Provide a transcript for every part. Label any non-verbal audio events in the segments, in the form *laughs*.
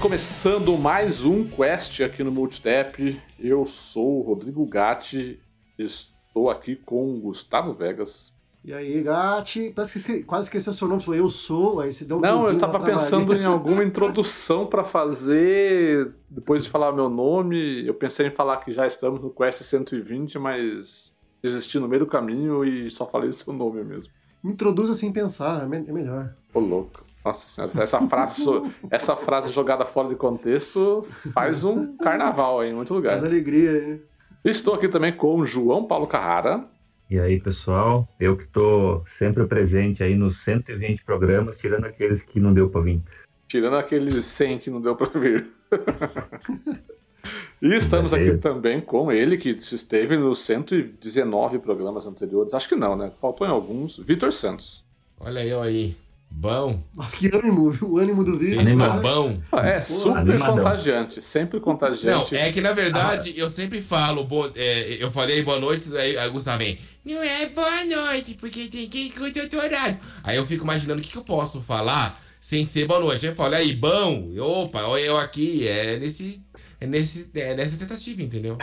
Começando mais um Quest aqui no Multitap. Eu sou o Rodrigo Gatti, estou aqui com o Gustavo Vegas. E aí, Gatti? Parece que quase esqueceu seu nome, falou eu sou, aí você deu um Não, eu estava pensando em *laughs* alguma introdução para fazer. Depois de falar meu nome, eu pensei em falar que já estamos no Quest 120, mas desisti no meio do caminho e só falei *laughs* seu nome mesmo. Introduza sem pensar, é melhor. Ô, louco. Nossa senhora, essa frase, essa frase jogada fora de contexto faz um carnaval aí, em muito lugar. Faz alegria aí. Estou aqui também com o João Paulo Carrara. E aí, pessoal, eu que estou sempre presente aí nos 120 programas, tirando aqueles que não deu para vir. Tirando aqueles 100 que não deu para vir. *laughs* e estamos aqui também com ele, que esteve nos 119 programas anteriores. Acho que não, né? Faltou em alguns. Vitor Santos. Olha eu aí. Bom. Nossa, que ânimo, viu? O ânimo do vídeo. Vocês estão bom? É super Animadão. contagiante, sempre contagiante. Não, é que na verdade ah. eu sempre falo, bo... é, eu falei boa noite, aí a Gustavo vem, não é boa noite, porque tem que escutar o horário. Aí eu fico imaginando o que, que eu posso falar sem ser boa noite. Aí eu falo, aí, bom, opa, olha eu aqui, é nesse, é nesse, é nessa tentativa, entendeu?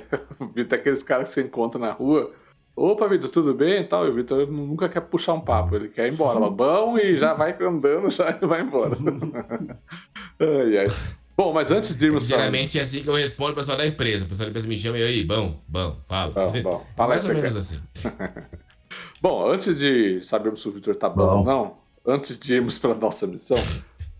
*laughs* Vitor, aqueles caras que você encontra na rua Opa, Vitor, tudo bem e tal? E o Vitor nunca quer puxar um papo, ele quer ir embora. Fala, bom, e já vai andando, já *laughs* vai embora. *laughs* ai, ai. Bom, mas antes de irmos Geralmente pra... é assim que eu respondo o pessoal da empresa. O pessoal da empresa me chama e aí, bom, bom, fala. Bom, bom. Fala Mais ou menos assim. *laughs* bom, antes de sabermos se o Vitor tá bom, bom ou não, antes de irmos para nossa missão,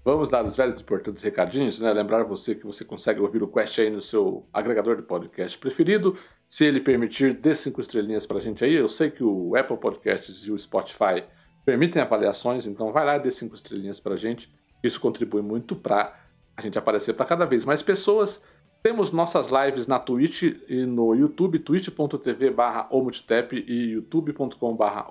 vamos dar os velhos importantes recadinhos, né? Lembrar você que você consegue ouvir o Quest aí no seu agregador de podcast preferido. Se ele permitir, dê cinco estrelinhas para a gente aí. Eu sei que o Apple Podcasts e o Spotify permitem avaliações, então vai lá e dê cinco estrelinhas para a gente. Isso contribui muito para a gente aparecer para cada vez mais pessoas. Temos nossas lives na Twitch e no YouTube, twitch.tv barra e youtube.com barra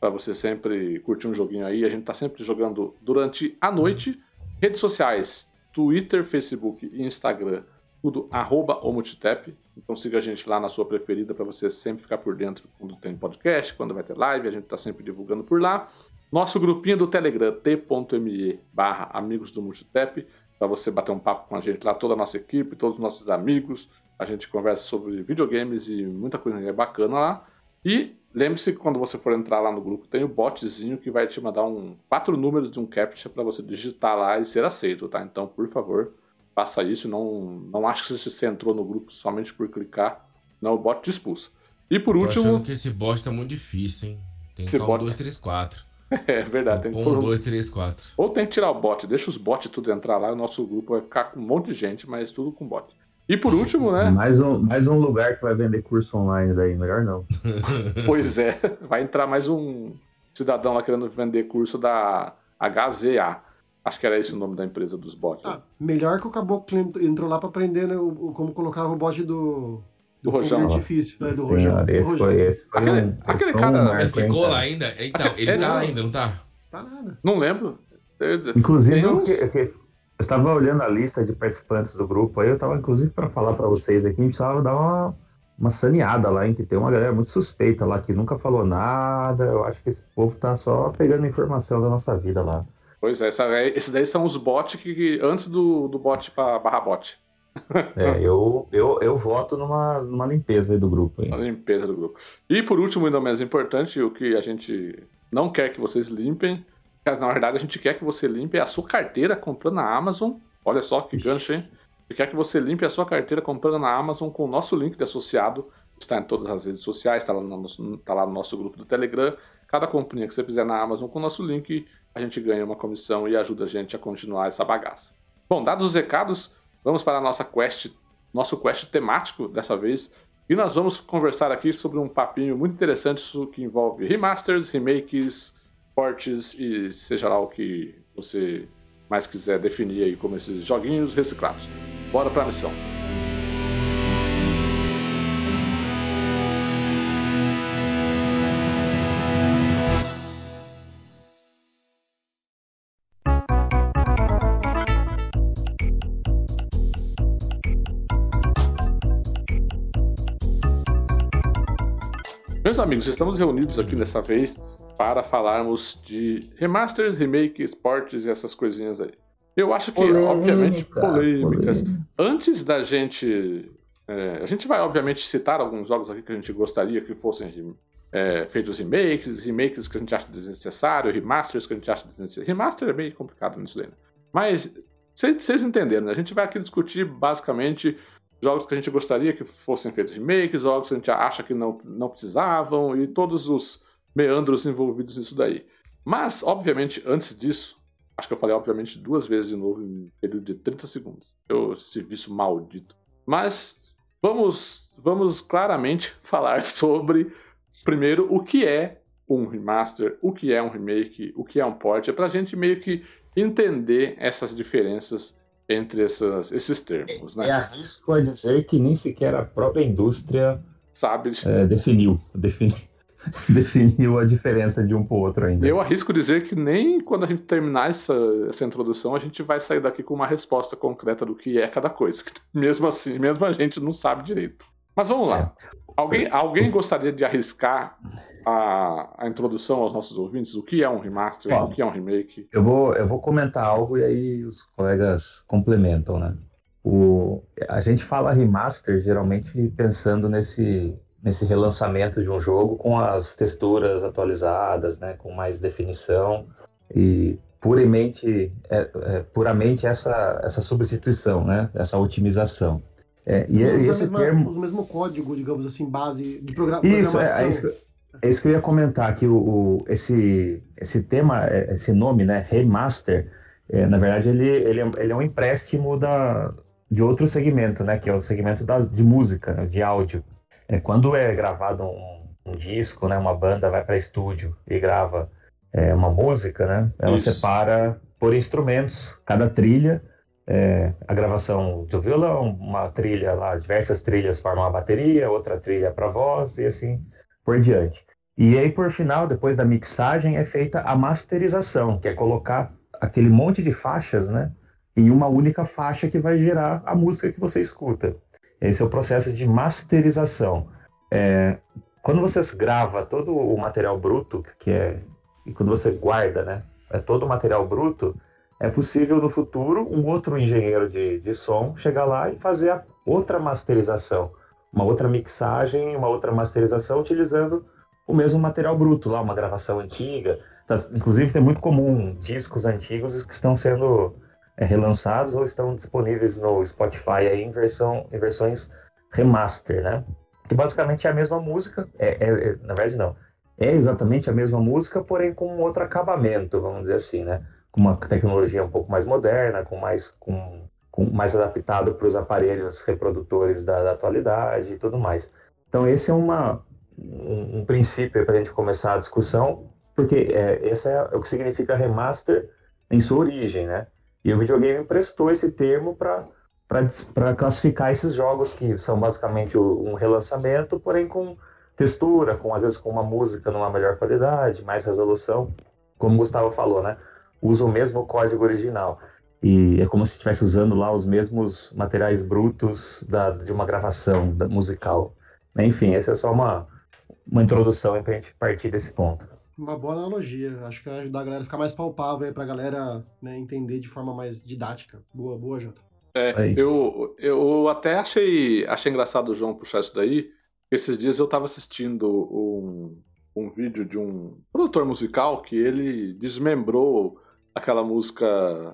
para você sempre curtir um joguinho aí. A gente está sempre jogando durante a noite. Redes sociais, Twitter, Facebook e Instagram tudo arroba Omutitep. Então siga a gente lá na sua preferida para você sempre ficar por dentro quando tem podcast, quando vai ter live, a gente está sempre divulgando por lá. Nosso grupinho do Telegram, t.me barra Amigos do Multitep, para você bater um papo com a gente lá, toda a nossa equipe, todos os nossos amigos. A gente conversa sobre videogames e muita coisa bacana lá. E lembre-se que quando você for entrar lá no grupo, tem o botzinho que vai te mandar um quatro números de um captcha para você digitar lá e ser aceito, tá? Então, por favor, faça isso. Não, não acho que você entrou no grupo somente por clicar. Não, o bot te expulsa. E por Tô último. que esse bot tá muito difícil, hein? Tem que ficar um 2, 3, 4. É verdade. Tem, tem que um 2, 3, 4. Ou tem que tirar o bot. Deixa os bots tudo entrar lá. O nosso grupo vai ficar com um monte de gente, mas tudo com bot. E por último, né? Mais um, mais um lugar que vai vender curso online daí, melhor não. *laughs* pois é, vai entrar mais um cidadão lá querendo vender curso da HZA. Acho que era esse o nome da empresa dos bots. Ah, melhor que o Caboclo entrou lá para aprender né, o, como colocava o bot do. Do, do Rojão. Artifício, né, do Rojão. Esse foi, esse foi aquele, um, aquele cara. Um ele ficou lá ainda? Então, ele tá não. ainda, não tá? Tá nada. Não lembro. Inclusive, uns... eu, eu, eu estava olhando a lista de participantes do grupo, aí eu estava, inclusive, para falar para vocês aqui, a gente precisava dar uma, uma saneada lá, que tem uma galera muito suspeita lá que nunca falou nada. Eu acho que esse povo tá só pegando informação da nossa vida lá. Pois é, essa, esses daí são os bots que, antes do, do bot para barra bot. É, eu, eu, eu voto numa, numa limpeza do grupo. Aí. Uma limpeza do grupo. E por último, ainda mais importante, o que a gente não quer que vocês limpem, na verdade a gente quer que você limpe a sua carteira comprando na Amazon. Olha só que gancho, hein? A gente quer que você limpe a sua carteira comprando na Amazon com o nosso link de associado. Está em todas as redes sociais, está lá no nosso, está lá no nosso grupo do Telegram. Cada comprinha que você fizer na Amazon com o nosso link, a gente ganha uma comissão e ajuda a gente a continuar essa bagaça. Bom, dados os recados, vamos para a nossa quest, nosso quest temático dessa vez. E nós vamos conversar aqui sobre um papinho muito interessante que envolve remasters, remakes, ports e seja lá o que você mais quiser definir aí como esses joguinhos reciclados. Bora para a missão. Meus amigos, estamos reunidos aqui dessa vez para falarmos de remasters, remakes, ports e essas coisinhas aí. Eu acho que, Polêmica. obviamente, polêmicas. Polêmica. Antes da gente. É, a gente vai, obviamente, citar alguns jogos aqui que a gente gostaria que fossem é, feitos remakes, remakes que a gente acha desnecessário, remasters que a gente acha desnecessário. Remaster é bem complicado nisso daí, né? Mas vocês entenderam, né? A gente vai aqui discutir basicamente jogos que a gente gostaria que fossem feitos remakes, jogos que a gente acha que não, não precisavam e todos os meandros envolvidos nisso daí. Mas, obviamente, antes disso, acho que eu falei obviamente duas vezes de novo em um período de 30 segundos. Eu serviço maldito. Mas vamos, vamos claramente *laughs* falar sobre, primeiro, o que é um remaster, o que é um remake, o que é um port, é pra gente meio que entender essas diferenças entre essas, esses termos. Né? E arrisco a dizer que nem sequer a própria indústria sabe é, definiu, definiu, *laughs* definiu a diferença de um para o outro ainda. Eu arrisco dizer que nem quando a gente terminar essa, essa introdução a gente vai sair daqui com uma resposta concreta do que é cada coisa. *laughs* Mesmo assim, mesmo a gente não sabe direito. Mas vamos lá. É. Alguém, alguém gostaria de arriscar a, a introdução aos nossos ouvintes? O que é um remaster? Ó, o que é um remake? Eu vou, eu vou comentar algo e aí os colegas complementam, né? O, a gente fala remaster geralmente pensando nesse, nesse relançamento de um jogo com as texturas atualizadas, né? Com mais definição e puramente, é, é, puramente essa, essa substituição, né? Essa otimização. É, e, e esse mesma, termo... o mesmo código, digamos assim, base de progra isso, programação. É, é, isso, é isso que eu ia comentar, que o, o, esse, esse tema, é, esse nome, né, remaster, é, na verdade ele, ele, é, ele é um empréstimo da, de outro segmento, né, que é o segmento da, de música, né, de áudio. É, quando é gravado um, um disco, né, uma banda vai para estúdio e grava é, uma música, né, ela isso. separa por instrumentos, cada trilha, é, a gravação do violão, uma trilha lá, diversas trilhas formam a bateria, outra trilha para voz e assim por diante. E aí, por final, depois da mixagem, é feita a masterização, que é colocar aquele monte de faixas, né, em uma única faixa que vai gerar a música que você escuta. Esse é o processo de masterização. É, quando você grava todo o material bruto, que é e quando você guarda, né, é todo o material bruto, é possível no futuro um outro engenheiro de, de som chegar lá e fazer outra masterização, uma outra mixagem, uma outra masterização utilizando o mesmo material bruto lá, uma gravação antiga. Tá, inclusive, é muito comum discos antigos que estão sendo é, relançados ou estão disponíveis no Spotify aí em, versão, em versões remaster, né? Que basicamente é a mesma música, é, é, é, na verdade não, é exatamente a mesma música, porém com outro acabamento, vamos dizer assim, né? Com uma tecnologia um pouco mais moderna, com mais, com, com mais adaptado para os aparelhos reprodutores da, da atualidade e tudo mais. Então esse é uma, um, um princípio para a gente começar a discussão, porque é, esse é o que significa remaster em sua origem, né? E o videogame emprestou esse termo para classificar esses jogos que são basicamente um relançamento, porém com textura, com às vezes com uma música numa melhor qualidade, mais resolução, como o Gustavo falou, né? Usa o mesmo código original. E é como se estivesse usando lá os mesmos materiais brutos da, de uma gravação musical. Enfim, essa é só uma, uma introdução para a gente partir desse ponto. Uma boa analogia. Acho que vai ajudar a galera a ficar mais palpável aí pra galera né, entender de forma mais didática. Boa, boa, Jota. É, eu, eu até achei, achei engraçado o João puxar isso daí. Esses dias eu tava assistindo um, um vídeo de um produtor musical que ele desmembrou aquela música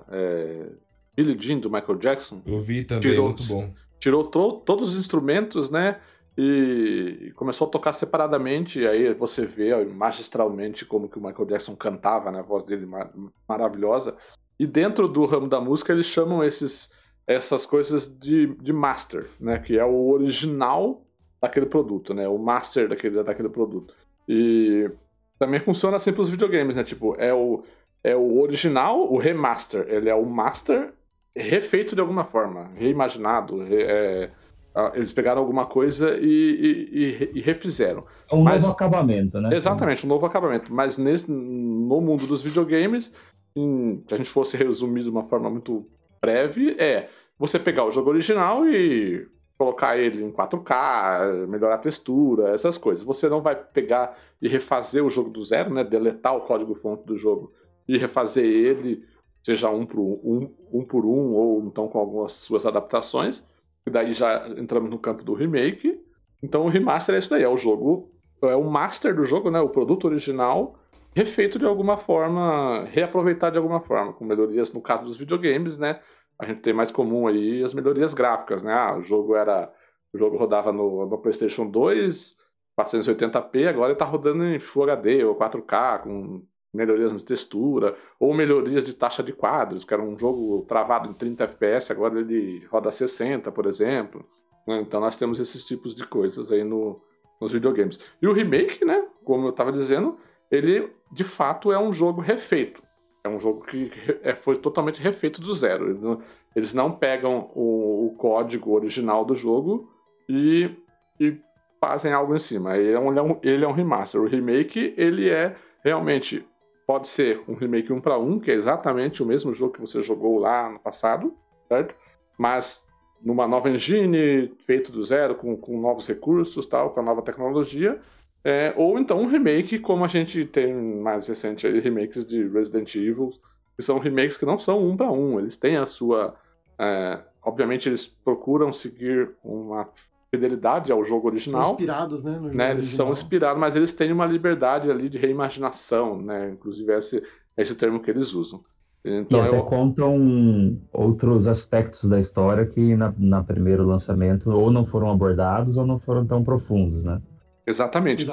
é, Billie Jean do Michael Jackson. Eu vi também, tirou, muito bom. Tirou todos os instrumentos, né? E começou a tocar separadamente, e aí você vê magistralmente como que o Michael Jackson cantava, né, a voz dele mar maravilhosa. E dentro do ramo da música eles chamam esses, essas coisas de, de master, né, que é o original daquele produto, né, o master daquele, daquele produto. E também funciona assim para os videogames, né, tipo, é o, é o original, o remaster, ele é o master refeito de alguma forma, reimaginado, re, é, eles pegaram alguma coisa e, e, e refizeram. É um Mas, novo acabamento, né? Exatamente, um novo acabamento. Mas nesse, no mundo dos videogames, em, se a gente fosse resumir de uma forma muito breve, é você pegar o jogo original e colocar ele em 4K, melhorar a textura, essas coisas. Você não vai pegar e refazer o jogo do zero, né? Deletar o código-fonte do jogo e refazer ele seja um por um, um por um, ou então com algumas suas adaptações. E daí já entramos no campo do remake. Então o remaster é isso daí, é o jogo, é o master do jogo, né? O produto original refeito de alguma forma, reaproveitado de alguma forma, com melhorias no caso dos videogames, né? A gente tem mais comum aí as melhorias gráficas, né? Ah, o jogo era. O jogo rodava no, no PlayStation 2, 480p, agora ele está rodando em Full HD ou 4K, com melhorias de textura, ou melhorias de taxa de quadros, que era um jogo travado em 30 FPS, agora ele roda 60, por exemplo. Né? Então nós temos esses tipos de coisas aí no, nos videogames. E o remake, né, como eu estava dizendo, ele de fato é um jogo refeito. É um jogo que é, foi totalmente refeito do zero. Eles não pegam o, o código original do jogo e, e fazem algo em cima. Ele é, um, ele é um remaster. O remake, ele é realmente Pode ser um remake um para um, que é exatamente o mesmo jogo que você jogou lá no passado, certo? Mas numa nova engine, feito do zero, com, com novos recursos, tal, com a nova tecnologia. É, ou então um remake, como a gente tem mais recente aí, remakes de Resident Evil, que são remakes que não são um para um, eles têm a sua. É, obviamente, eles procuram seguir uma fidelidade ao jogo original. São inspirados, né? né? Eles são inspirados, mas eles têm uma liberdade ali de reimaginação, né? Inclusive esse, esse termo que eles usam. Então, e até eu... contam outros aspectos da história que na, na primeiro lançamento ou não foram abordados ou não foram tão profundos, né? Exatamente.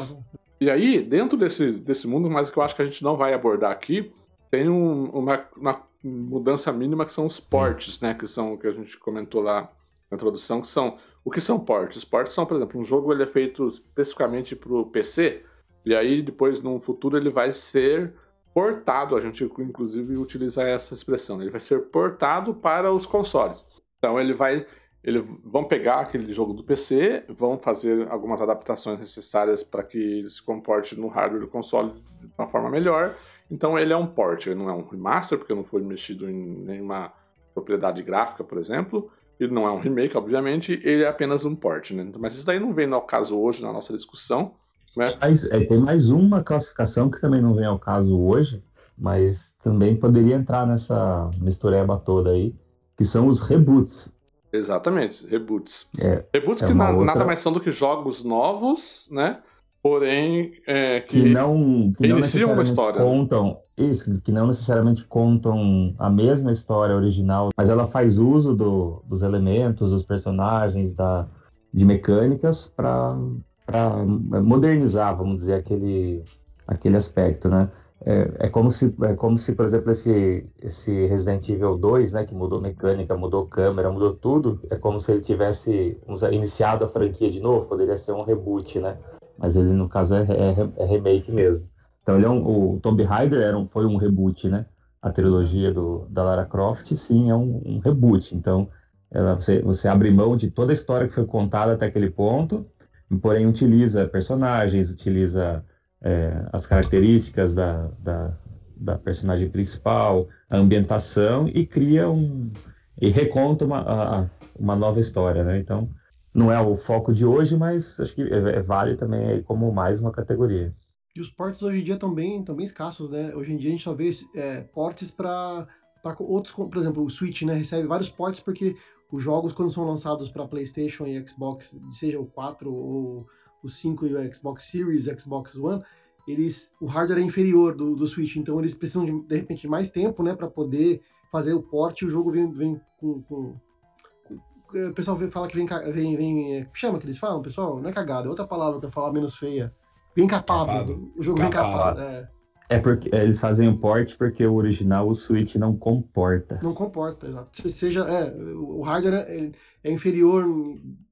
E aí, dentro desse, desse mundo, mas que eu acho que a gente não vai abordar aqui, tem um, uma, uma, mudança mínima que são os portes, né? Que são que a gente comentou lá na introdução, que são o que são ports? Ports são, por exemplo, um jogo ele é feito especificamente para o PC, e aí depois, no futuro, ele vai ser portado, a gente inclusive utiliza essa expressão, ele vai ser portado para os consoles. Então ele vai, eles vão pegar aquele jogo do PC, vão fazer algumas adaptações necessárias para que ele se comporte no hardware do console de uma forma melhor. Então ele é um port, ele não é um remaster, porque não foi mexido em nenhuma propriedade gráfica, por exemplo, ele não é um remake, obviamente, ele é apenas um port, né? Mas isso daí não vem ao caso hoje na nossa discussão. Né? Mas, é, tem mais uma classificação que também não vem ao caso hoje, mas também poderia entrar nessa mistureba toda aí, que são os reboots. Exatamente, reboots. É, reboots é que na, outra... nada mais são do que jogos novos, né? Porém, é, que, que, não, que iniciam uma história. Né? Contam, isso, que não necessariamente contam a mesma história original, mas ela faz uso do, dos elementos, dos personagens, da, de mecânicas para modernizar, vamos dizer, aquele, aquele aspecto, né? É, é, como se, é como se, por exemplo, esse, esse Resident Evil 2, né, que mudou mecânica, mudou câmera, mudou tudo, é como se ele tivesse iniciado a franquia de novo, poderia ser um reboot, né? Mas ele, no caso, é, é, é remake mesmo. Então ele é um, o Tomb Raider era um, foi um reboot, né? A trilogia do, da Lara Croft, sim, é um, um reboot. Então ela, você, você abre mão de toda a história que foi contada até aquele ponto, porém utiliza personagens, utiliza é, as características da, da, da, personagem principal, a ambientação e cria um e reconta uma, a, uma nova história, né? Então não é o foco de hoje, mas acho que é, é vale também como mais uma categoria. E os portes hoje em dia estão bem, bem escassos, né? Hoje em dia a gente só vê é, portes para outros, por exemplo, o Switch, né? Recebe vários portes porque os jogos, quando são lançados para PlayStation e Xbox, seja o 4 ou o 5 e o Xbox Series, Xbox One, eles, o hardware é inferior do, do Switch, então eles precisam de, de repente de mais tempo, né, para poder fazer o porte. E o jogo vem, vem com, com, o pessoal fala que vem, vem, vem, é, chama que eles falam, pessoal, não é cagada, é outra palavra que eu falar menos feia Bem capado. capado. O jogo capado. bem capado. É. é porque é, eles fazem o port porque o original, o Switch, não comporta. Não comporta, exato. Seja, é, o hardware é, é inferior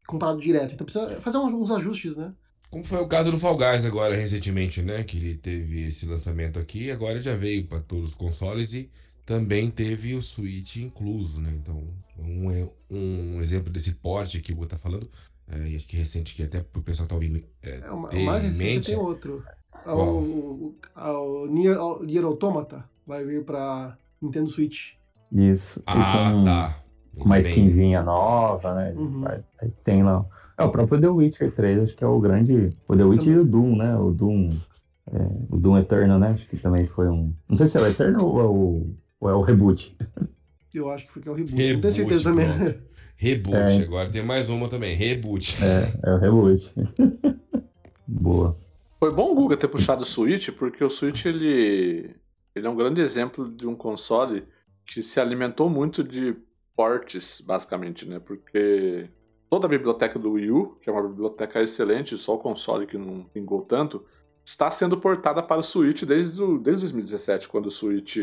comparado direto. Então precisa fazer uns, uns, ajustes, né? Como foi o caso do Fall Guys agora, recentemente, né? Que ele teve esse lançamento aqui, agora já veio para todos os consoles e também teve o Switch incluso, né? Então, um, um exemplo desse porte que o Hugo tá falando é, acho que recente, que até o pessoal tá ouvindo. É, é o mais recente mente, tem outro. É o, o, o Nier, Nier Automata vai vir pra Nintendo Switch. Isso. Ah, com, tá. Com uma skinzinha nova, né? Uhum. Vai, aí tem lá. É, o próprio The Witcher 3, acho que é o grande. O The Witcher também. e o Doom, né? O Doom. É, o Doom Eternal, né? Acho que também foi um. Não sei se é o Eternal ou é o. Ou é o reboot? Eu acho que foi que é o reboot. reboot não tenho certeza também. *laughs* Reboot, é. agora tem mais uma também. Reboot. É, é o reboot. *laughs* Boa. Foi bom o Guga ter puxado o Switch, porque o Switch ele, ele é um grande exemplo de um console que se alimentou muito de portes, basicamente, né? Porque toda a biblioteca do Wii U, que é uma biblioteca excelente, só o console que não pingou tanto, está sendo portada para o Switch desde, o, desde 2017, quando o Switch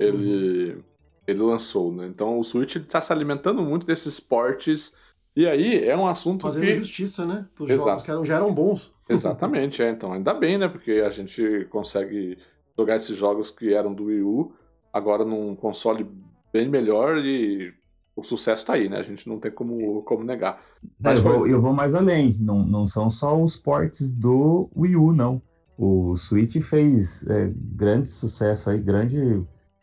ele, uhum. ele lançou, né? Então o Switch está se alimentando muito desses portes e aí é um assunto Fazendo que... justiça, né? Os jogos que eram, já eram bons. *laughs* Exatamente, é. Então ainda bem, né? Porque a gente consegue jogar esses jogos que eram do Wii U agora num console bem melhor e o sucesso está aí, né? A gente não tem como, como negar. Mas eu, foi... vou, eu vou mais além. Não, não são só os ports do Wii U, não. O Switch fez é, grande sucesso aí, grande.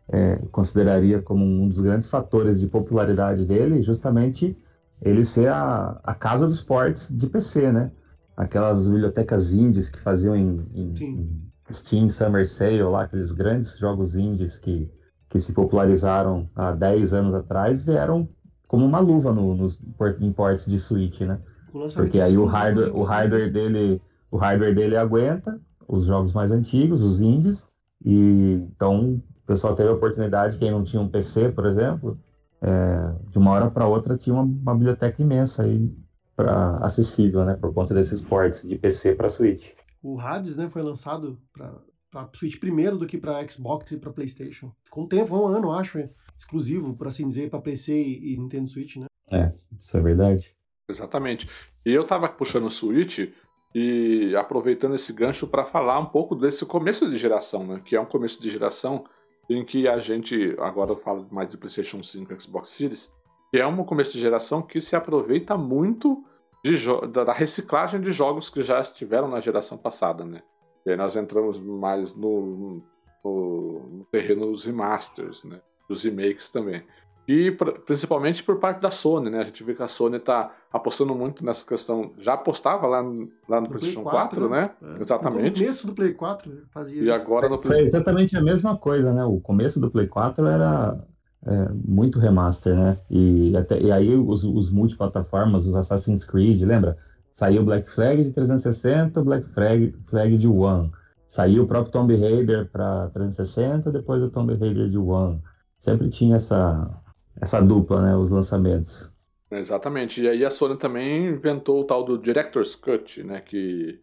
É, consideraria como um dos grandes fatores de popularidade dele, justamente ele ser a, a casa dos ports de PC, né? Aquelas bibliotecas indies que faziam em, em, em Steam Summer Sale, lá, aqueles grandes jogos indies que que se popularizaram há 10 anos atrás vieram como uma luva no, nos imports de Switch, né? Porque aí o hardware, o hardware dele, o hardware dele aguenta os jogos mais antigos, os indies, e então o pessoal teve a oportunidade, quem não tinha um PC, por exemplo, é, de uma hora para outra tinha uma, uma, biblioteca imensa aí para acessível, né, por conta desses ports de PC para Switch. O Hades, né, foi lançado para para Switch primeiro do que para Xbox e para PlayStation. Com um tempo, um ano, acho, exclusivo, por assim dizer, para PC e, e Nintendo Switch, né? É, isso é verdade. Exatamente. E eu tava puxando o Switch e aproveitando esse gancho para falar um pouco desse começo de geração, né? Que é um começo de geração em que a gente, agora eu falo mais de PlayStation 5 e Xbox Series, que é um começo de geração que se aproveita muito da reciclagem de jogos que já estiveram na geração passada, né? E aí nós entramos mais no, no, no terreno dos remasters, né? Dos remakes também. E principalmente por parte da Sony, né? A gente vê que a Sony está apostando muito nessa questão. Já apostava lá, no, lá no, no PlayStation 4, 4 né? É. Exatamente. No começo do Play 4 fazia. E agora no PlayStation. Foi exatamente a mesma coisa, né? O começo do Play 4 era é, muito remaster, né? E, até, e aí os, os multiplataformas, os Assassin's Creed, lembra? Saiu Black Flag de 360, Black Flag, Flag de One. Saiu o próprio Tomb Raider para 360, depois o Tomb Raider de One. Sempre tinha essa, essa dupla, né, os lançamentos. Exatamente. E aí a Sony também inventou o tal do Director's Cut, né, que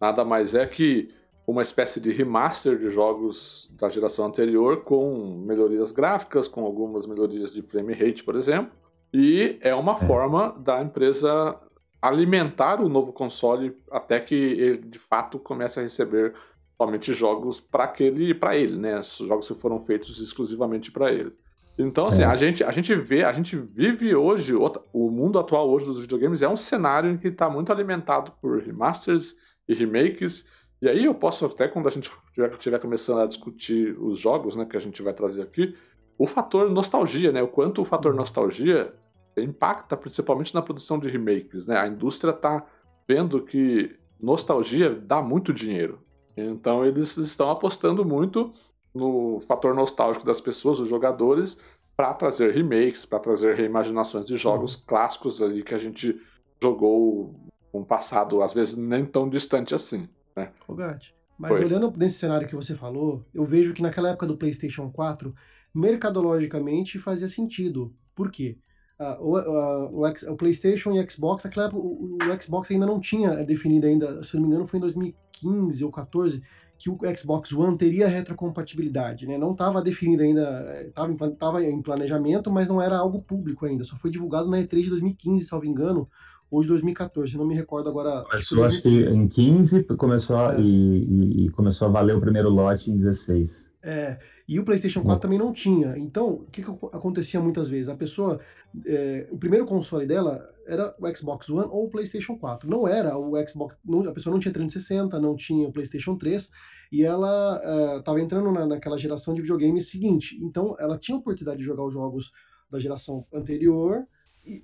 nada mais é que uma espécie de remaster de jogos da geração anterior com melhorias gráficas, com algumas melhorias de frame rate, por exemplo. E é uma é. forma da empresa alimentar o novo console até que ele de fato comece a receber somente jogos para aquele para ele, né? Jogos que foram feitos exclusivamente para ele. Então, assim, é. a, gente, a gente vê, a gente vive hoje, o mundo atual hoje dos videogames é um cenário em que está muito alimentado por remasters e remakes. E aí eu posso até, quando a gente estiver começando a discutir os jogos, né, que a gente vai trazer aqui, o fator nostalgia, né? O quanto o fator nostalgia impacta principalmente na produção de remakes, né? A indústria está vendo que nostalgia dá muito dinheiro. Então eles estão apostando muito no fator nostálgico das pessoas, os jogadores, para trazer remakes, para trazer reimaginações de jogos uhum. clássicos ali que a gente jogou um passado, às vezes nem tão distante assim, né? Fogate. Mas Foi. olhando nesse cenário que você falou, eu vejo que naquela época do PlayStation 4, mercadologicamente fazia sentido. Por quê? Uh, o, uh, o, o, PlayStation e Xbox, naquela época o, o, Xbox ainda não tinha definido ainda, se não me engano foi em 2015 ou 14 que o Xbox One teria retrocompatibilidade, né? Não estava definido ainda, estava em, em planejamento, mas não era algo público ainda. Só foi divulgado na E3 de 2015, salvo engano, ou de 2014, não me recordo agora. Começou, acho que em 15 começou é. e, e, e, começou a valer o primeiro lote em 16. É, e o PlayStation 4 também não tinha. Então, o que, que acontecia muitas vezes? A pessoa, é, o primeiro console dela era o Xbox One ou o PlayStation 4. Não era o Xbox, não, a pessoa não tinha 360, não tinha o PlayStation 3, e ela estava é, entrando na, naquela geração de videogames seguinte. Então, ela tinha a oportunidade de jogar os jogos da geração anterior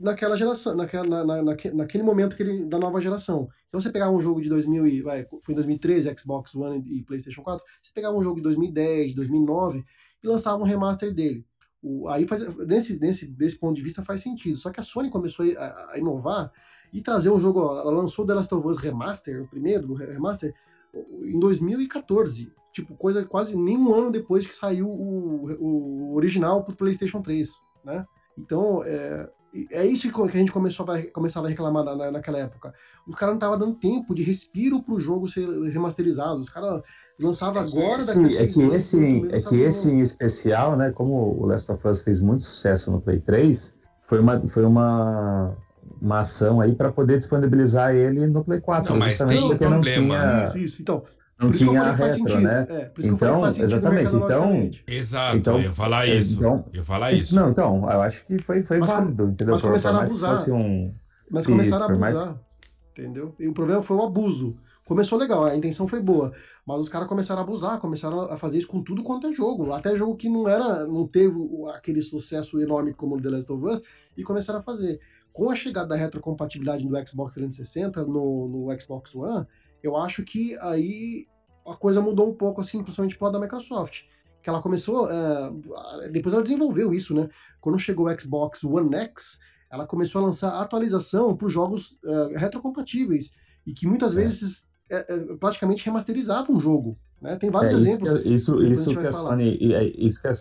naquela geração, naquela, na, na, naquele momento que ele, da nova geração. Então você pegar um jogo de 2000 e, vai, foi em 2013, Xbox One e PlayStation 4, você pegava um jogo de 2010, 2009 e lançava um remaster dele. O, aí faz, nesse, nesse, desse ponto de vista faz sentido. Só que a Sony começou a, a inovar e trazer um jogo, ela lançou The Last of Us Remaster, o primeiro do remaster, em 2014. Tipo, coisa quase nem um ano depois que saiu o, o original pro PlayStation 3, né? Então, é, é isso que a gente começou a, começava a reclamar na, naquela época. Os caras não estavam dando tempo de respiro pro jogo ser remasterizado. Os caras lançavam é agora esse, daqui É que esse, é que esse em especial, né, como o Last of Us fez muito sucesso no Play 3, foi uma, foi uma, uma ação aí para poder disponibilizar ele no Play 4. Não, mas tem um problema. Tinha... Isso, isso, então, não por tinha retro, né? É, por isso então, que eu falei exatamente. Então, exato, então, eu ia falar isso. Então, eu ia falar isso. Não, então, eu acho que foi, foi mas, válido, entendeu? Mas começaram a abusar. Um... Mas começaram a abusar, mais... entendeu? E o problema foi o abuso. Começou legal, a intenção foi boa, mas os caras começaram a abusar, começaram a fazer isso com tudo quanto é jogo, até jogo que não era, não teve aquele sucesso enorme como o The Last of Us, e começaram a fazer. Com a chegada da retrocompatibilidade do Xbox 360 no, no Xbox One, eu acho que aí a coisa mudou um pouco, assim, principalmente pro lado da Microsoft. Que ela começou. Uh, depois ela desenvolveu isso, né? Quando chegou o Xbox One X, ela começou a lançar atualização para os jogos uh, retrocompatíveis. E que muitas é. vezes é, é, praticamente remasterizava um jogo. Né? Tem vários é, exemplos. Isso, que, isso, isso que a Sony. É, isso que a,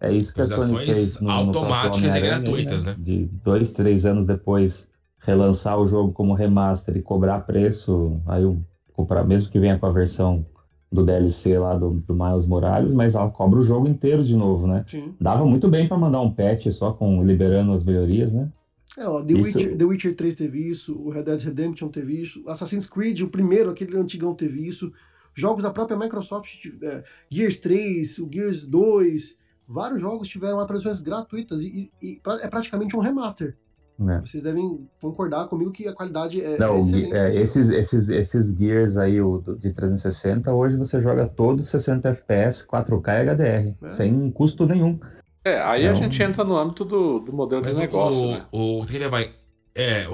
é isso que a Sony fez. No, automáticas no e gratuitas, né? né? De dois, três anos depois relançar o jogo como remaster e cobrar preço, aí eu comprar, mesmo que venha com a versão do DLC lá do, do, Miles Morales, mas ela cobra o jogo inteiro de novo, né? Sim. Dava muito bem para mandar um patch só com liberando as melhorias, né? É, ó, The, isso... Witcher, The Witcher 3 teve isso, o Red Dead Redemption teve isso, Assassin's Creed, o primeiro, aquele antigão, teve isso. Jogos da própria Microsoft, é, Gears 3, o Gears 2, vários jogos tiveram atualizações gratuitas e, e, e é praticamente um remaster. É. Vocês devem concordar comigo que a qualidade é, Não, é excelente. É, esses, esses, esses Gears aí o, de 360, hoje você joga todos 60 FPS, 4K e HDR, é. sem custo nenhum. É, aí a gente entra no âmbito do, do modelo Mas de negócio, o, né? O, que levar, é,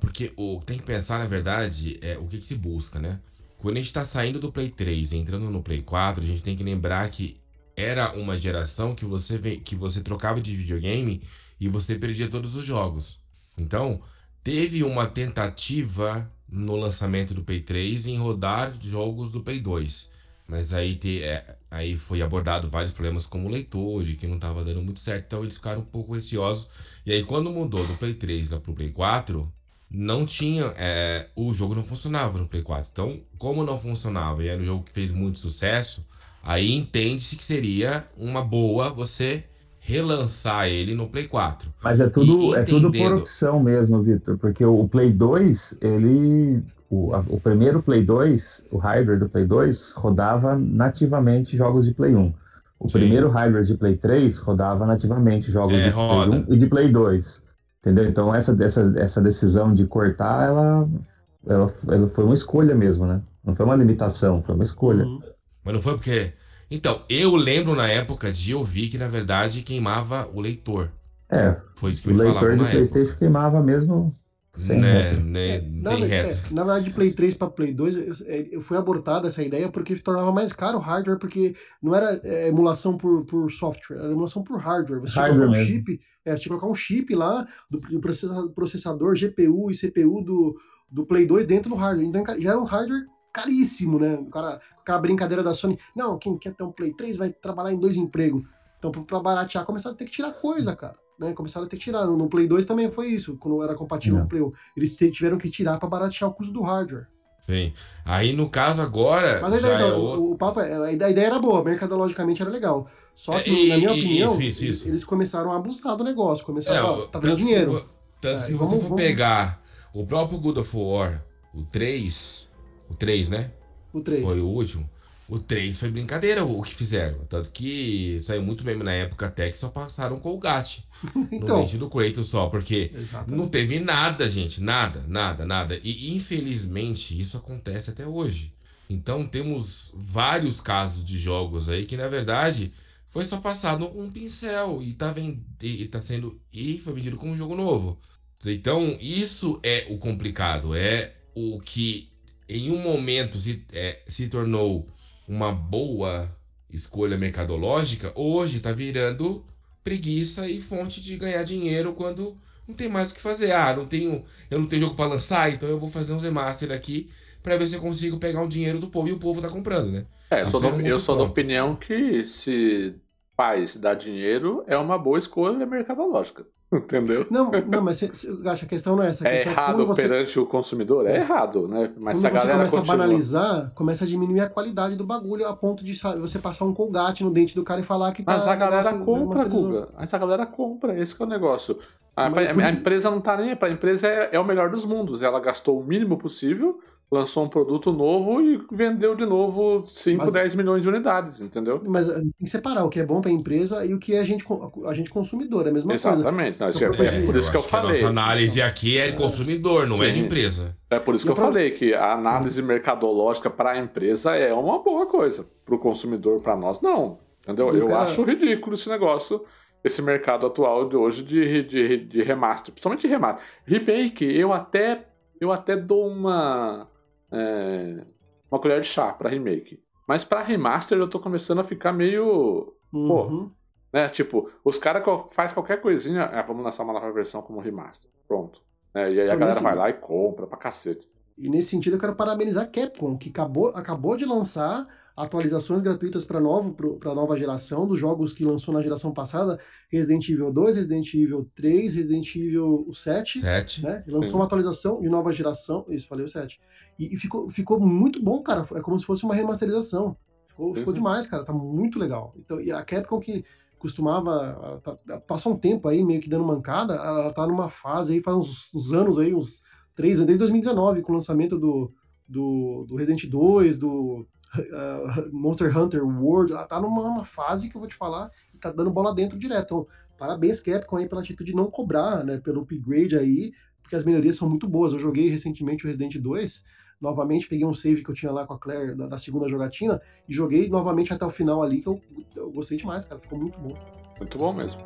porque o, tem que pensar, na verdade, é, o que, que se busca, né? Quando a gente tá saindo do Play 3 e entrando no Play 4, a gente tem que lembrar que era uma geração que você, que você trocava de videogame e você perdia todos os jogos. Então, teve uma tentativa no lançamento do Play 3 em rodar jogos do Play 2. Mas aí, te, é, aí foi abordado vários problemas como o leitor, e que não estava dando muito certo, então eles ficaram um pouco receosos. E aí, quando mudou do Play 3 para o Play 4, não tinha. É, o jogo não funcionava no Play 4. Então, como não funcionava e era um jogo que fez muito sucesso, aí entende-se que seria uma boa você relançar ele no Play 4. Mas é tudo, é tudo por opção mesmo, Vitor, porque o Play 2, ele. O, a, o primeiro Play 2, o hardware do Play 2, rodava nativamente jogos de Play 1. O Sim. primeiro hardware de Play 3 rodava nativamente jogos é, de roda. Play 1 e de Play 2. Entendeu? Então essa, essa, essa decisão de cortar, ela, ela, ela foi uma escolha mesmo, né? Não foi uma limitação, foi uma escolha. Uhum. Mas não foi porque então, eu lembro na época de ouvir que, na verdade, queimava o leitor. É. Foi isso que o me leitor do PlayStation época. queimava mesmo sem né, né, na, é, na verdade, Play 3 para Play 2, eu, fui abortada essa ideia porque tornava mais caro o hardware, porque não era é, emulação por, por software, era emulação por hardware. Você hardware tinha que colocar um chip, é, tinha que colocar um chip lá do, do processador GPU e CPU do, do Play 2 dentro do hardware. Então já era um hardware caríssimo, né? O cara, aquela brincadeira da Sony, não, quem quer ter um Play 3 vai trabalhar em dois empregos. Então, para baratear, começaram a ter que tirar coisa, cara. Né? Começaram a ter que tirar. No Play 2 também foi isso, quando era compatível com o Play 1. Eles tiveram que tirar para baratear o custo do hardware. Sim. Aí, no caso, agora. Mas a ideia, então, é o... o papo, é, a ideia era boa, mercadologicamente era legal. Só que, é, e, na minha opinião, isso, isso, isso. eles começaram a abusar do negócio. Começaram é, a. Tá dando dinheiro. Se, tanto é, se você for vamos... pegar o próprio God of War, o 3, o 3, né? O 3. Foi o último. O 3 foi brincadeira o que fizeram. Tanto que saiu muito meme na época até que só passaram Colgate *laughs* então, no dente do Kratos só, porque exatamente. não teve nada, gente. Nada, nada, nada. E infelizmente isso acontece até hoje. Então temos vários casos de jogos aí que na verdade foi só passado um pincel e tá, vend... e tá sendo. E foi vendido como um jogo novo. Então, isso é o complicado, é o que em um momento se, é, se tornou uma boa escolha mercadológica, hoje está virando preguiça e fonte de ganhar dinheiro quando não tem mais o que fazer. Ah, não tenho, eu não tenho jogo para lançar, então eu vou fazer um remaster aqui para ver se eu consigo pegar um dinheiro do povo e o povo tá comprando, né? É, eu sou, do, é eu sou da opinião que se faz dar dinheiro é uma boa escolha mercadológica. Entendeu? Não, não mas eu acho que a questão não é essa. é errado é você... perante o consumidor? É, é errado, né? Mas quando a galera começa continua... a banalizar, começa a diminuir a qualidade do bagulho a ponto de você passar um colgate no dente do cara e falar que tá. Mas a galera compra, Guga. Mas a galera compra, esse é o negócio. A, a, a empresa não tá nem. Pra empresa é, é o melhor dos mundos. Ela gastou o mínimo possível lançou um produto novo e vendeu de novo 5, mas, 10 milhões de unidades, entendeu? Mas eh, tem que separar o que é bom para a empresa e o que é a gente, a gente consumidor, é a mesma Exatamente. coisa. Exatamente, é, é, por isso que eu, que falei. A nossa análise aqui é de consumidor, não Sim. é de empresa. É por isso que eu, eu falei que a análise mercadológica para a empresa é uma boa coisa. Para o consumidor, para nós, não. Entendeu? eu cara... acho ridículo esse negócio esse mercado atual de hoje de, de, de remaster, principalmente de remaster. Remake, eu até eu até dou uma é, uma colher de chá para remake. Mas para remaster eu tô começando a ficar meio. Uhum. Pô, né? Tipo, os caras faz qualquer coisinha, ah, vamos lançar uma nova versão como remaster. Pronto. É, e aí então, a galera nesse... vai lá e compra pra cacete. E nesse sentido eu quero parabenizar a Capcom, que acabou, acabou de lançar atualizações gratuitas para a nova geração dos jogos que lançou na geração passada, Resident Evil 2, Resident Evil 3, Resident Evil 7, 7. Né? lançou Sim. uma atualização de nova geração, isso, falei o 7. E, e, ficou, ficou muito bom, cara, é como se fosse uma remasterização. Ficou, ficou demais, cara, tá muito legal. Então, e a Capcom que costumava, tá, passou um tempo aí meio que dando mancada, ela tá numa fase aí, faz uns, uns anos aí, uns três anos, desde 2019, com o lançamento do, do, do Resident 2, do uh, Monster Hunter World, ela tá numa fase que eu vou te falar tá dando bola dentro direto. Então, parabéns Capcom aí pela atitude de não cobrar, né, pelo upgrade aí, porque as melhorias são muito boas. Eu joguei recentemente o Resident 2, novamente peguei um save que eu tinha lá com a Claire da, da segunda jogatina e joguei novamente até o final ali, que eu, eu gostei demais, cara, ficou muito bom. Muito bom mesmo.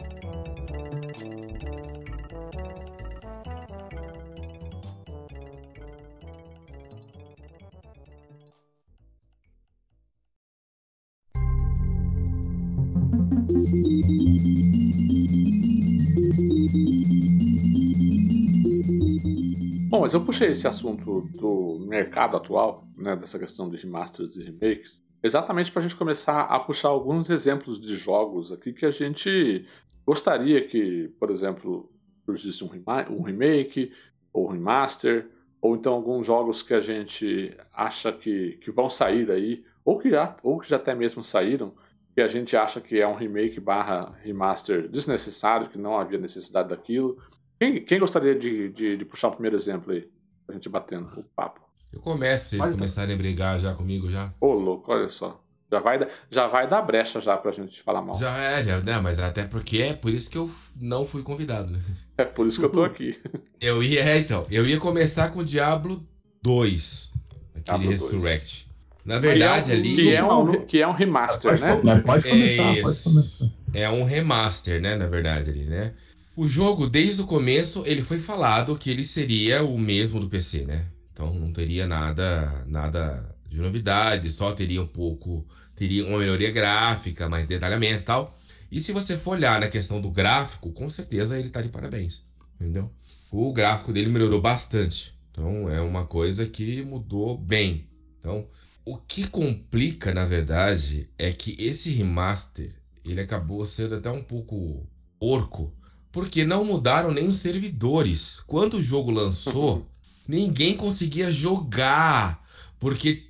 Mas eu puxei esse assunto do mercado atual, né, dessa questão de remasters e remakes, exatamente para a gente começar a puxar alguns exemplos de jogos aqui que a gente gostaria que, por exemplo, surgisse um, um remake ou um remaster, ou então alguns jogos que a gente acha que, que vão sair aí, ou que, já, ou que já até mesmo saíram, que a gente acha que é um remake barra remaster desnecessário, que não havia necessidade daquilo. Quem, quem gostaria de, de, de, puxar o primeiro exemplo aí? Pra gente batendo o papo. Eu começo, se vocês começarem a brigar já comigo já. Ô, louco, olha só. Já vai, já vai dar brecha já pra gente falar mal. Já é, já, né? Mas até porque é por isso que eu não fui convidado, né? É por isso que eu tô aqui. *laughs* eu ia, é, então, eu ia começar com o Diablo 2. Aquele Diablo Resurrect. 2. Na verdade, que é um, ali. Que é um, que é um remaster, pode, né? Pode começar, é, pode começar. É um remaster, né? Na verdade, ali, né? O jogo, desde o começo, ele foi falado que ele seria o mesmo do PC, né? Então não teria nada, nada de novidade, só teria um pouco, teria uma melhoria gráfica, mais detalhamento e tal. E se você for olhar na questão do gráfico, com certeza ele tá de parabéns, entendeu? O gráfico dele melhorou bastante. Então é uma coisa que mudou bem. Então, o que complica, na verdade, é que esse remaster ele acabou sendo até um pouco orco, porque não mudaram nem os servidores. Quando o jogo lançou, *laughs* ninguém conseguia jogar, porque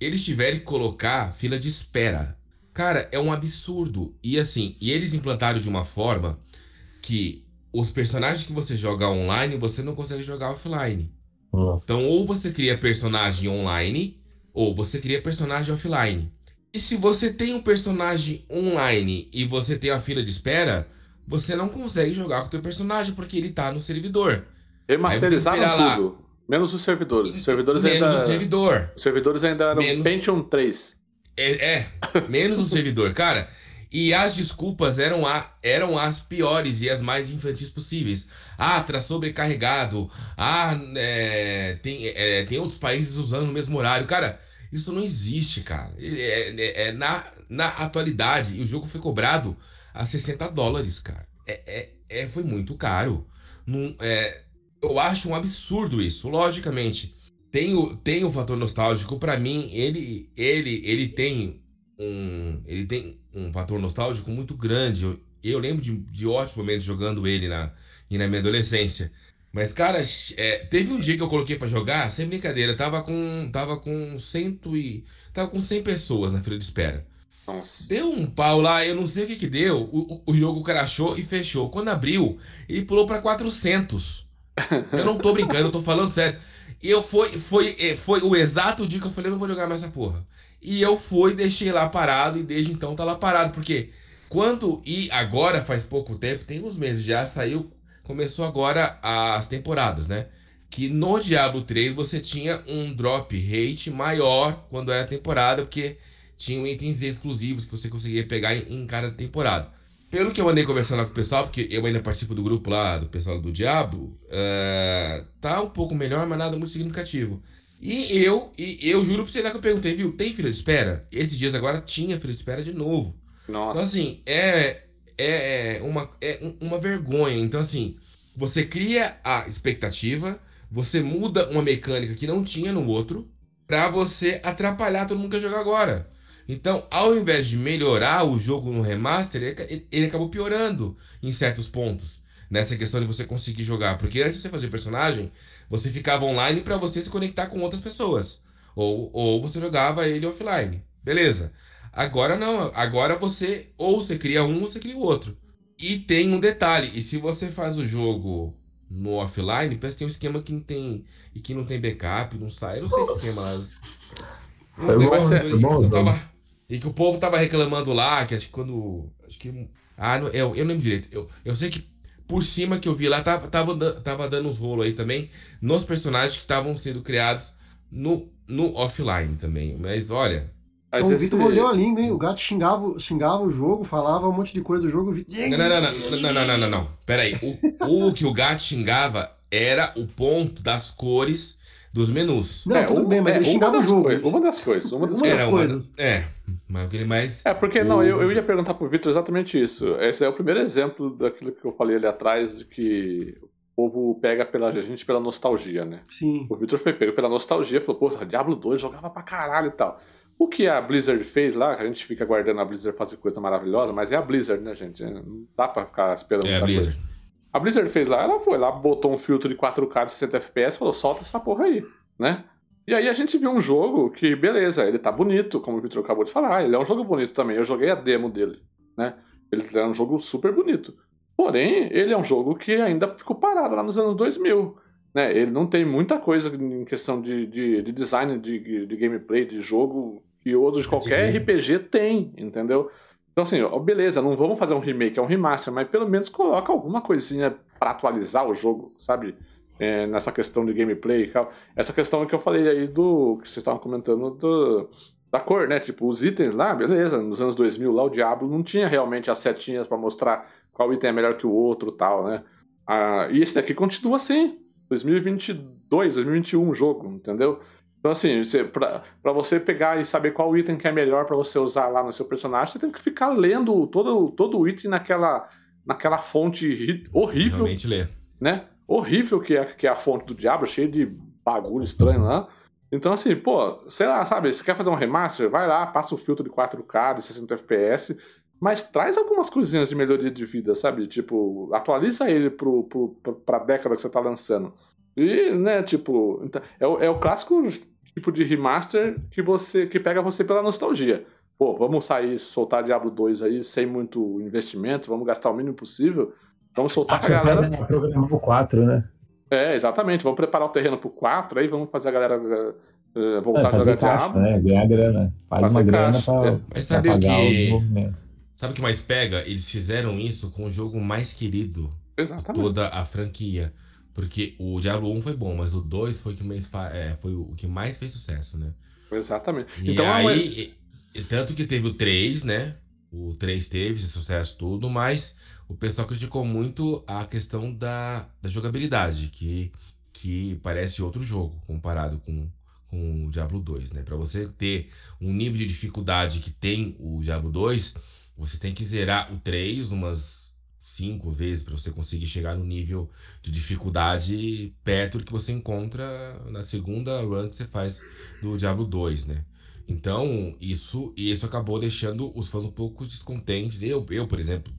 eles tiveram que colocar fila de espera. Cara, é um absurdo. E assim, e eles implantaram de uma forma que os personagens que você joga online, você não consegue jogar offline. Nossa. Então, ou você cria personagem online, ou você cria personagem offline. E se você tem um personagem online e você tem a fila de espera, você não consegue jogar com o teu personagem porque ele tá no servidor. Remasterizaram tudo. Lá. Menos os servidores. Os servidores menos ainda. o servidor. Os servidores ainda eram menos... Pentium 3. É, é menos o servidor. Cara, E as desculpas eram, a, eram as piores e as mais infantis possíveis. Ah, tá sobrecarregado. Ah, é, tem, é, tem outros países usando o mesmo horário. Cara, isso não existe, cara. É, é, é na, na atualidade, e o jogo foi cobrado a 60 dólares, cara. É, é, é foi muito caro. Num, é, eu acho um absurdo isso. Logicamente, tem o, tem o fator nostálgico. para mim, ele, ele, ele tem um. Ele tem um fator nostálgico muito grande. Eu, eu lembro de, de ótimos momentos jogando ele na, na minha adolescência. Mas, cara, é, teve um dia que eu coloquei para jogar, sem brincadeira, tava com. Tava com cento e. Tava com 100 pessoas na fila de espera. Nossa. Deu um pau lá, eu não sei o que que deu. O, o, jogo crashou e fechou. Quando abriu, ele pulou para 400. Eu não tô brincando, eu tô falando sério. Eu foi, foi, é, foi o exato dia que eu falei, eu não vou jogar mais essa porra. E eu fui, deixei lá parado e desde então tá lá parado. Porque quando. E agora faz pouco tempo, tem uns meses já, saiu. Começou agora as temporadas, né? Que no Diablo 3 você tinha um drop rate maior quando era temporada, porque tinham itens exclusivos que você conseguia pegar em, em cada temporada. Pelo que eu andei conversando lá com o pessoal, porque eu ainda participo do grupo lá do pessoal do Diablo, uh, tá um pouco melhor, mas nada muito significativo. E eu, e eu juro pra você lá que eu perguntei, viu? Tem fila de espera? Esses dias agora tinha fila de espera de novo. Nossa. Então, assim, é, é, é uma, é uma vergonha. Então, assim, você cria a expectativa, você muda uma mecânica que não tinha no outro, pra você atrapalhar todo mundo que jogar agora. Então, ao invés de melhorar o jogo no remaster, ele, ele acabou piorando em certos pontos. Nessa questão de você conseguir jogar. Porque antes de você fazer personagem, você ficava online para você se conectar com outras pessoas. Ou, ou você jogava ele offline. Beleza. Agora não. Agora você ou você cria um ou você cria o outro. E tem um detalhe. E se você faz o jogo no offline, parece que tem um esquema que não tem. E que não tem backup, não sai. Eu não sei que esquema lá. Não tem, bom, ser, bom, tava, e que o povo tava reclamando lá, que acho que quando. Acho que. Ah, não, eu, eu não lembro direito. Eu, eu sei que por cima que eu vi lá, tava, tava, tava dando uns rolos aí também nos personagens que estavam sendo criados no, no offline também. Mas olha. Então, o Vitor mordeu a língua, hein? O gato xingava, xingava o jogo, falava um monte de coisa do jogo. Não, não, não, não, não, não, não, não. Pera aí. O, o que o gato xingava era o ponto das cores dos menus. Não, é, tudo bem, mas é, ele xingava o jogo. Coisas, uma das coisas. Uma das, uma das coisas. Uma, é, mas aquele mais. É, porque não, eu, eu ia perguntar pro Vitor exatamente isso. Esse é o primeiro exemplo daquilo que eu falei ali atrás, de que o povo pega pela gente pela nostalgia, né? Sim. O Vitor foi pego pela nostalgia, falou, pô, Diablo 2 jogava pra caralho e tal. O que a Blizzard fez lá, a gente fica aguardando a Blizzard fazer coisa maravilhosa, mas é a Blizzard, né, gente? Não dá pra ficar esperando é a Blizzard. Coisa. A Blizzard fez lá, ela foi lá, botou um filtro de 4K de 60 FPS e falou, solta essa porra aí, né? E aí a gente viu um jogo que, beleza, ele tá bonito, como o Victor acabou de falar, ele é um jogo bonito também. Eu joguei a demo dele, né? Ele é um jogo super bonito. Porém, ele é um jogo que ainda ficou parado lá nos anos 2000. Né? Ele não tem muita coisa em questão de, de, de design, de, de, gameplay, de jogo, que outro de qualquer RPG tem, entendeu? Então, assim, ó, beleza, não vamos fazer um remake, é um remaster, mas pelo menos coloca alguma coisinha para atualizar o jogo, sabe? é, nessa questão de gameplay. Essa questão que eu falei aí do que vocês estavam comentando do, da cor, né? Tipo, os itens lá, beleza, nos anos 2000 lá o Diablo não tinha realmente as setinhas para mostrar qual item é melhor que o outro tal, né? Ah, e esse daqui continua assim. 2022, 2021 o jogo, entendeu? Então, assim, você, pra, pra você pegar e saber qual item que é melhor para você usar lá no seu personagem, você tem que ficar lendo todo, todo o item naquela, naquela fonte horrível. Realmente ler. Né? horrível que é, que é a fonte do diabo, cheio de bagulho estranho lá. Então, assim, pô, sei lá, sabe, você quer fazer um remaster? Vai lá, passa o filtro de 4K, de 60 FPS, mas traz algumas coisinhas de melhoria de vida, sabe? Tipo, atualiza ele pro, pro, pra década que você tá lançando. E, né, tipo, então, é, o, é o clássico tipo de remaster que você que pega você pela nostalgia. Pô, vamos sair, soltar Diablo 2 aí sem muito investimento, vamos gastar o mínimo possível Vamos soltar a galera. Programar o 4, né? É, exatamente. Vamos preparar o terreno pro 4, aí vamos fazer a galera uh, voltar é, a jogar caixa, Diablo. Né? Ganhar grana. Faz fazer uma grana pra, é. Mas sabe o que. Sabe o que mais pega? Eles fizeram isso com o jogo mais querido Exatamente. toda a franquia. Porque o Diablo 1 foi bom, mas o 2 foi, é, foi o que mais fez sucesso, né? Exatamente. E então, aí, tanto que teve o 3, né? O 3 teve esse sucesso tudo, mas o pessoal criticou muito a questão da, da jogabilidade, que, que parece outro jogo comparado com, com o Diablo 2, né? Para você ter um nível de dificuldade que tem o Diablo 2, você tem que zerar o 3 umas cinco vezes para você conseguir chegar no nível de dificuldade perto do que você encontra na segunda run que você faz do Diablo 2, né? Então, isso, isso acabou deixando os fãs um pouco descontentes. Eu, eu por exemplo,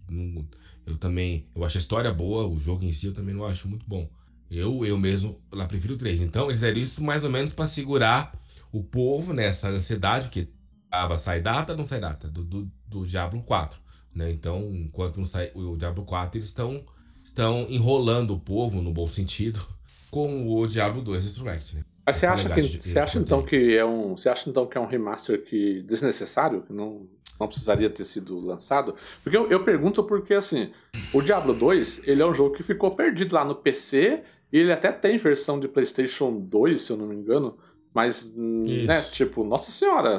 eu também eu acho a história boa, o jogo em si eu também não acho muito bom. Eu, eu mesmo lá prefiro o 3. Então, eles fizeram isso mais ou menos para segurar o povo nessa ansiedade, que tava sai data, não sai data, do, do, do Diablo 4. Né? Então, enquanto não sai o Diablo 4, eles estão estão enrolando o povo, no bom sentido, *laughs* com o Diablo 2 Resurrect. Né? Mas você acha, que, você acha então que é um, você acha então que é um remaster que desnecessário, que não, não precisaria ter sido lançado? Porque eu, eu pergunto porque assim, o Diablo 2, ele é um jogo que ficou perdido lá no PC, e ele até tem versão de PlayStation 2, se eu não me engano, mas hum, né, tipo, nossa senhora,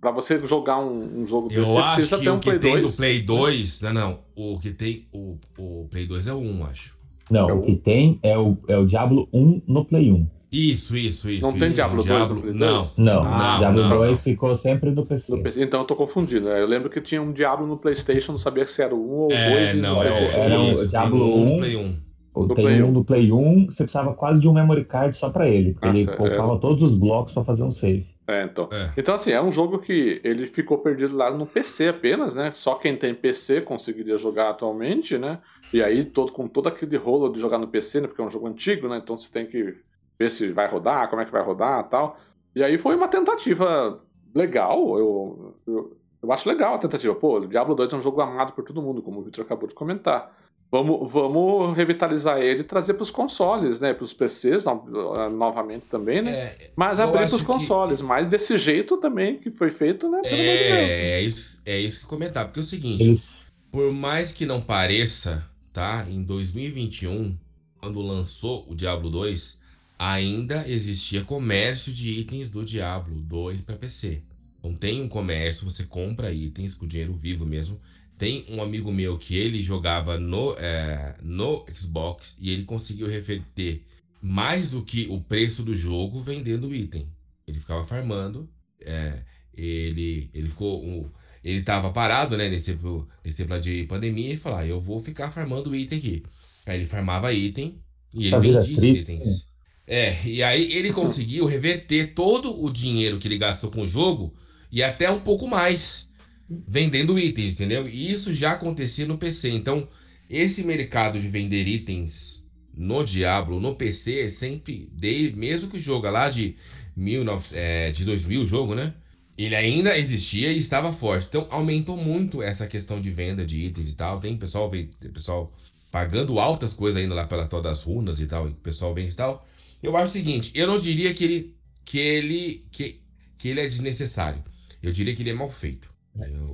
para você jogar um, um jogo desse, eu você acho precisa que ter um o que Play tem 2. do Play 2, não, não, o que tem o, o Play 2 é o 1, acho. Não, é o... o que tem é o, é o Diablo 1 no Play 1. Isso, isso, isso. Não isso, tem Diablo 2 Diablo... Não, não. Ah, Diablo não, 2 não. ficou sempre no PC. no PC. Então eu tô confundindo. Né? Eu lembro que tinha um Diablo no PlayStation, não sabia se era o 1 ou o é, 2. Não, era, era o Diablo 1 no Play 1. O Play 1 no Play 1, você precisava quase de um memory card só pra ele. Porque ele colocava é... todos os blocos pra fazer um save. É, então. É. Então, assim, é um jogo que ele ficou perdido lá no PC apenas, né? Só quem tem PC conseguiria jogar atualmente, né? E aí, todo, com todo aquele rolo de jogar no PC, né? Porque é um jogo antigo, né? Então você tem que ver se vai rodar, como é que vai rodar tal. E aí foi uma tentativa legal, eu, eu, eu acho legal a tentativa. Pô, Diablo 2 é um jogo amado por todo mundo, como o Victor acabou de comentar. Vamos, vamos revitalizar ele e trazer para os consoles, né? Para os PCs no, novamente também, né? É, mas abrir para os consoles. Que... Mas desse jeito também que foi feito, né? É, é isso, é isso que eu comentar. Porque é o seguinte, isso. por mais que não pareça, tá? Em 2021, quando lançou o Diablo 2, ainda existia comércio de itens do Diablo 2 para PC. Então tem um comércio, você compra itens com dinheiro vivo mesmo. Tem um amigo meu que ele jogava no, é, no Xbox e ele conseguiu reverter mais do que o preço do jogo vendendo item. Ele ficava farmando, é, ele, ele ficou. Um, ele tava parado, né, nesse nesse tempo de pandemia, e falou: ah, eu vou ficar farmando item aqui. Aí ele farmava item e ele vendia esses itens. É, e aí ele conseguiu reverter todo o dinheiro que ele gastou com o jogo e até um pouco mais vendendo itens, entendeu? E isso já acontecia no PC. Então, esse mercado de vender itens no Diablo, no PC, é sempre, desde, mesmo que o jogo é lá de, 19, é, de 2000, o jogo, né? Ele ainda existia e estava forte. Então, aumentou muito essa questão de venda de itens e tal. Tem pessoal, pessoal pagando altas coisas ainda lá pela tal das runas e tal, e o pessoal vende e tal. Eu acho o seguinte, eu não diria que ele que ele que, que ele é desnecessário. Eu diria que ele é mal feito.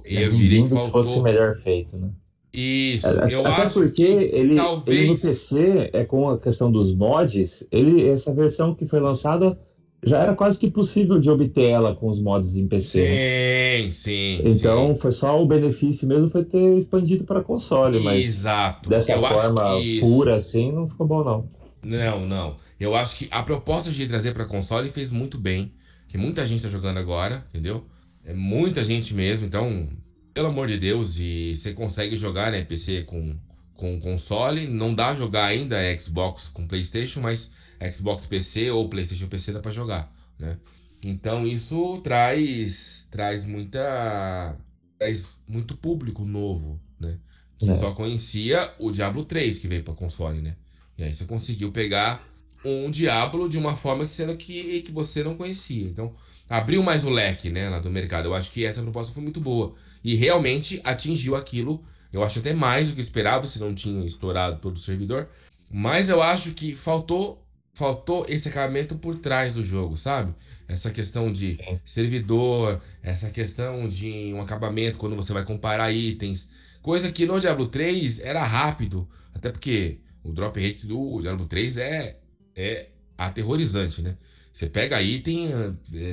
Eu, eu diria que faltou fosse melhor feito, né? Isso, é, eu até acho porque ele, talvez... ele no PC é com a questão dos mods, ele essa versão que foi lançada já era quase que possível de obter ela com os mods em PC. Sim, né? sim. Então sim. foi só o benefício mesmo foi ter expandido para console, mas Exato. dessa eu forma pura assim não ficou bom não. Não, não. Eu acho que a proposta de trazer para console fez muito bem. Que muita gente tá jogando agora, entendeu? É muita gente mesmo. Então, pelo amor de Deus, e você consegue jogar, né, PC com, com console. Não dá jogar ainda Xbox com PlayStation, mas Xbox PC ou PlayStation PC dá para jogar, né? Então isso traz traz muita traz muito público novo, né? Que é. só conhecia o Diablo 3 que veio para console, né? E aí você conseguiu pegar um Diablo de uma forma que, sendo que, que você não conhecia. Então, abriu mais o leque, né, lá do mercado. Eu acho que essa proposta foi muito boa. E realmente atingiu aquilo. Eu acho até mais do que esperava, se não tinha estourado todo o servidor. Mas eu acho que faltou faltou esse acabamento por trás do jogo, sabe? Essa questão de servidor, essa questão de um acabamento quando você vai comparar itens. Coisa que no Diablo 3 era rápido. Até porque o drop rate do Diablo 3 é, é aterrorizante, né? Você pega item,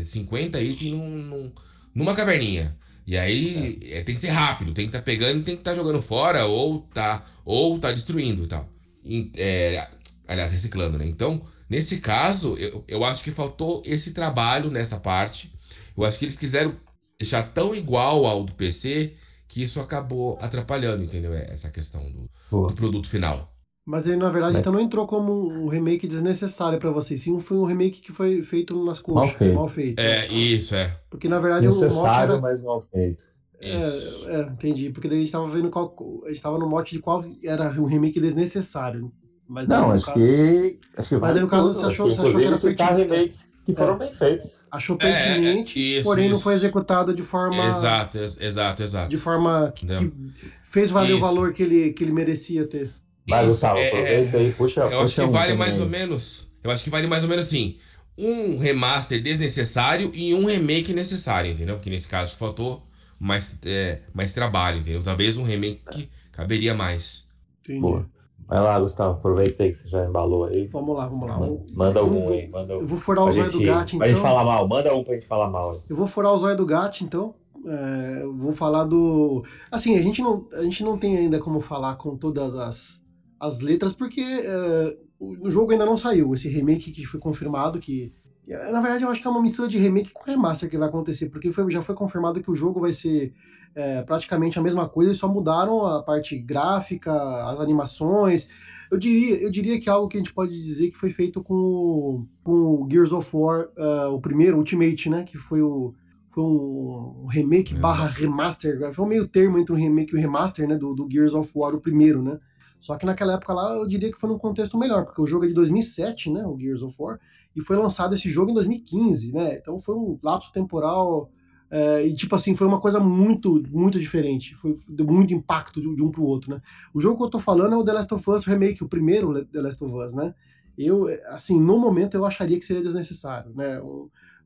50 é, itens num, num, numa caverninha. E aí é. É, tem que ser rápido, tem que estar tá pegando, tem que estar tá jogando fora ou tá, ou tá destruindo e tal. E, é, aliás, reciclando, né? Então, nesse caso, eu, eu acho que faltou esse trabalho nessa parte. Eu acho que eles quiseram deixar tão igual ao do PC que isso acabou atrapalhando, entendeu? Essa questão do, do produto final. Mas ele, na verdade, então não entrou como um remake desnecessário para vocês. Sim, foi um remake que foi feito nas coxas. Mal feito. Mal feito é, isso, é. Porque, na verdade, necessário, o era... mas mal feito. É, é, entendi. Porque daí a gente tava vendo qual. A gente tava no mote de qual era um remake desnecessário. Mas não, acho, caso... que, acho que. Mas aí no caso você achou, você achou que era pertinente. remake que foram é. bem feitos. Achou pertinente, é, porém isso. não foi executado de forma. Exato, exato, exato. De forma que, que fez valer isso. o valor que ele, que ele merecia ter. Vai, Gustavo, é, aproveita aí, puxa. Eu acho que um vale mais ou menos. Eu acho que vale mais ou menos assim. Um remaster desnecessário e um remake necessário, entendeu? Porque nesse caso faltou mais, é, mais trabalho, entendeu? Talvez um remake que caberia mais. Entendi. Boa. Vai lá, Gustavo, aproveita aí que você já embalou aí. Vamos lá, vamos lá. Manda, um aí, manda um. Eu vou furar o zóio do gato, então. Pra gente falar mal, manda um pra gente falar mal. Aí. Eu vou furar o zóio do gato, então. É, vou falar do. Assim, a gente, não, a gente não tem ainda como falar com todas as, as letras, porque é, o jogo ainda não saiu. Esse remake que foi confirmado, que. Na verdade, eu acho que é uma mistura de remake com remaster que vai acontecer, porque foi, já foi confirmado que o jogo vai ser é, praticamente a mesma coisa, eles só mudaram a parte gráfica, as animações. Eu diria, eu diria que é algo que a gente pode dizer que foi feito com, com o Gears of War, uh, o primeiro, Ultimate, né? Que foi o, foi um remake é. barra remaster, foi um meio termo entre o remake e o remaster, né, do, do Gears of War, o primeiro, né, só que naquela época lá eu diria que foi num contexto melhor, porque o jogo é de 2007, né, o Gears of War, e foi lançado esse jogo em 2015, né, então foi um lapso temporal, é, e tipo assim, foi uma coisa muito, muito diferente, foi, deu muito impacto de, de um pro outro, né. O jogo que eu tô falando é o The Last of Us Remake, o primeiro The Last of Us, né, eu, assim, no momento eu acharia que seria desnecessário, né,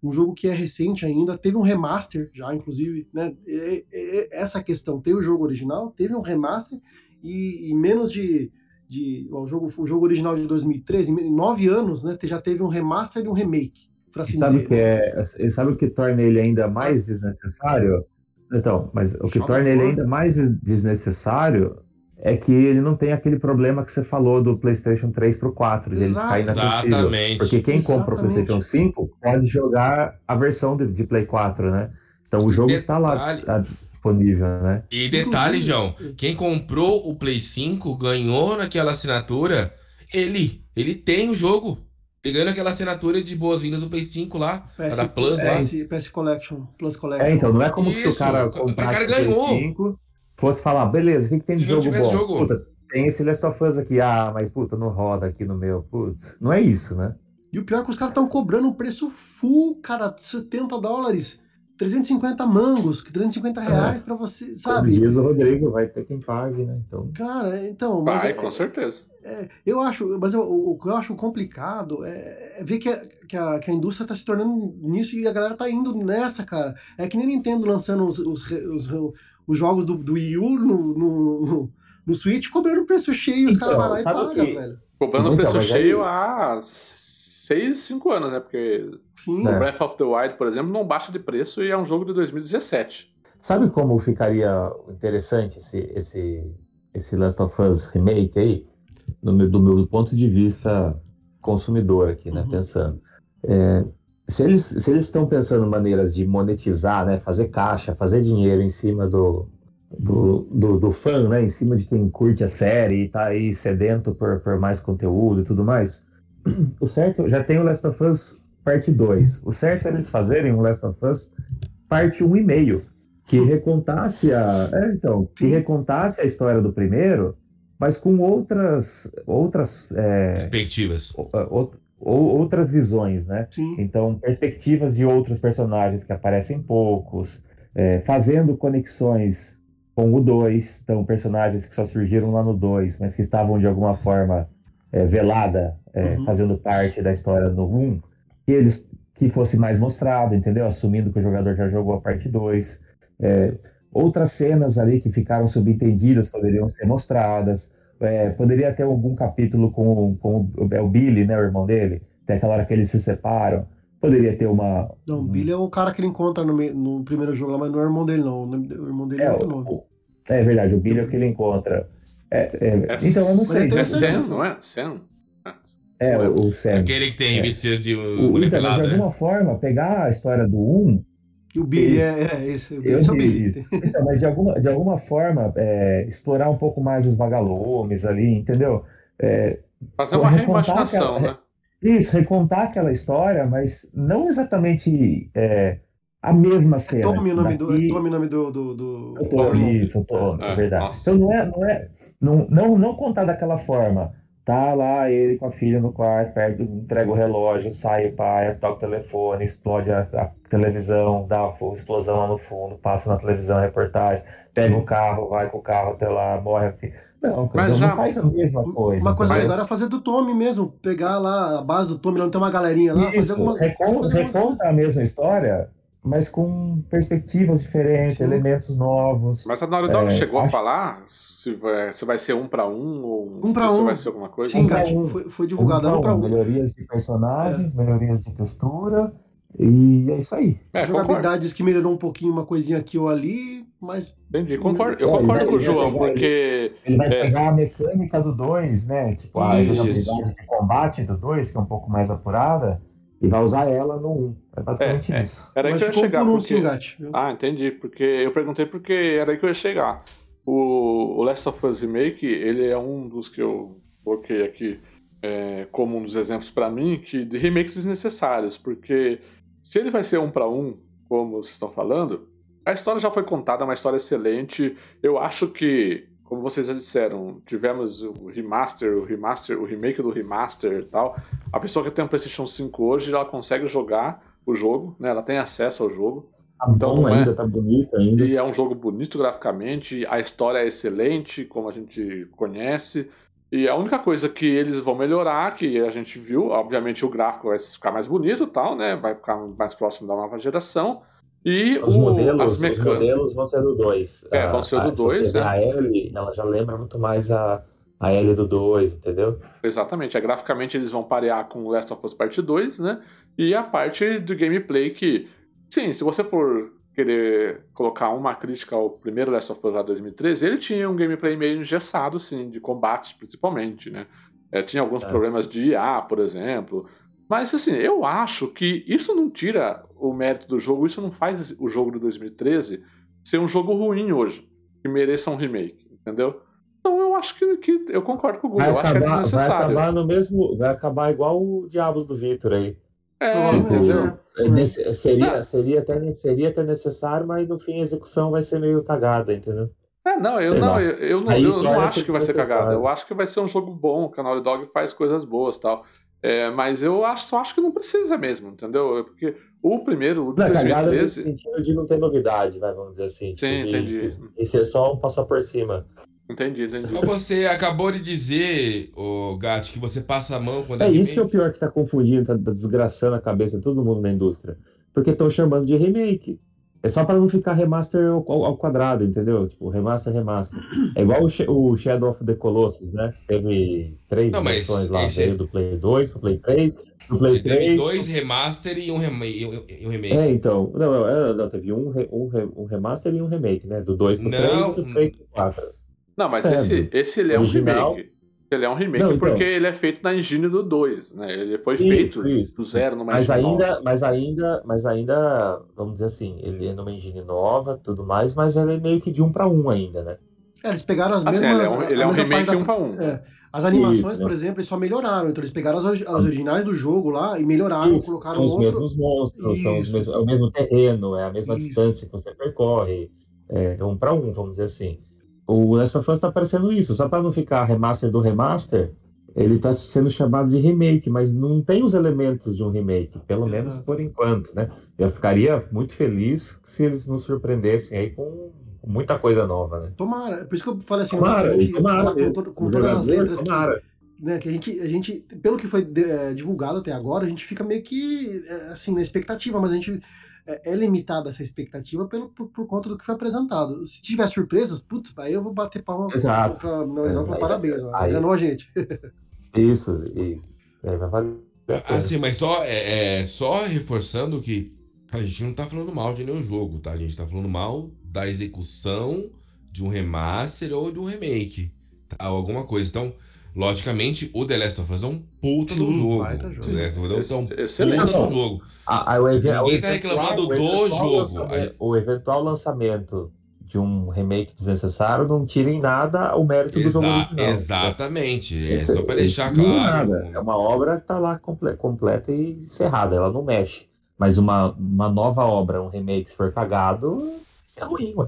um jogo que é recente ainda, teve um remaster já, inclusive, né? E, e, essa questão, teve o jogo original, teve um remaster, e em menos de. de o, jogo, o jogo original de 2013, em nove anos, né? Já teve um remaster e um remake. Assim sabe o que é, sabe o que torna ele ainda mais desnecessário? Então, mas o que torna ele ainda mais desnecessário é que ele não tem aquele problema que você falou do PlayStation 3 para o 4, de ele ficar inacessível. Exatamente. Porque quem Exatamente. compra o PlayStation 5 pode jogar a versão de, de Play 4, né? Então o jogo Detalhe. está lá tá disponível, né? E detalhe, João, quem comprou o Play 5 ganhou naquela assinatura, ele, ele tem o jogo. Pegando aquela assinatura de boas-vindas do Play 5 lá, PS, da Plus PS, lá. PS Collection, Plus Collection. É, então, não é como Isso, que o cara comprar o cara ganhou. Play 5 fosse falar, beleza, o que, que tem de jogo bom? Jogo. Puta, tem esse Last of Us aqui, ah, mas puta, não roda aqui no meu, putz. Não é isso, né? E o pior é que os caras estão cobrando um preço full, cara, 70 dólares. 350 mangos, 350 é. reais é. para você, sabe? Como diz o Rodrigo, vai ter quem pague, né? Então... Cara, então... Vai, é, com certeza. É, eu acho, mas eu, o, que eu acho complicado é, é ver que a, que a, que a indústria tá se tornando nisso e a galera tá indo nessa, cara. É que nem Nintendo lançando os, os, os, os jogos do, do Wii U no, no, no, no Switch cobrando preço cheio, os caras então, vão lá e pagam, que... velho. Cobrando então, preço cheio aí... há 6, 5 anos, né? Porque Sim. o Breath of the Wild, por exemplo, não baixa de preço e é um jogo de 2017. Sabe como ficaria interessante esse, esse, esse Last of Us Remake aí? Do meu, do meu ponto de vista consumidor aqui, né? Uhum. Pensando. É, se eles se eles estão pensando maneiras de monetizar, né, fazer caixa, fazer dinheiro em cima do, do, do, do, fã, né, em cima de quem curte a série e tá aí sedento por, por mais conteúdo e tudo mais, *clears throat* o certo já tem o Last of Us parte 2. O certo é eles fazerem um Last of Us parte 1,5, que recontasse a, é, então, que recontasse a história do primeiro, mas com outras outras é, perspectivas ou outras visões, né? Sim. Então, perspectivas de outros personagens que aparecem poucos, é, fazendo conexões com o 2, então personagens que só surgiram lá no 2, mas que estavam de alguma forma é, velada, é, uhum. fazendo parte da história no 1, um, que eles que fosse mais mostrado, entendeu? Assumindo que o jogador já jogou a parte 2. É, outras cenas ali que ficaram subentendidas poderiam ser mostradas. É, poderia ter algum capítulo com, com o, é o Billy, né, o irmão dele, tem aquela hora que eles se separam. poderia ter uma. Não, o Billy é o cara que ele encontra no, no primeiro jogo lá, mas não é o irmão dele, não. O irmão dele é, é nome. É verdade, o Billy é o que ele encontra. É, é, então eu não sei. É Sam, não é? Sam? É, o, o Sam. Aquele que tem é. vestido de o, então, mas de né? alguma forma, pegar a história do 1. E o Billy é, é esse, esse é o Billy. Então, mas de alguma, de alguma forma, é, explorar um pouco mais os vagalumes ali, entendeu? É, Fazer uma reimaginação, aquela, né? Isso, recontar aquela história, mas não exatamente é, a mesma cena. Tome o nome, Daqui... do, tome o nome do. do, do... Eu tô, isso, eu tô, é, é verdade. Nossa. Então não é, não é. Não, não, não contar daquela forma Tá lá ele com a filha no quarto, perto, entrega o relógio, sai o pai, toca o telefone, explode a, a televisão, dá uma explosão lá no fundo, passa na televisão a reportagem, pega o carro, vai com o carro até lá, morre a filha. Não, Mas já... não faz a mesma coisa. Uma coisa legal era fazer do Tommy mesmo, pegar lá a base do Tommy, não tem uma galerinha lá, Isso, fazer alguma... reconta, reconta a mesma história, mas com perspectivas diferentes, Sim. elementos novos. Mas a Naughty Dog é, chegou acho... a falar se vai, se vai ser um para um ou um para um. vai ser alguma coisa? Sim, um, foi, foi divulgado um, um para um. Melhorias de personagens, é. melhorias de textura e é isso aí. É, Jogabilidades que melhorou um pouquinho, uma coisinha aqui ou ali, mas. Entendi, concordo, eu concordo é, com o João, pegar, porque. Ele vai é. pegar a mecânica do 2, né? Tipo, a isso. jogabilidade de combate do 2, que é um pouco mais apurada e vai usar ela no 1. É basicamente é, é. isso. Era aí que eu ia chegar. Por porque... um ah, entendi. Porque eu perguntei porque era aí que eu ia chegar. O, o Last of Us Remake, ele é um dos que eu coloquei aqui é, como um dos exemplos para mim que de remakes desnecessários, porque se ele vai ser um para um, como vocês estão falando, a história já foi contada, é uma história excelente. Eu acho que como vocês já disseram, tivemos o remaster, o remaster, o remake do remaster e tal. A pessoa que tem um PlayStation 5 hoje, ela consegue jogar o jogo, né? Ela tem acesso ao jogo. Tá então, bom é... ainda, tá bonito ainda. E é um jogo bonito graficamente, a história é excelente, como a gente conhece. E a única coisa que eles vão melhorar, que a gente viu, obviamente o gráfico vai ficar mais bonito e tal, né? Vai ficar mais próximo da nova geração. E os, o, modelos, os modelos vão ser do 2. É, vão ser do 2. Né? A L, ela já lembra muito mais a, a L do 2, entendeu? Exatamente. É, graficamente eles vão parear com Last of Us Part 2, né? E a parte do gameplay que, sim, se você for querer colocar uma crítica ao primeiro Last of Us lá 2013, ele tinha um gameplay meio engessado, sim, de combate principalmente, né? É, tinha alguns é. problemas de IA, por exemplo. Mas assim, eu acho que isso não tira o mérito do jogo, isso não faz o jogo de 2013 ser um jogo ruim hoje, que mereça um remake, entendeu? Então eu acho que, que eu concordo com o Google, eu acho que é desnecessário. Vai acabar no mesmo, vai acabar igual o Diablo do Victor aí. É, entendeu? É, seria, seria, até, seria até necessário, mas no fim a execução vai ser meio cagada, entendeu? É, não, eu não, eu, eu, não, eu não acho que vai ser cagada. Eu acho que vai ser um jogo bom, a Naughty Dog faz coisas boas tal. É, mas eu acho, só acho que não precisa mesmo, entendeu? Porque o primeiro, o de não, 2013... No sentido de não ter novidade, vai, vamos dizer assim. Sim, entendi. E ser só um passo por cima. Entendi, entendi. Você acabou de dizer, o Gato, que você passa a mão quando é. É isso que é o pior que tá confundindo, tá desgraçando a cabeça de todo mundo na indústria. Porque estão chamando de remake. É só para não ficar remaster ao, ao, quadrado, entendeu? Tipo, remaster, remaster. É igual o, o Shadow of the Colossus, né? Teve três não, versões lá, esse... veio do Play 2 pro Play 3, do Play 3... Teve dois remaster e um, remake, um remake. É, então, não, não, não teve um, um, um, remaster e um remake, né? Do 2 pro não, 3 e do 3 pro 4. Não, mas é, esse, esse ele é original, um remake. Ele é um remake não, então, porque ele é feito na engine do 2, né? Ele foi isso, feito isso. do zero numa mas engine ainda, nova. Mas ainda, mas ainda, vamos dizer assim, ele é numa engine nova, tudo mais, mas ele é meio que de um para um ainda, né? É, eles pegaram as assim, mesmas... Ele é um, ele é um remake da, um para um. É, as animações, isso, por né? exemplo, eles só melhoraram. Então eles pegaram as, as originais do jogo lá e melhoraram, isso, colocaram são os outro... mesmos monstros, são os mesmos, é o mesmo terreno, é a mesma distância que você percorre. É um para um, vamos dizer assim. O Last of Us tá parecendo isso, só para não ficar remaster do remaster, ele está sendo chamado de remake, mas não tem os elementos de um remake, pelo menos por enquanto, né? Eu ficaria muito feliz se eles nos surpreendessem aí com muita coisa nova, né? Tomara, por isso que eu falei assim, tomara, gente, tomara, com, com, com todas as letras tomara. Que, né, que a gente, a gente, pelo que foi de, é, divulgado até agora, a gente fica meio que é, assim na expectativa, mas a gente é, é limitada essa expectativa pelo, por, por, conta do que foi apresentado. Se tiver surpresas, putz, aí eu vou bater palma Exato. pra, não, é, parabéns, aí, enganou a gente. *laughs* Isso, e é, vai valer Assim, mas só, é, é, só reforçando que a gente não tá falando mal de nenhum jogo, tá? A gente tá falando mal da execução de um remaster ou de um remake, tá? Alguma coisa. Então, logicamente, o The Last of Us é um puta do jogo. jogo. Né? É um Excelente. puta do jogo. A, a, o Ninguém tá reclamando do jogo. O eventual lançamento de um remake desnecessário não tira em nada o mérito Exa do jogo original. Exatamente. É só para deixar claro. Nada. É uma obra que tá lá comple completa e encerrada, ela não mexe. Mas uma, uma nova obra, um remake, se for cagado, isso é ruim, ué.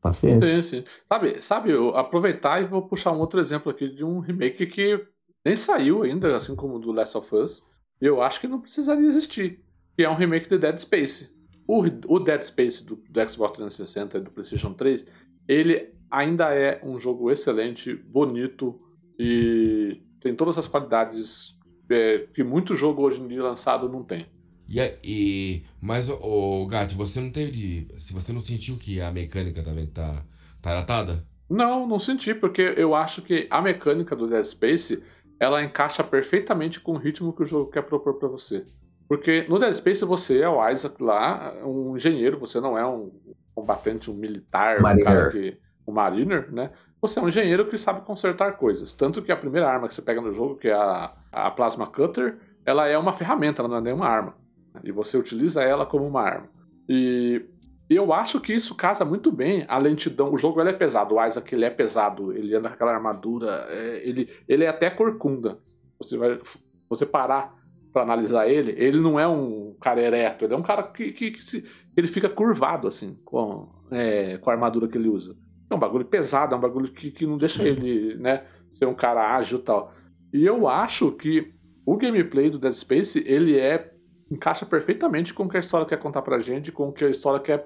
Paciência. Sim, sim. Sabe, sabe, eu aproveitar e vou puxar um outro exemplo aqui de um remake que nem saiu ainda, assim como o do Last of Us. E eu acho que não precisaria existir. Que é um remake de Dead Space. O, o Dead Space do, do Xbox 360 e do PlayStation 3, ele ainda é um jogo excelente, bonito e tem todas as qualidades é, que muito jogo hoje em dia lançado não tem. E, e mas o Gato, você não teve, se você não sentiu que a mecânica também tá tá? Não, não senti, porque eu acho que a mecânica do Dead Space ela encaixa perfeitamente com o ritmo que o jogo quer propor para você. Porque no Dead Space você é o Isaac lá, um engenheiro, você não é um combatente, um militar, mariner. um cara que. um mariner, né? Você é um engenheiro que sabe consertar coisas. Tanto que a primeira arma que você pega no jogo, que é a, a Plasma Cutter, ela é uma ferramenta, ela não é nenhuma arma. E você utiliza ela como uma arma. E eu acho que isso casa muito bem a lentidão. O jogo ele é pesado, o Isaac ele é pesado, ele anda com aquela armadura, é, ele, ele é até corcunda. Você vai você parar para analisar ele, ele não é um cara ereto, ele é um cara que, que, que se, ele fica curvado, assim, com, é, com a armadura que ele usa. É um bagulho pesado, é um bagulho que, que não deixa ele, né, ser um cara ágil e tal. E eu acho que o gameplay do Dead Space, ele é encaixa perfeitamente com o que a história quer contar pra gente, com o que a história quer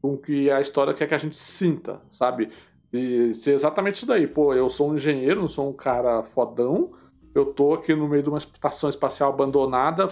com que a história quer que a gente sinta, sabe? E ser exatamente isso daí. Pô, eu sou um engenheiro, não sou um cara fodão, eu tô aqui no meio de uma estação espacial abandonada,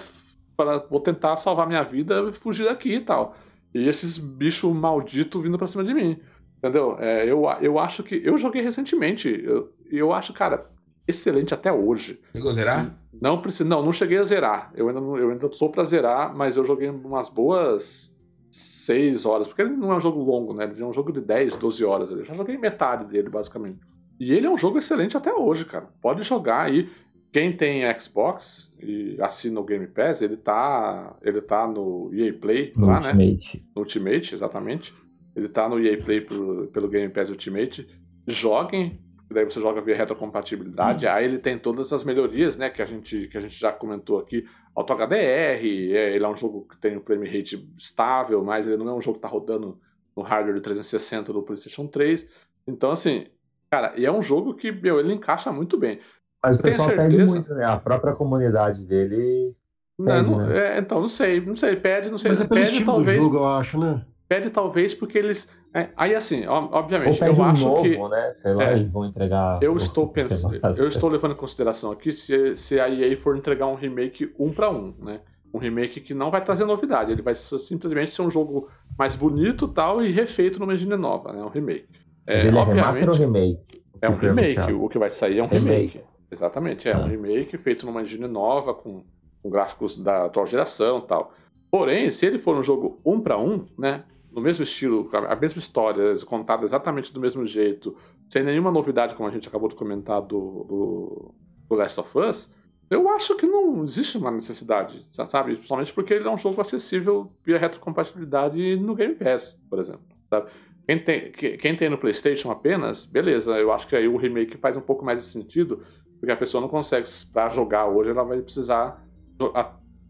para, vou tentar salvar minha vida e fugir daqui e tal. E esses bichos malditos vindo pra cima de mim. Entendeu? É, eu, eu acho que. Eu joguei recentemente. Eu, eu acho, cara, excelente até hoje. Chegou a zerar? Não, precisa, não, não cheguei a zerar. Eu ainda, eu ainda sou pra zerar, mas eu joguei umas boas 6 horas. Porque ele não é um jogo longo, né? Ele é um jogo de 10, 12 horas. Eu já joguei metade dele, basicamente. E ele é um jogo excelente até hoje, cara. Pode jogar aí. Quem tem Xbox e assina o Game Pass, ele tá, ele tá no EA Play no lá, Ultimate. né? No Ultimate, exatamente. Ele tá no EA Play pelo, pelo Game Pass Ultimate. Joguem, daí você joga via retrocompatibilidade. Hum. Aí ele tem todas as melhorias, né, que a gente, que a gente já comentou aqui. Auto HDR, é, ele é um jogo que tem um frame rate estável, mas ele não é um jogo que tá rodando no hardware de 360 do PlayStation 3. Então, assim, cara, e é um jogo que, meu, ele encaixa muito bem. Mas o pessoal pede muito, né? A própria comunidade dele. Pede, não, não, né? é, então, não sei, não sei, pede, não sei. Mas é pelo pede, talvez, do jogo, eu acho, né? Pede talvez porque eles. É, aí assim, obviamente, eu um acho novo, que. Né? Sei lá, é, vão entregar. Eu estou pensando. Eu estou levando em consideração aqui se, se a EA for entregar um remake um para um, né? Um remake que não vai trazer novidade, ele vai simplesmente ser um jogo mais bonito tal e refeito numa engine nova, né? Um remake. É, Mas ele é remaster ou remake? É um remake, o que vai sair é um remake. remake. Exatamente, é ah. um remake feito numa engine nova, com, com gráficos da atual geração e tal. Porém, se ele for um jogo um para um, né? No mesmo estilo, a mesma história, contada exatamente do mesmo jeito, sem nenhuma novidade, como a gente acabou de comentar do, do, do Last of Us, eu acho que não existe uma necessidade, sabe? Principalmente porque ele é um jogo acessível via retrocompatibilidade no Game Pass, por exemplo. Sabe? Quem tem, quem tem no PlayStation apenas, beleza, eu acho que aí o remake faz um pouco mais de sentido, porque a pessoa não consegue, para jogar hoje, ela vai precisar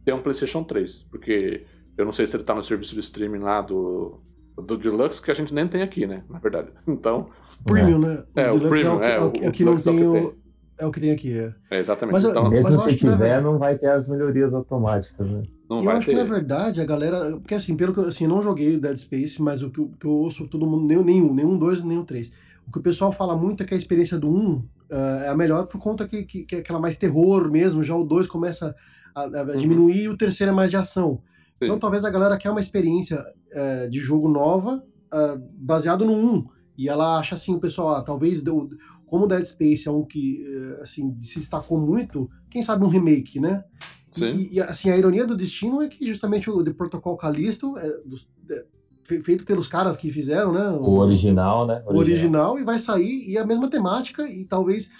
ter um PlayStation 3. Porque eu não sei se ele tá no serviço de streaming lá do, do Deluxe, que a gente nem tem aqui, né? Na verdade. Então. Premium, né? O é, o Premium, é o, é o, que não tem o. É o que tem aqui, é. é exatamente. Mas, então, mesmo mas se tiver, não vai ter as melhorias automáticas, né? Não eu vai acho ter. que, na verdade, a galera. Porque assim, pelo que eu assim, não joguei Dead Space, mas o que, eu, que eu ouço todo mundo, nenhum, nenhum, nenhum dois, nenhum três. O que o pessoal fala muito é que a experiência do 1 um, uh, é a melhor por conta que, que, que é aquela mais terror mesmo, já o 2 começa a, a uhum. diminuir e o terceiro é mais de ação. Sim. Então talvez a galera quer uma experiência uh, de jogo nova uh, baseado no 1. Um, e ela acha assim, o pessoal, ah, talvez o, como Dead Space é um que, eh, assim, se destacou muito, quem sabe um remake, né? E, e, assim, a ironia do destino é que justamente o The Protocol Callisto é, é feito pelos caras que fizeram, né? O, o original, né? O original. original, e vai sair, e a mesma temática, e talvez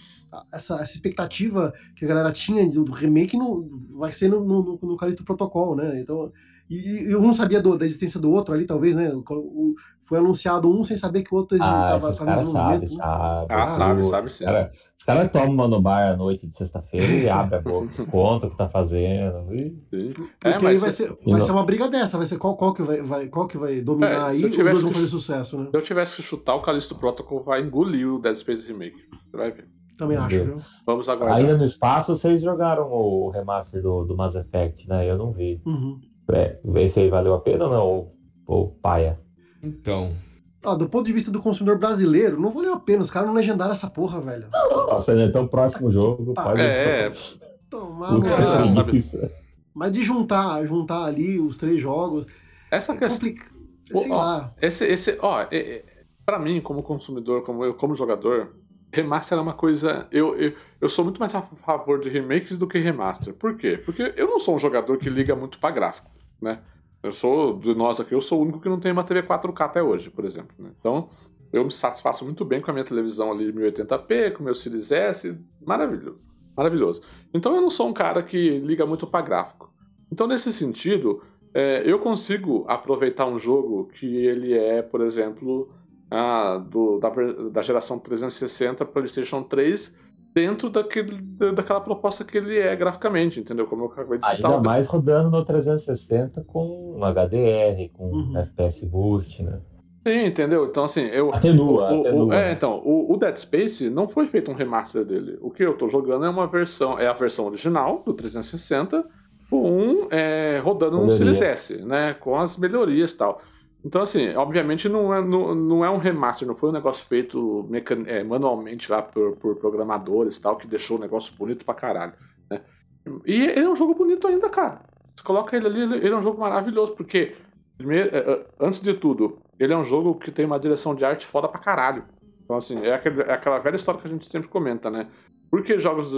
essa, essa expectativa que a galera tinha do, do remake no, vai ser no, no, no Callisto Protocol, né? Então, e, e um sabia do, da existência do outro ali, talvez, né? O, foi anunciado um sem saber que o outro estava ah, em desenvolvimento. Sabe, sabe, ah, sabe, sabe sim. Cara, os caras tomam no bar à noite de sexta-feira e abrem a boca, *laughs* conta o que tá fazendo. E... Porque é, aí vai, ser, vai ser uma briga dessa, vai ser qual, qual, que, vai, vai, qual que vai dominar é, aí, os dois vão fazer sucesso, né? Se eu tivesse que chutar, o Callisto Protocol vai engolir o Dead Space Remake. Vai ver. Também acho, viu? Vamos agora. Ainda no espaço, vocês jogaram o remaster do, do Mass Effect, né? Eu não vi. Uhum. É, se aí valeu a pena ou não, ou, ou paia. Então. Ah, do ponto de vista do consumidor brasileiro, não valeu a pena. Os caras não legendaram essa porra, velho. Nossa, né? Então, próximo jogo. Pode... É. Tomar no Mas de juntar, juntar ali os três jogos. Essa é questão. Complica... Sei ó, lá. Esse, esse, ó, é, é, pra mim, como consumidor, como eu, como jogador, remaster é uma coisa. Eu, eu, eu sou muito mais a favor de remakes do que remaster. Por quê? Porque eu não sou um jogador que liga muito para gráfico, né? Eu sou, de nós aqui, eu sou o único que não tem uma TV 4K até hoje, por exemplo. Né? Então, eu me satisfaço muito bem com a minha televisão ali 1080p, com o meu Series S, maravilhoso. Maravilhoso. Então, eu não sou um cara que liga muito para gráfico. Então, nesse sentido, é, eu consigo aproveitar um jogo que ele é, por exemplo, ah, do, da, da geração 360 PlayStation 3 dentro daquele, daquela proposta que ele é graficamente, entendeu? Como eu acabei de citar. Ainda mais rodando no 360 com um HDR, com uhum. FPS Boost, né? Sim, entendeu? Então, assim, eu. Atenua, o, atenua. O, é, então, o, o, Dead Space não foi feito um remaster dele. O que eu tô jogando é uma versão, é a versão original do 360, com é, rodando no Series S, né? Com as melhorias e tal. Então, assim, obviamente não é, não, não é um remaster, não foi um negócio feito é, manualmente lá por, por programadores e tal, que deixou o negócio bonito pra caralho. Né? E ele é um jogo bonito ainda, cara. Você coloca ele ali, ele é um jogo maravilhoso, porque, primeiro, é, é, antes de tudo, ele é um jogo que tem uma direção de arte foda pra caralho. Então, assim, é, aquele, é aquela velha história que a gente sempre comenta, né? Por que jogos,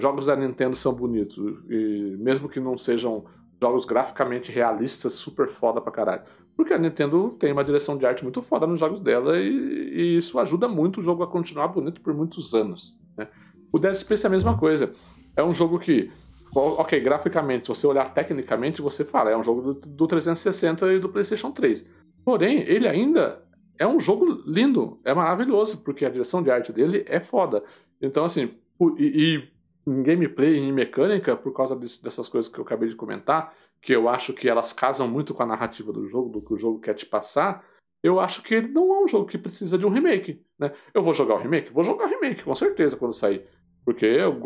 jogos da Nintendo são bonitos? E mesmo que não sejam jogos graficamente realistas, super foda pra caralho. Porque a Nintendo tem uma direção de arte muito foda nos jogos dela e, e isso ajuda muito o jogo a continuar bonito por muitos anos. Né? O Dead Space é a mesma coisa. É um jogo que, ok, graficamente, se você olhar tecnicamente, você fala, é um jogo do, do 360 e do PlayStation 3. Porém, ele ainda é um jogo lindo, é maravilhoso, porque a direção de arte dele é foda. Então, assim, e, e em gameplay, em mecânica, por causa dessas coisas que eu acabei de comentar, que eu acho que elas casam muito com a narrativa do jogo, do que o jogo quer te passar, eu acho que ele não é um jogo que precisa de um remake. Né? Eu vou jogar o remake? Vou jogar o remake, com certeza, quando sair. Porque eu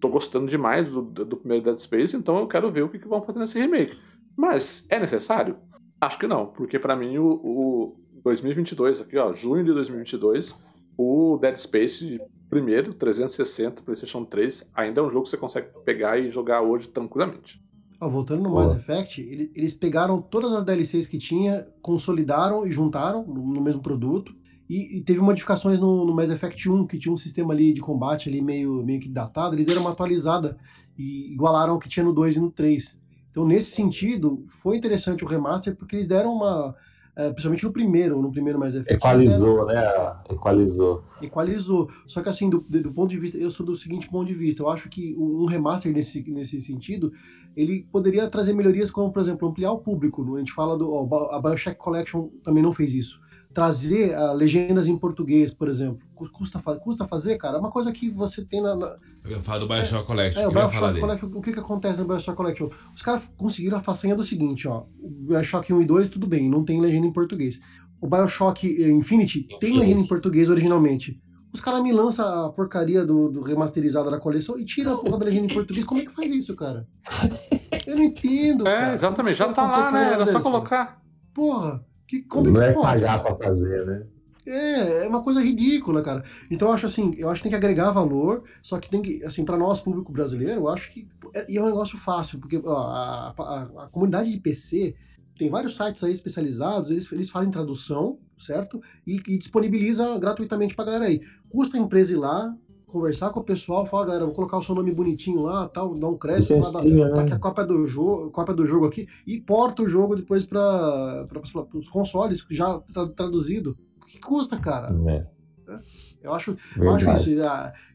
tô gostando demais do, do primeiro Dead Space, então eu quero ver o que, que vão fazer nesse remake. Mas é necessário? Acho que não, porque para mim o, o 2022, aqui ó, junho de 2022, o Dead Space primeiro, 360, PlayStation 3, ainda é um jogo que você consegue pegar e jogar hoje tranquilamente. Ah, voltando no Mass Effect, eles pegaram todas as DLCs que tinha, consolidaram e juntaram no mesmo produto. E, e teve modificações no, no, Mass Effect 1, que tinha um sistema ali de combate ali meio, meio que datado. Eles deram uma atualizada e igualaram o que tinha no 2 e no 3. Então, nesse sentido, foi interessante o remaster, porque eles deram uma, é, principalmente no primeiro, no primeiro mais Effect. Equalizou, né? Equalizou. Equalizou. Só que assim, do, do, ponto de vista, eu sou do seguinte ponto de vista, eu acho que um remaster nesse, nesse sentido, ele poderia trazer melhorias como, por exemplo, ampliar o público. A gente fala do. Ó, a Bioshock Collection também não fez isso trazer uh, legendas em português, por exemplo, custa, custa fazer, cara? É uma coisa que você tem na. na... Eu ia falar do Bioshock é, Collection. É, o Bioshock Collection, o que, que acontece no Bioshock Collection? Os caras conseguiram a façanha do seguinte, ó. O Bioshock 1 e 2, tudo bem, não tem legenda em português. O Bioshock Infinity, Infinity. tem legenda em português originalmente. Os caras me lançam a porcaria do, do, remasterizado da coleção e tiram a porra da legenda em português. Como é que faz isso, cara? Eu não entendo. É, cara. exatamente. Já tá lá, né? Era só colocar. Porra. Que, como não é pagar pra fazer, né? É, é uma coisa ridícula, cara. Então eu acho assim, eu acho que tem que agregar valor, só que tem que, assim, para nós, público brasileiro, eu acho que é, e é um negócio fácil, porque ó, a, a, a, comunidade de PC tem vários sites aí especializados, eles, eles fazem tradução, certo? E, e disponibiliza gratuitamente pra galera aí. Custa a empresa ir lá, conversar com o pessoal, falar, galera, vou colocar o seu nome bonitinho lá, tal, dar um crédito, é falar, sim, da, né? tá aqui a cópia do jogo, cópia do jogo aqui, e porta o jogo depois para os consoles já tra- traduzido. O que custa, cara? É, Eu acho, eu acho isso.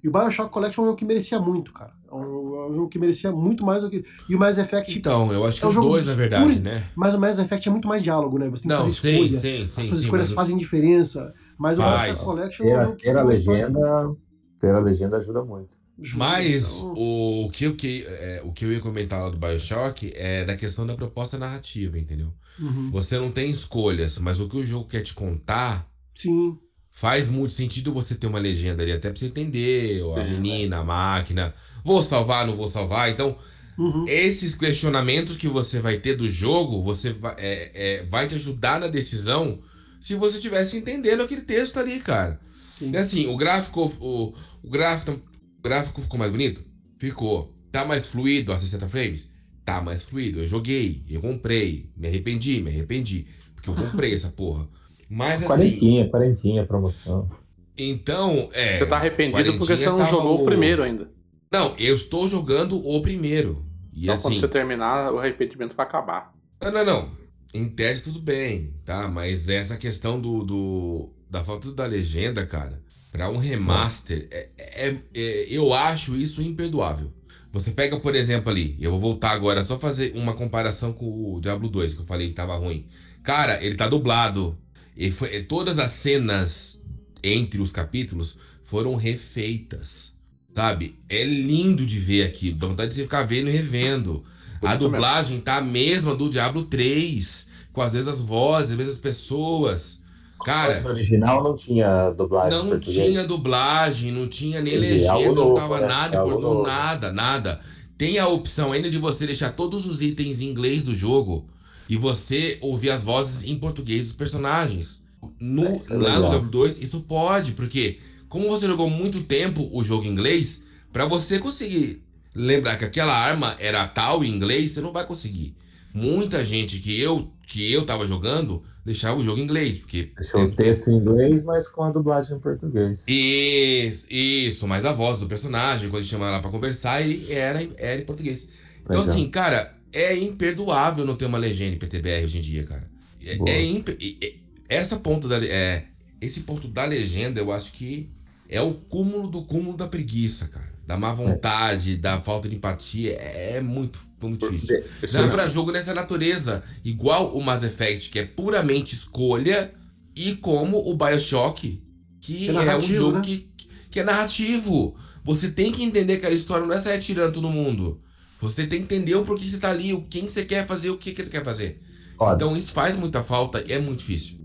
E, o Bioshock Collection é um jogo que merecia muito, cara. É um, é um jogo que merecia muito mais do que. E o Mass Effect. Então, eu acho que É um os dois, na verdade, né? Mas o Mass Effect é muito mais diálogo, né? Você tem que Não, fazer sim, escolha. sim, As sim, suas sim. escolhas fazem diferença. Mas o. Bioshock Collection é Ter um a, jogo que ter a tem uma história- legenda, ter a legenda ajuda muito. Mas então- o que, eu, que, é, o que eu ia comentar lá do Bioshock é da questão da proposta narrativa, entendeu? Uhum. Você não tem escolhas, mas o que o jogo quer te contar Sim. faz muito sentido você ter uma legenda ali, até pra você entender a Sim, menina, a máquina. Vou salvar, não vou salvar. Então, Uhum. esses questionamentos que você vai ter do jogo, você vai, é, é, vai te ajudar na decisão se você estivesse entendendo aquele texto ali, cara. Sim. E assim, o gráfico, o, o gráfico, o gráfico ficou mais bonito? Ficou. Tá mais fluido a 60 frames? Tá mais fluido. Eu joguei, eu comprei, me arrependi, me arrependi. Porque eu comprei *laughs* essa porra. Mas assim, Quarentinha, quarentinha, promoção. então, é. Você tá arrependido porque você não jogou o primeiro ainda. Não, eu estou jogando o primeiro. E Então assim. quando você terminar, o arrependimento vai acabar. Não, não, não. Em tese tudo bem, tá? Mas essa questão do, do- da falta da legenda, cara, pra um remaster, é, é- é- eu acho isso imperdoável. Você pega, por exemplo, ali, eu vou voltar agora só fazer uma comparação com o Diablo 2, que eu falei que tava ruim. Cara, ele tá dublado. E foi- todas as cenas entre os capítulos foram refeitas. Sabe? É lindo de ver aquilo. Dá vontade de você ficar vendo e revendo. A dublagem tá a mesma do Diablo 3, com as mesmas vozes, as mesmas pessoas. Cara, original não tinha dublagem em não tinha dublagem, não tinha nem legenda, não tava né? nada, por novo. nada, nada. Tem a opção ainda de você deixar todos os itens em inglês do jogo e você ouvir as vozes em português dos personagens. No, É, lá no legal. Diablo 2, isso pode, porque como você jogou muito tempo o jogo em inglês, pra você conseguir lembrar que aquela arma era tal em inglês, você não vai conseguir. Muita gente que eu que eu tava jogando deixava o jogo em inglês, porque Deixou o texto em inglês, mas com a dublagem em português. isso, isso, mas a voz do personagem, quando chama ela pra conversar, ele era, era em português. Então, Legal. assim, cara, é imperdoável não ter uma legenda em PTBR hoje em dia, cara. É, é e- essa ponto da, é, esse ponto da legenda, eu acho que é o cúmulo do cúmulo da preguiça, cara. Da má vontade, da falta de empatia. É, é muito, muito difícil. Não é é- pra jogo nessa natureza. Igual o Mass Effect, que é puramente escolha, e como o Bioshock, que É é, um jogo né? que, que é narrativo. Você tem que entender que a história não é sair atirando todo mundo. Você tem que entender o porquê você tá ali, o quem você quer fazer, o que, que você quer fazer. Então isso faz muita falta e é muito difícil.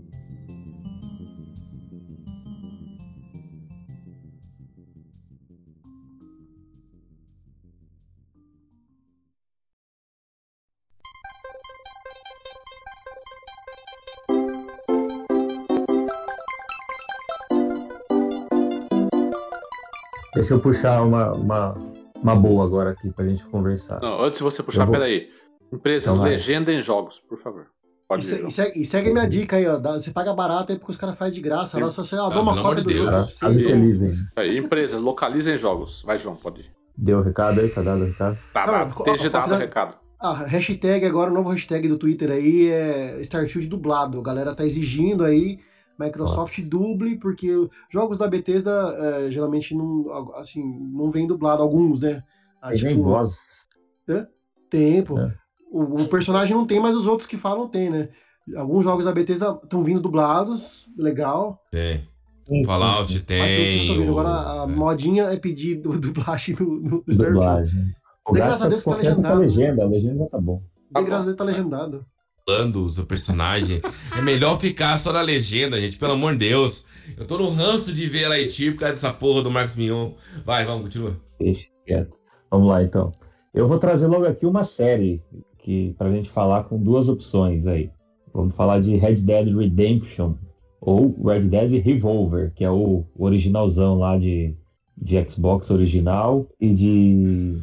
Deixa eu puxar uma, uma, uma boa agora aqui pra gente conversar. Não, antes de você puxar, vou- peraí. Empresas, Então legenda em jogos, por favor. Pode e segue, e segue a minha dica aí, ó. Você paga barato aí porque os caras fazem de graça. Lá só você ó, Ah, dá uma cópia de do jogo. Tá? Hein? Aí, empresas, localizem jogos. Vai, João, pode ir. Deu o recado aí? Tá dado o recado? Tá, ó, Desde dado o recado. A hashtag agora, o novo hashtag do Twitter aí é Starfield dublado. A galera tá exigindo aí Microsoft duble, porque jogos da Bethesda é, geralmente não, assim, não vem dublado, alguns, né? Ah, Tem tipo, voz. tempo. É. O, o personagem não tem, mas os outros que falam tem, né? Alguns jogos da Bethesda estão vindo dublados, legal. Tem. Sim, Fallout Mas vindo. tem. o- Agora a é. modinha é pedir du- dublagem no, no. Starfield. Dublagem. Gasto graças a Deus que tá a legendado. legenda. A legenda já tá bom. Tá Tem graças a. Deus tá legendado. Falando do seu personagem. *laughs* É melhor ficar só na legenda, gente. Pelo amor de Deus. Eu tô no ranço de ver a Lightyear por causa dessa porra do Marcos Mion. Vai, vamos, continua. Deixa quieto. Vamos lá, então. Eu vou trazer logo aqui uma série que pra gente falar com duas opções aí. Vamos falar de Red Dead Redemption ou Red Dead Revolver, que é o originalzão lá de, de Xbox original e de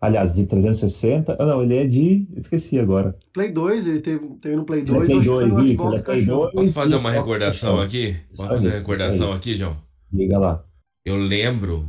Aliás, de 360. Ah, não, ele é de. Esqueci agora. Play 2, ele teve, teve no Play 2. Ele é Play 2, isso, ele é Play 2. Posso fazer uma recordação aqui? Posso fazer uma recordação aqui, João? Liga lá. Eu lembro,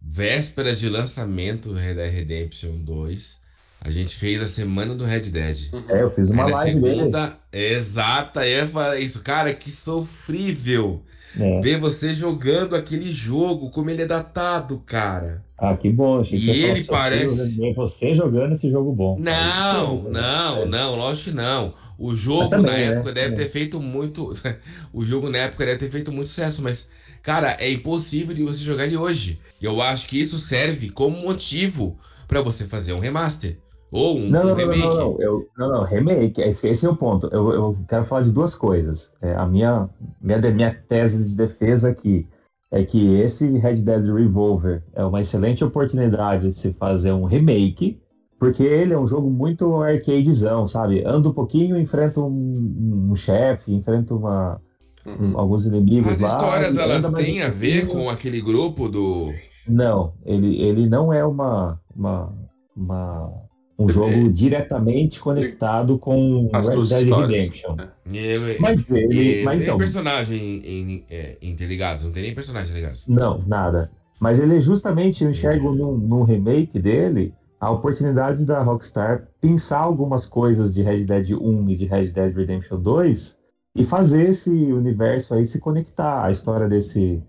vésperas de lançamento do Red Dead Redemption 2, a gente fez a semana do Red Dead. É, eu fiz uma live segunda, dele. Exata, eu falei isso. Cara, que sofrível é. ver você jogando aquele jogo, como ele é datado, cara. Ah, que bom. Achei e ele parece. Ver você jogando esse jogo bom. Não, não, é. não, lógico que não. O jogo também, na época né? deve é. ter feito muito. *laughs* o jogo na época deve ter feito muito sucesso, mas, cara, é impossível de você jogar ele hoje. E eu acho que isso serve como motivo para você fazer um remaster. Ou um, não, um não, remake? Não, não, eu, não, não, remake. Esse, esse é o ponto. Eu, eu quero falar de duas coisas. É, a minha, minha, minha tese de defesa aqui é que esse Red Dead Revolver é uma excelente oportunidade de se fazer um remake, porque ele é um jogo muito arcadezão, sabe? Anda um pouquinho, enfrenta um, um chefe, enfrenta uma, um, alguns inimigos As lá. As histórias, elas têm a ver com aquele grupo do... Não, ele, ele não é uma, uma, uma um jogo é. diretamente conectado com As Red Dead Redemption. É. Ele, mas ele. ele mas tem então, personagem em, é, interligados, não tem nem personagem ligados. Não, nada. Mas ele justamente, eu enxergo num, num, remake dele a oportunidade da Rockstar pensar algumas coisas de Red Dead 1 e de Red Dead Redemption 2 e fazer esse universo aí se conectar. A história desse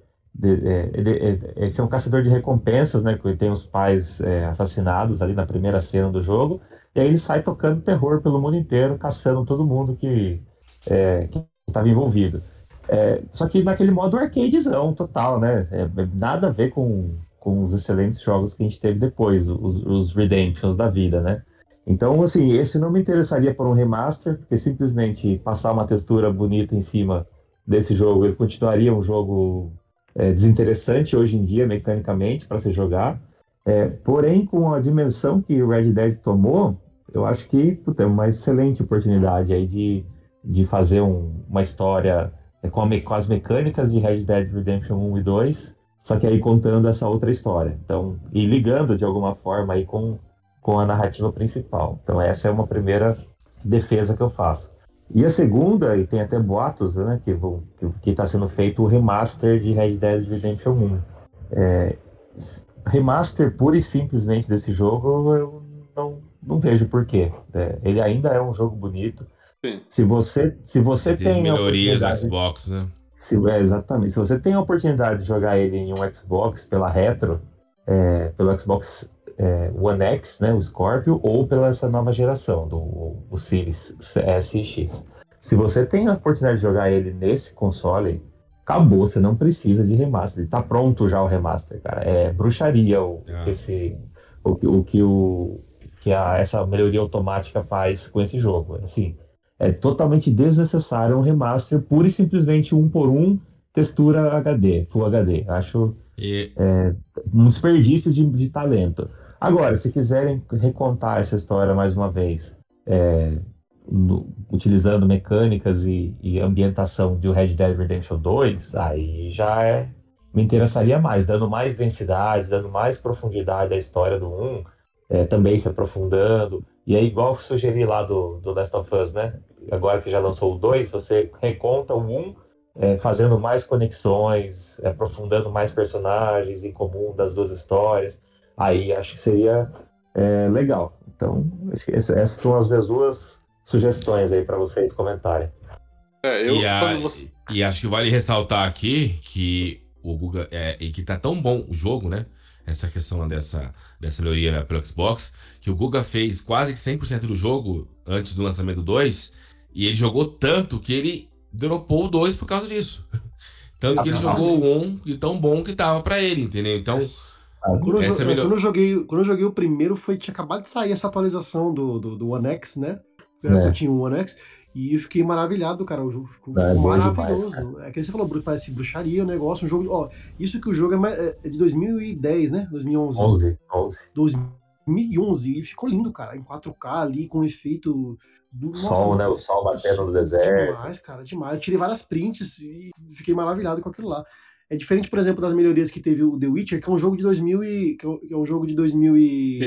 é, ele, esse é um caçador de recompensas, né? Que tem os pais é, assassinados ali na primeira cena do jogo. E aí ele sai tocando terror pelo mundo inteiro, caçando todo mundo que é, estava envolvido. É, só que naquele modo arcadezão total, né? É, nada a ver com, com os excelentes jogos que a gente teve depois, os, os Redemptions da vida, né? Então, assim, esse não me interessaria por um remaster, porque simplesmente passar uma textura bonita em cima desse jogo, ele continuaria um jogo é, desinteressante hoje em dia, mecanicamente, para se jogar. É, porém, com a dimensão que o Red Dead tomou, eu acho que puta, é uma excelente oportunidade aí de, de fazer um, uma história é, com, a, com, as mecânicas de Red Dead Redemption 1 e 2, só que aí contando essa outra história. Então, e ligando de alguma forma aí com, com a narrativa principal. Então, essa é uma primeira defesa que eu faço. E a segunda, e tem até boatos, né, que está sendo feito o remaster de Red Dead Redemption 1. É, remaster pura e simplesmente desse jogo, eu não, não vejo porquê. É, ele ainda é um jogo bonito. Sim. Se você, se você tem. melhorias no Xbox, né? Se, é, exatamente. Se você tem a oportunidade de jogar ele em um Xbox pela retro, é, pelo Xbox é, One X, né, o Scorpio, ou pela essa nova geração, do o Series SX. Se você tem a oportunidade de jogar ele nesse console, acabou, você não precisa de remaster. Ele tá pronto já o remaster, cara. É bruxaria o, é. esse, o, o que o que a, essa melhoria automática faz com esse jogo. Assim, é totalmente desnecessário um remaster pura e simplesmente um por um textura HD, Full HD. Acho e... é, um desperdício de, de talento. Agora, se quiserem recontar essa história mais uma vez, é, no, utilizando mecânicas e, e, ambientação de Red Dead Redemption 2, aí já é, me interessaria mais, dando mais densidade, dando mais profundidade à história do 1, é, também se aprofundando. E aí, igual sugeri lá do, do Last of Us, né? Agora que já lançou o 2, você reconta o 1, é, fazendo mais conexões, aprofundando mais personagens em comum das duas histórias aí acho que seria é, legal. Então, acho que essas são as minhas duas sugestões aí para vocês comentarem. É, eu, e, a, você... e, acho que vale ressaltar aqui que o Google é, e que tá tão bom o jogo, né? Essa questão dessa, dessa melhoria pelo Xbox, que o Guga fez quase que 100% do jogo antes do lançamento do 2, e ele jogou tanto que ele dropou o 2 por causa disso. *laughs* Tanto que ele jogou o 1 e tão bom que tava para ele, entendeu? Então, quando, eu, é quando, eu, joguei, quando eu joguei o primeiro, foi, tinha acabado de sair essa atualização do, do, do One X, né? Eu é. tinha o One X. E eu fiquei maravilhado, cara. O jogo ficou é, maravilhoso. Demais, é que você falou, parece bruxaria o negócio, um jogo. Ó, isso que o jogo é, é de 2010, né? 2011. 11, 11. 2011. E ficou lindo, cara. Em 4K ali, com efeito. Do, nossa, sol, né? O sol batendo no deserto. Demais, cara, demais. Eu tirei várias prints e fiquei maravilhado com aquilo lá. É diferente, por exemplo, das melhorias que teve o The Witcher, que é um jogo de 2000 e, que é um é jogo de 2000 e,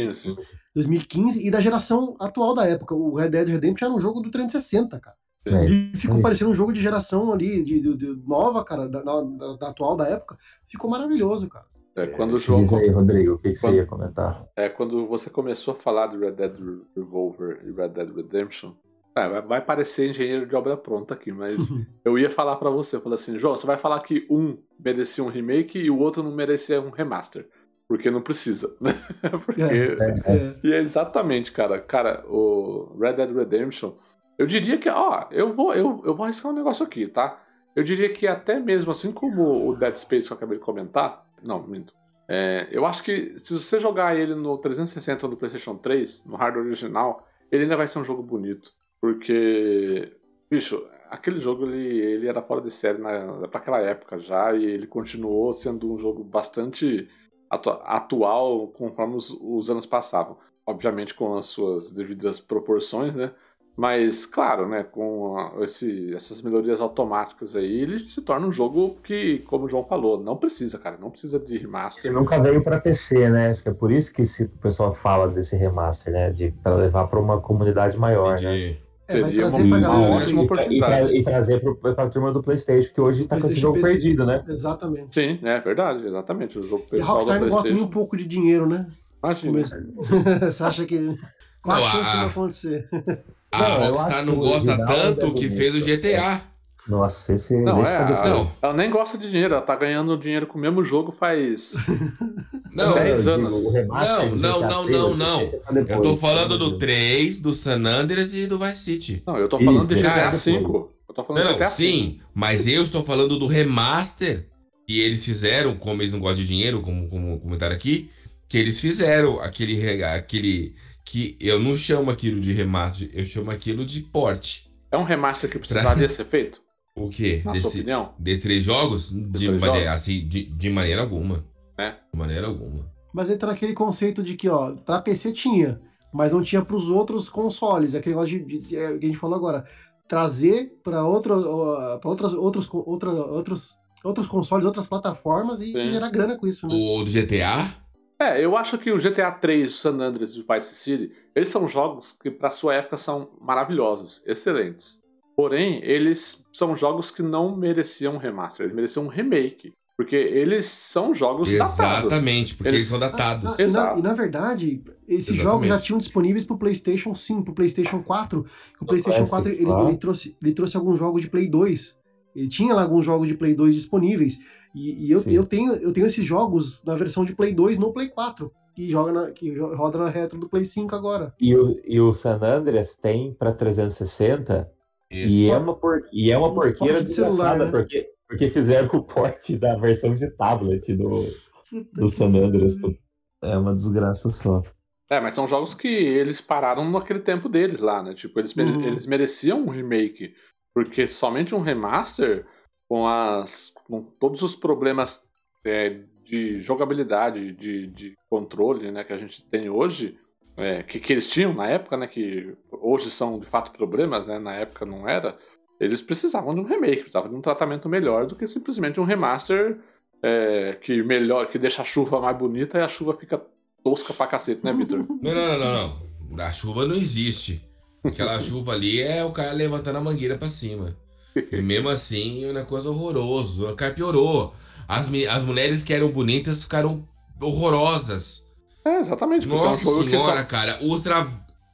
2015 e da geração atual da época. O Red Dead Redemption era um jogo do 360, cara. É, e ficou é. parecendo um jogo de geração ali, de, de, de nova, cara, da, da, da, atual da época. Ficou maravilhoso, cara. É, quando o jogo. Diz aí, Rodrigo, o que, que quando, você ia comentar? É, quando você começou a falar de Red Dead Revolver e Red Dead Redemption, é, vai parecer engenheiro de obra pronta aqui, mas *laughs* eu ia falar para você, eu falei assim, João, você vai falar que um merecia um remake e o outro não merecia um remaster. Porque não precisa, né? *laughs* Porque... É, é, é. E é exatamente, cara. Cara, o Red Dead Redemption, eu diria que, ó, eu vou, eu, eu vou arriscar um negócio aqui, tá? Eu diria que até mesmo assim como o Dead Space que eu acabei de comentar, não, minto. É, eu acho que se você jogar ele no 360 ou no PlayStation 3, no hardware original, ele ainda vai ser um jogo bonito. Porque, bicho, aquele jogo ele, ele era fora de série para aquela época já e ele continuou sendo um jogo bastante atu atual conforme os, os anos passavam. Obviamente com as suas devidas proporções, né? Mas, claro, né, com esse, essas melhorias automáticas aí, ele se torna um jogo que, como o João falou, não precisa, cara, não precisa de remaster. Ele nunca veio para PC, né? Acho que é por isso que esse, o pessoal fala desse remaster, né? De, para levar para uma comunidade maior, Entendi. né? É, Seria uma, uma ótima oportunidade. E, tra e trazer para a turma do PlayStation, que hoje está com esse jogo PC. perdido, né? Exatamente. Sim, é verdade, exatamente. O jogo pessoal e Rockstar da PlayStation. gosta um pouco de dinheiro, né? Imagina. *laughs* Você acha que. Qual a chance de acontecer? A não, Rockstar não gosta tanto que fez o GTA. Nossa, esse não, é, não. Ela nem gosta de dinheiro, ela tá ganhando dinheiro com o mesmo jogo faz *laughs* não, 10 anos. Não, não, não, não, não. Eu tô falando do 3, do San Andreas e do Vice City. Não, eu tô falando Isso, de GTA V. Eu tô falando não, de GTA sim, mas eu estou falando do remaster que eles fizeram, como eles não gostam de dinheiro, como, como comentaram aqui, que eles fizeram aquele, aquele que eu não chamo aquilo de remaster, eu chamo aquilo de porte. É um remaster que precisaria pra... ser feito? *laughs* O quê? Na Desse, sua opinião? Desses três jogos? De, três jogos? Assim, de, de maneira alguma. É? De maneira alguma. Mas entra naquele conceito de que, ó, pra PC tinha, mas não tinha pros outros consoles. Aquele negócio de, de, de, é, que a gente falou agora. Trazer para outro, pra outras, outros, outra, outros, outros consoles, outras plataformas e Sim. gerar grana com isso, né? O do GTA? É, eu acho que o GTA 3, o San Andreas e o Vice City, eles são jogos que para sua época são maravilhosos, excelentes. Porém, eles são jogos que não mereciam um remaster, eles mereciam um remake. Porque eles são jogos Exatamente, datados. Exatamente, porque eles, eles são datados. Ah, ah, e, na, e, na, verdade, esses Exatamente. jogos já tinham disponíveis pro PlayStation 5, pro PlayStation 4. O PlayStation 4 ele, ele, trouxe, ele trouxe alguns jogos de Play 2. Ele tinha lá alguns jogos de Play 2 disponíveis. E, e eu, eu, tenho, eu tenho esses jogos na versão de Play 2 no Play 4. Que, joga na, que roda na retro do Play 5 agora. E o, e o San Andreas tem para 360 e é, uma por, e é uma porqueira de celular, né? porque, porque fizeram o porte da versão de tablet do, do San Andreas. É uma desgraça só. É, mas são jogos que eles pararam naquele tempo deles lá, né? Tipo, eles, uhum. eles mereciam um remake. Porque somente um remaster, com, as, com todos os problemas é, de jogabilidade, de, de controle né, que a gente tem hoje, é, que, que eles tinham na época, né? Que hoje são de fato problemas, né? Na época não era. Eles precisavam de um remake, precisavam de um tratamento melhor do que simplesmente um remaster é, que melhor, que deixa a chuva mais bonita e a chuva fica tosca pra cacete, né, Victor? *laughs* Não, não, não, não. A chuva não existe. Aquela *laughs* chuva ali é o cara levantando a mangueira pra cima. E mesmo assim, é uma coisa horrorosa. O cara piorou. As, as mulheres que eram bonitas ficaram horrorosas. É, exatamente. Nossa é um senhora, só... cara. Os tra...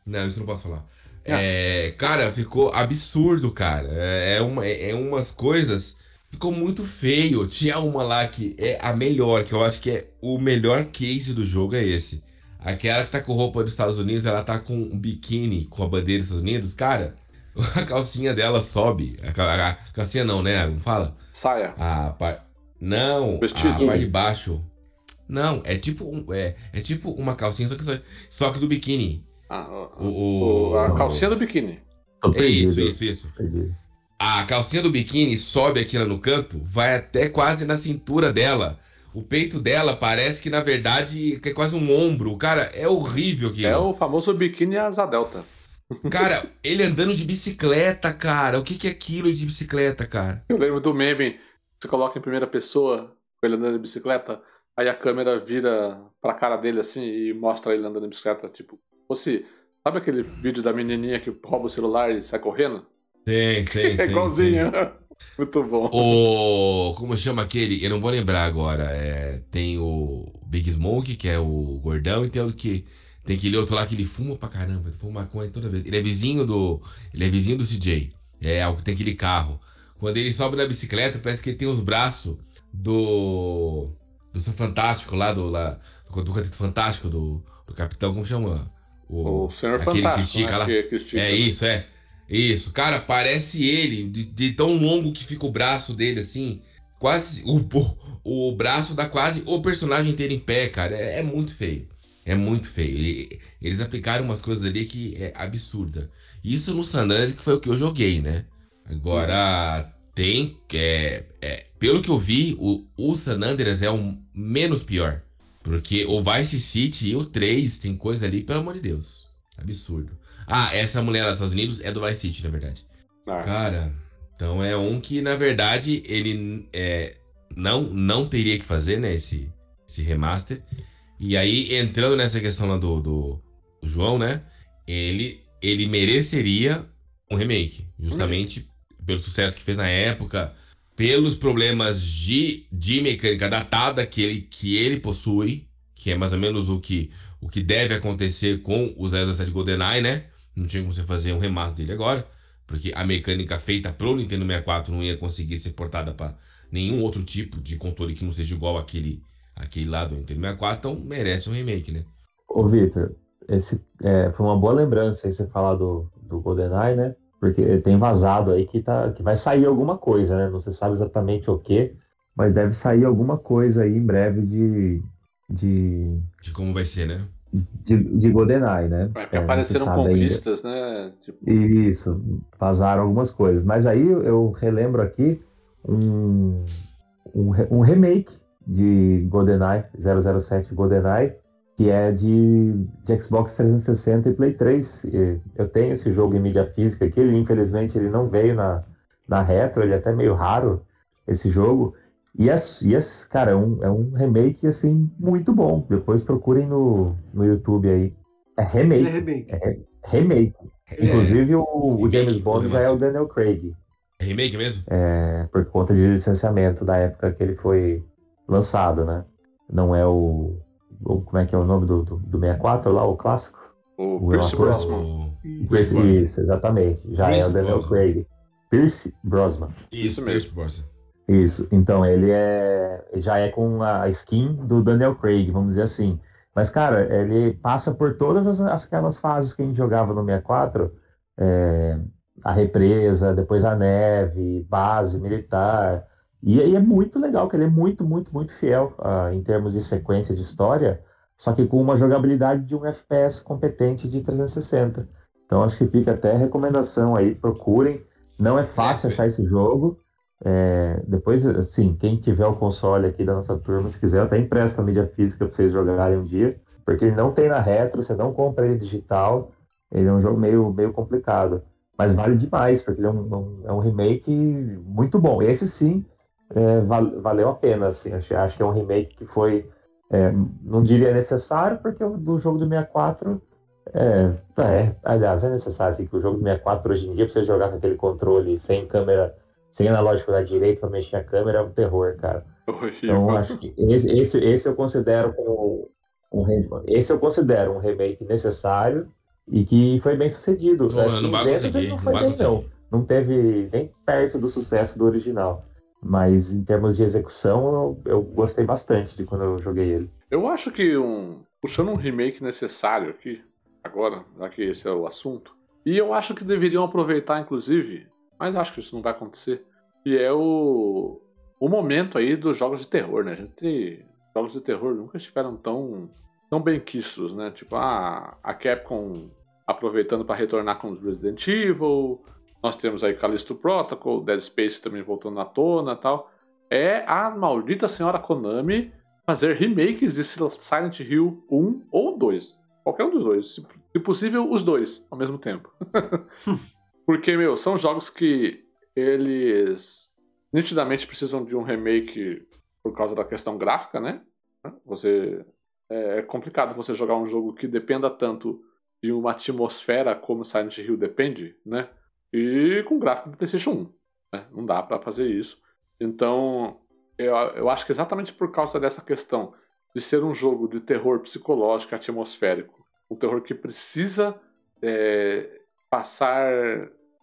Não, isso não posso falar. É. é, cara, ficou absurdo, cara. É, é, uma, é umas coisas. Ficou muito feio. Tinha uma lá que é a melhor, que eu acho que é o melhor case do jogo, é esse. Aquela que tá com roupa dos Estados Unidos, ela tá com um biquíni com a bandeira dos Estados Unidos. Cara, *laughs* a calcinha dela sobe. A, a, a calcinha não, né? Como fala? Saia. A par... Não, Vestido. a parte de baixo. Não, é tipo, é, é tipo uma calcinha, só que, só que do biquíni. Ah, o, o, a calcinha do biquíni. É isso, isso, isso. A calcinha do biquíni sobe aqui lá no canto, vai até quase na cintura dela. O peito dela parece que, na verdade, é quase um ombro. Cara, é horrível aquilo. É o famoso biquíni asa delta. Cara, *laughs* ele andando de bicicleta, cara. O que, que é aquilo de bicicleta, cara? Eu lembro do meme você coloca em primeira pessoa, ele andando de bicicleta, aí a câmera vira pra cara dele assim e mostra ele andando de bicicleta, tipo, fosse. Sabe aquele vídeo da menininha que rouba o celular e sai correndo? Sim, sim, *laughs* é igualzinho. Sim. Muito bom. O. Como chama aquele? Eu não vou lembrar agora. É, tem o Big Smoke, que é o gordão, e tem o que. Tem aquele outro lá que ele fuma pra caramba, ele fuma maconha toda vez. Ele é vizinho do. Ele é vizinho do CJ. É, tem aquele carro. Quando ele sobe na bicicleta, parece que ele tem os braços do. Do seu Fantástico lá, do. Lá, do, do Fantástico, do, do Capitão, como chama? O, o Senhor Fantástico. Se estica né? lá. Que, que estica, é isso, é. Isso, cara, parece ele, de, de, tão longo que fica o braço dele, assim. Quase. O, *laughs* o, o braço dá quase o personagem inteiro em pé, cara. É, é muito feio. É muito feio. Ele, eles aplicaram umas coisas ali que é absurda. Isso no San Andreas, que foi o que eu joguei, né? Agora, tem. É, é, pelo que eu vi, o, o San Andreas é o menos pior. Porque o Vice City e o 3 tem coisa ali, pelo amor de Deus. Absurdo. Ah, essa mulher lá dos Estados Unidos é do Vice City, na verdade. Ah. Cara, então é um que, na verdade, ele é, não, não teria que fazer, né? Esse, esse remaster. E aí, entrando nessa questão lá do, do, do João, né? Ele, ele mereceria um remake. Justamente pelo sucesso que fez na época, pelos problemas de, de mecânica datada que ele, que ele possui, que é mais ou menos o que, o que deve acontecer com o 007 GoldenEye, né? Não tinha como você fazer um remaster dele agora, porque a mecânica feita pro Nintendo 64 não ia conseguir ser portada para nenhum outro tipo de controle que não seja igual aquele, aquele lá do Nintendo 64, então merece um remake, né? Ô, Victor, esse é, foi uma boa lembrança aí você falar do, do GoldenEye, né? Porque tem vazado aí que, tá, que vai sair alguma coisa, né? Não se sabe exatamente o que, mas deve sair alguma coisa aí em breve de. De, de como vai ser, né? de, de GoldenEye, né? É, apareceram conquistas, ainda. né? Tipo... Isso, vazaram algumas coisas. Mas aí eu relembro aqui um, um, um remake de GoldenEye, 007 GoldenEye, que é de, de Xbox 360 e Play 3. Eu tenho esse jogo em mídia física aqui, ele, infelizmente ele não veio na, na retro, ele é até meio raro, esse jogo. E, as, e as, cara, é um, é um remake, assim, muito bom. Depois procurem no, no YouTube aí. É remake. É remake. É remake. É. Inclusive, o, o James Bond já é o Daniel Craig. É remake mesmo? É, por conta de licenciamento da época que ele foi lançado, né? Não é o. o como é que é o nome do, do, do 64 lá, o clássico? O, o Pierce Brosnan. Pierce, isso, exatamente. Já Pierce é o Daniel Brosnan. Craig. Pierce Brosnan. Isso mesmo. Pierce Brosnan. Isso, então ele é já é com a skin do Daniel Craig, vamos dizer assim. Mas, cara, ele passa por todas as, aquelas fases que a gente jogava no 64, é, a represa, depois a neve, base militar. E aí é muito legal, que ele é muito, muito, muito fiel uh, em termos de sequência de história, só que com uma jogabilidade de um FPS competente de 360. Então acho que fica até recomendação aí, procurem. Não é fácil achar esse jogo, é, depois, assim, quem tiver o console aqui da nossa turma, se quiser, eu até empresto a mídia física para vocês jogarem um dia, porque ele não tem na retro, você não compra ele digital, ele é um jogo meio, meio complicado, mas vale demais, porque ele é um, um é um remake muito bom. Esse sim, é, valeu a pena, assim, acho, acho que é um remake que foi, é, não diria necessário, porque o do jogo do 64 é, é, aliás, é necessário assim, que o jogo do 64 hoje em dia, para você jogar com aquele controle sem câmera sem analógico da direita para mexer a câmera é um terror, cara. Então acho que esse, esse, esse eu considero como um, esse eu considero um remake necessário e que foi bem sucedido. Não, acho não vai conseguir, não, foi não, bem, não. não teve nem perto do sucesso do original. Mas em termos de execução, eu, eu gostei bastante de quando eu joguei ele. Eu acho que um. Puxando um remake necessário aqui, agora, já que esse é o assunto. E eu acho que deveriam aproveitar, inclusive, mas acho que isso não vai acontecer. E é o, o momento aí dos jogos de terror, né? A gente, jogos de terror nunca estiveram tão, tão bem quistos, né? Tipo, ah, a Capcom aproveitando para retornar com os Resident Evil, nós temos aí Callisto Protocol, Dead Space também voltando à tona tal. É a maldita senhora Konami fazer remakes de Silent Hill 1 ou 2. Qualquer um dos dois. Se possível, os dois ao mesmo tempo. *laughs* *laughs* Porque, meu, são jogos que eles nitidamente precisam de um remake por causa da questão gráfica, né? Você é, é complicado você jogar um jogo que dependa tanto de uma atmosfera como Silent Hill depende, né? E com gráfico do PlayStation 1, né? Não dá para fazer isso. Então, eu, eu acho que exatamente por causa dessa questão de ser um jogo de terror psicológico, atmosférico, um terror que precisa é, passar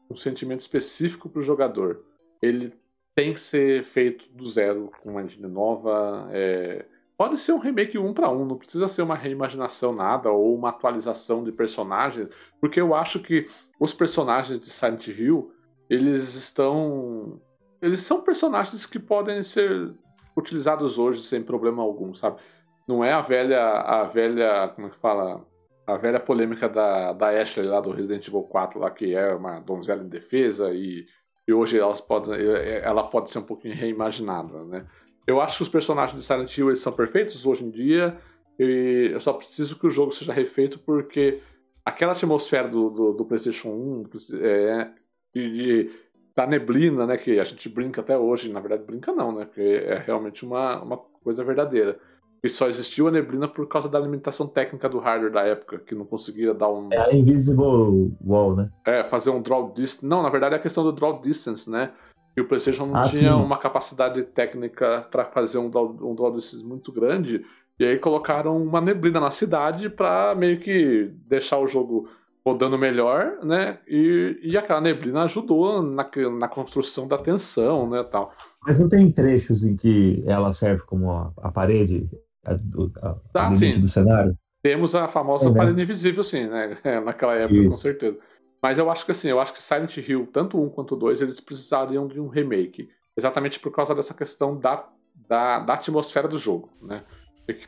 um sentimento específico para o jogador. Ele tem que ser feito do zero, com uma engine nova. É... Pode ser um remake um para um, não precisa ser uma reimaginação nada ou uma atualização de personagens, porque eu acho que os personagens de Silent Hill, eles estão eles são personagens que podem ser utilizados hoje sem problema algum, sabe? Não é a velha a velha, como é que fala? a velha polêmica da, da Ashley lá do Resident Evil 4, lá, que é uma donzela indefesa e, e hoje elas podem, ela pode ser um pouquinho reimaginada, né? Eu acho que os personagens de Silent Hill eles são perfeitos hoje em dia e eu só preciso que o jogo seja refeito porque aquela atmosfera do, do, do PlayStation 1 é, e, da neblina, né, que a gente brinca até hoje, na verdade brinca não, né, porque é realmente uma, uma coisa verdadeira e só existiu a neblina por causa da limitação técnica do hardware da época, que não conseguia dar um. É a Invisible Wall, né? É, fazer um draw distance. Não, na verdade é a questão do draw distance, né? E o PlayStation não ah, tinha sim. uma capacidade técnica para fazer um um distance muito grande. E aí colocaram uma neblina na cidade para meio que deixar o jogo rodando melhor, né? E, e aquela neblina ajudou na, na construção da tensão, né, tal. Mas não tem trechos em que ela serve como a, a parede? a, a, ah, do cenário? Temos a famosa é, né? parede invisível, sim, né? *laughs* É, naquela época, Isso. com certeza. Mas eu acho que assim, eu acho que Silent Hill, tanto um quanto dois, eles precisariam de um remake. Exatamente por causa dessa questão da, da, da atmosfera do jogo, né?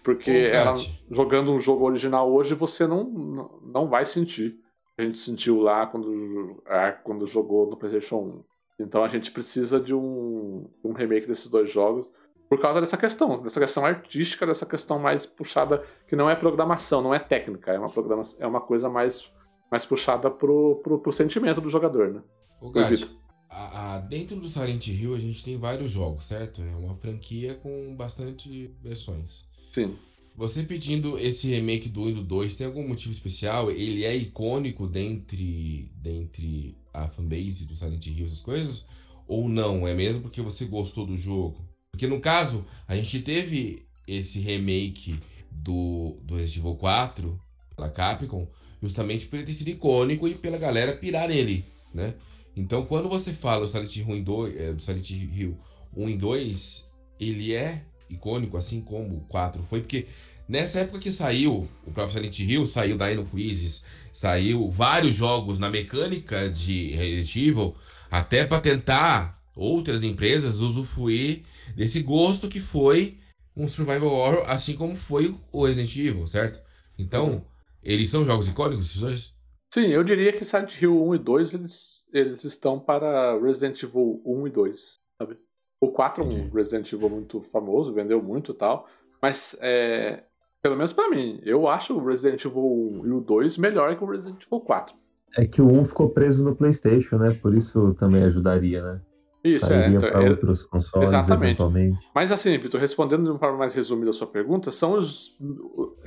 Porque ela, jogando um jogo original hoje, você não, não vai sentir. A gente sentiu lá quando, é, quando jogou no PlayStation 1. Então a gente precisa de um, um remake desses dois jogos por causa dessa questão, dessa questão artística, dessa questão mais puxada, que não é programação, não é técnica, é uma, programa, é uma coisa mais, mais puxada pro, pro, pro sentimento do jogador, né? O Gatti, a, a, dentro do Silent Hill a gente tem vários jogos, certo? É uma franquia com bastante versões. Sim. Você pedindo esse remake do 1 e do 2, tem algum motivo especial? Ele é icônico dentre, dentre a fanbase do Silent Hill, essas coisas? Ou não? É mesmo porque você gostou do jogo? Porque no caso, a gente teve esse remake do, do Resident Evil 4 pela Capcom, justamente por ele ter sido icônico e pela galera pirar nele, né? Então, quando você fala do Silent Hill 2, é, Silent Hill 1 e 2, ele é icônico, assim como o 4 foi, porque nessa época que saiu o próprio Silent Hill, saiu Dino Quizzes, saiu vários jogos na mecânica de Resident Evil, até para tentar outras empresas usufruir desse gosto que foi um survival horror, assim como foi o Resident Evil, certo? Então, eles são jogos icônicos, esses dois? Sim, eu diria que Silent Hill 1 e 2 eles, eles estão para Resident Evil 1 e 2, sabe? O 4 é um Resident Evil muito famoso, vendeu muito e tal, mas é, pelo menos para mim, eu acho o Resident Evil 1 e o 2 melhor que o Resident Evil 4. É que o 1 ficou preso no PlayStation, né? Por isso também ajudaria, né? Isso, é. Então, para é, outros consoles, exatamente. eventualmente. Mas assim, Vitor, respondendo de uma forma mais resumida a sua pergunta, são os,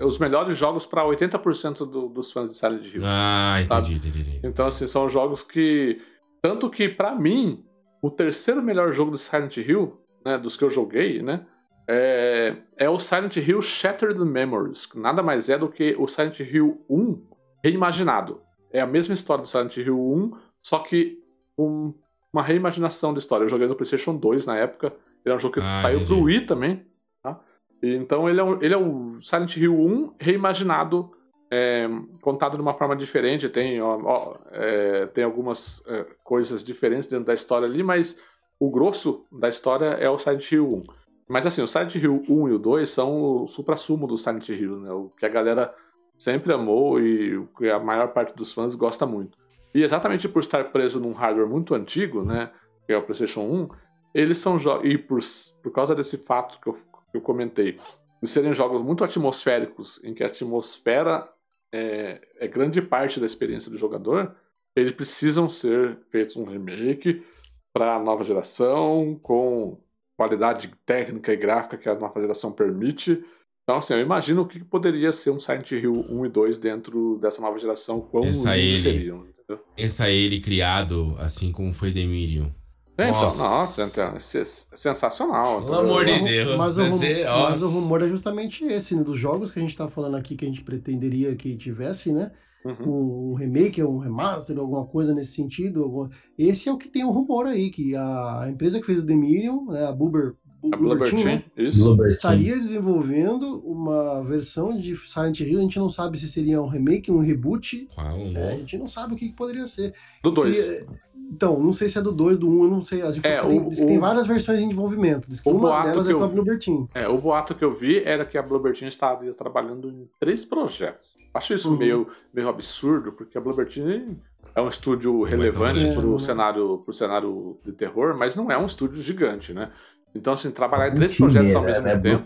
os melhores jogos para 80% do, dos fãs de Silent Hill. Ah, entendi, entendi, entendi. Então, assim, são jogos que. Tanto que, para mim, o terceiro melhor jogo de Silent Hill, né, dos que eu joguei, né? É, é o Silent Hill Shattered Memories. Que nada mais é do que o Silent Hill 1 reimaginado. É a mesma história do Silent Hill 1, só que um uma reimaginação da história. Eu joguei no PlayStation 2 na época. Ele é um jogo que ah, saiu entendi. pro Wii também. Tá? E, então ele é, um, ele é o Silent Hill 1 reimaginado, é, contado de uma forma diferente. Tem, ó, ó, é, tem algumas é, coisas diferentes dentro da história ali, mas o grosso da história é o Silent Hill 1. Mas assim, o Silent Hill 1 e o 2 são o supra-sumo do Silent Hill, né? O que a galera sempre amou e o que a maior parte dos fãs gosta muito. E exatamente por estar preso num hardware muito antigo, né, que é o PlayStation 1, eles são jogos. E por, por causa desse fato que eu, que eu comentei, de serem jogos muito atmosféricos, em que a atmosfera é, é, grande parte da experiência do jogador, eles precisam ser feitos um remake para a nova geração, com qualidade técnica e gráfica que a nova geração permite. Então, assim, eu imagino o que poderia ser um Silent Hill 1 e 2 dentro dessa nova geração, ele, seriam. Pensa ele criado assim como foi Demirium. É, então, nossa, nossa então, é sensacional. Pelo amor de Deus. Mas, o, mas o rumor é justamente esse, né? Dos jogos que a gente está falando aqui que a gente pretenderia que tivesse, né? Uhum. Um remake, um remaster, alguma coisa nesse sentido. Alguma... Esse é o que tem o um rumor aí, que a empresa que fez o Demirium, né, a Buber, a Bloober Team, né? estaria desenvolvendo uma versão de Silent Hill. A gente não sabe se seria um remake, um reboot. Ah, um é, a gente não sabe o que, que poderia ser. Do 2. Então, não sei se é do 2, do 1, um, eu não sei. As é, tem, o, tem várias versões em desenvolvimento. Diz que uma delas é com a. É, o boato que eu vi era que a Bloober Team estaria trabalhando em três projetos. Acho isso uhum. meio, meio absurdo, porque a Bloober Team é um estúdio relevante é, para o cenário, pro cenário de terror, mas não é um estúdio gigante, né? Então, assim, trabalhar em três projetos ao mesmo né? tempo.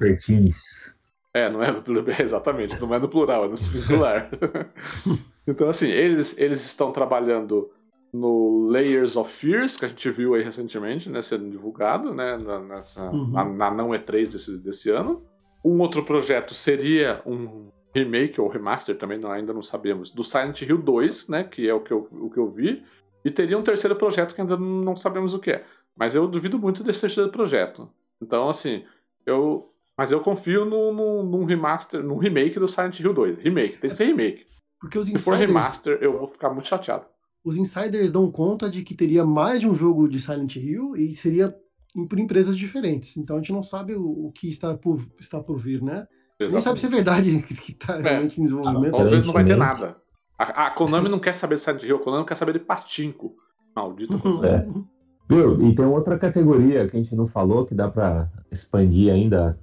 É, não é *laughs* exatamente, não é no plural, é no singular. *laughs* então, assim, eles, eles estão trabalhando no Layers of Fears, que a gente viu aí recentemente, né, sendo divulgado, né, nessa, uhum. na, na, não E3 desse, desse ano. Um outro projeto seria um remake ou remaster, também não, ainda não sabemos, do Silent Hill 2, né, que é o que, eu, o que eu vi. E teria um terceiro projeto que ainda não sabemos o que é. Mas eu duvido muito desse terceiro projeto. Então, assim, eu. Mas eu confio no, no, num remaster, num remake do Silent Hill 2. Remake, tem que ser remake. Porque os Se for remaster, eu vou ficar muito chateado. Os insiders dão conta de que teria mais de um jogo de Silent Hill e seria por empresas diferentes. Então a gente não sabe o, o que está por, está por vir, né? Exatamente. Nem sabe se é verdade *laughs* que está é. realmente em desenvolvimento. Talvez não vai ter nada. A, a Konami não quer saber de Silent Hill, a Konami quer saber de Patinco. Maldito *laughs* Konami. É. Viu? E tem outra categoria que a gente não falou, que dá para expandir ainda,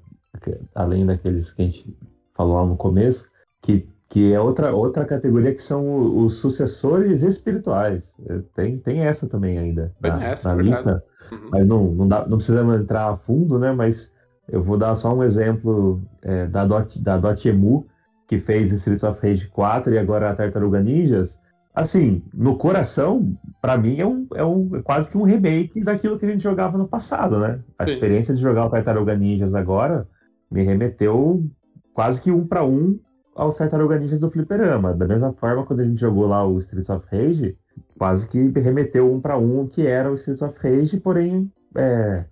além daqueles que a gente falou lá no começo, que, que é outra, outra categoria que são os sucessores espirituais. Tem, tem essa também ainda na, essa, na lista, uhum. mas não, não, dá, não precisamos entrar a fundo, né? Mas eu vou dar só um exemplo é, da, Dot, da Dotemu, que fez Streets of Rage 4 e agora a Tartaruga Ninjas, assim, no coração, para mim é, um, é, um, é quase que um remake daquilo que a gente jogava no passado, né? A Sim. experiência de jogar o Tartaruga Ninjas agora me remeteu quase que um para um ao Tartaruga Ninjas do Fliperama. Da mesma forma, quando a gente jogou lá o Streets of Rage, quase que remeteu um para um que era o Streets of Rage, porém é,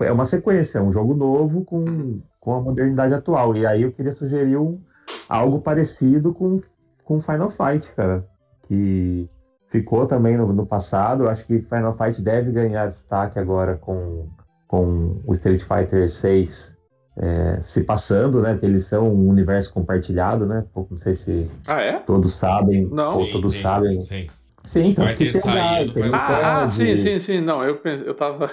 é uma sequência, é um jogo novo com, com a modernidade atual. E aí eu queria sugerir um, algo parecido com, com Final Fight, cara que ficou também no, no passado. Eu acho que Final Fight deve ganhar destaque agora com, com o Street Fighter 6 é, se passando, né? Que eles são um universo compartilhado, né? Não sei se ah, é? todos sabem. Não. Ou todos sim, sabem. Sim. Sim, então, que tem, um, tem ah, ah, sim, sim, sim. Não, eu, eu tava.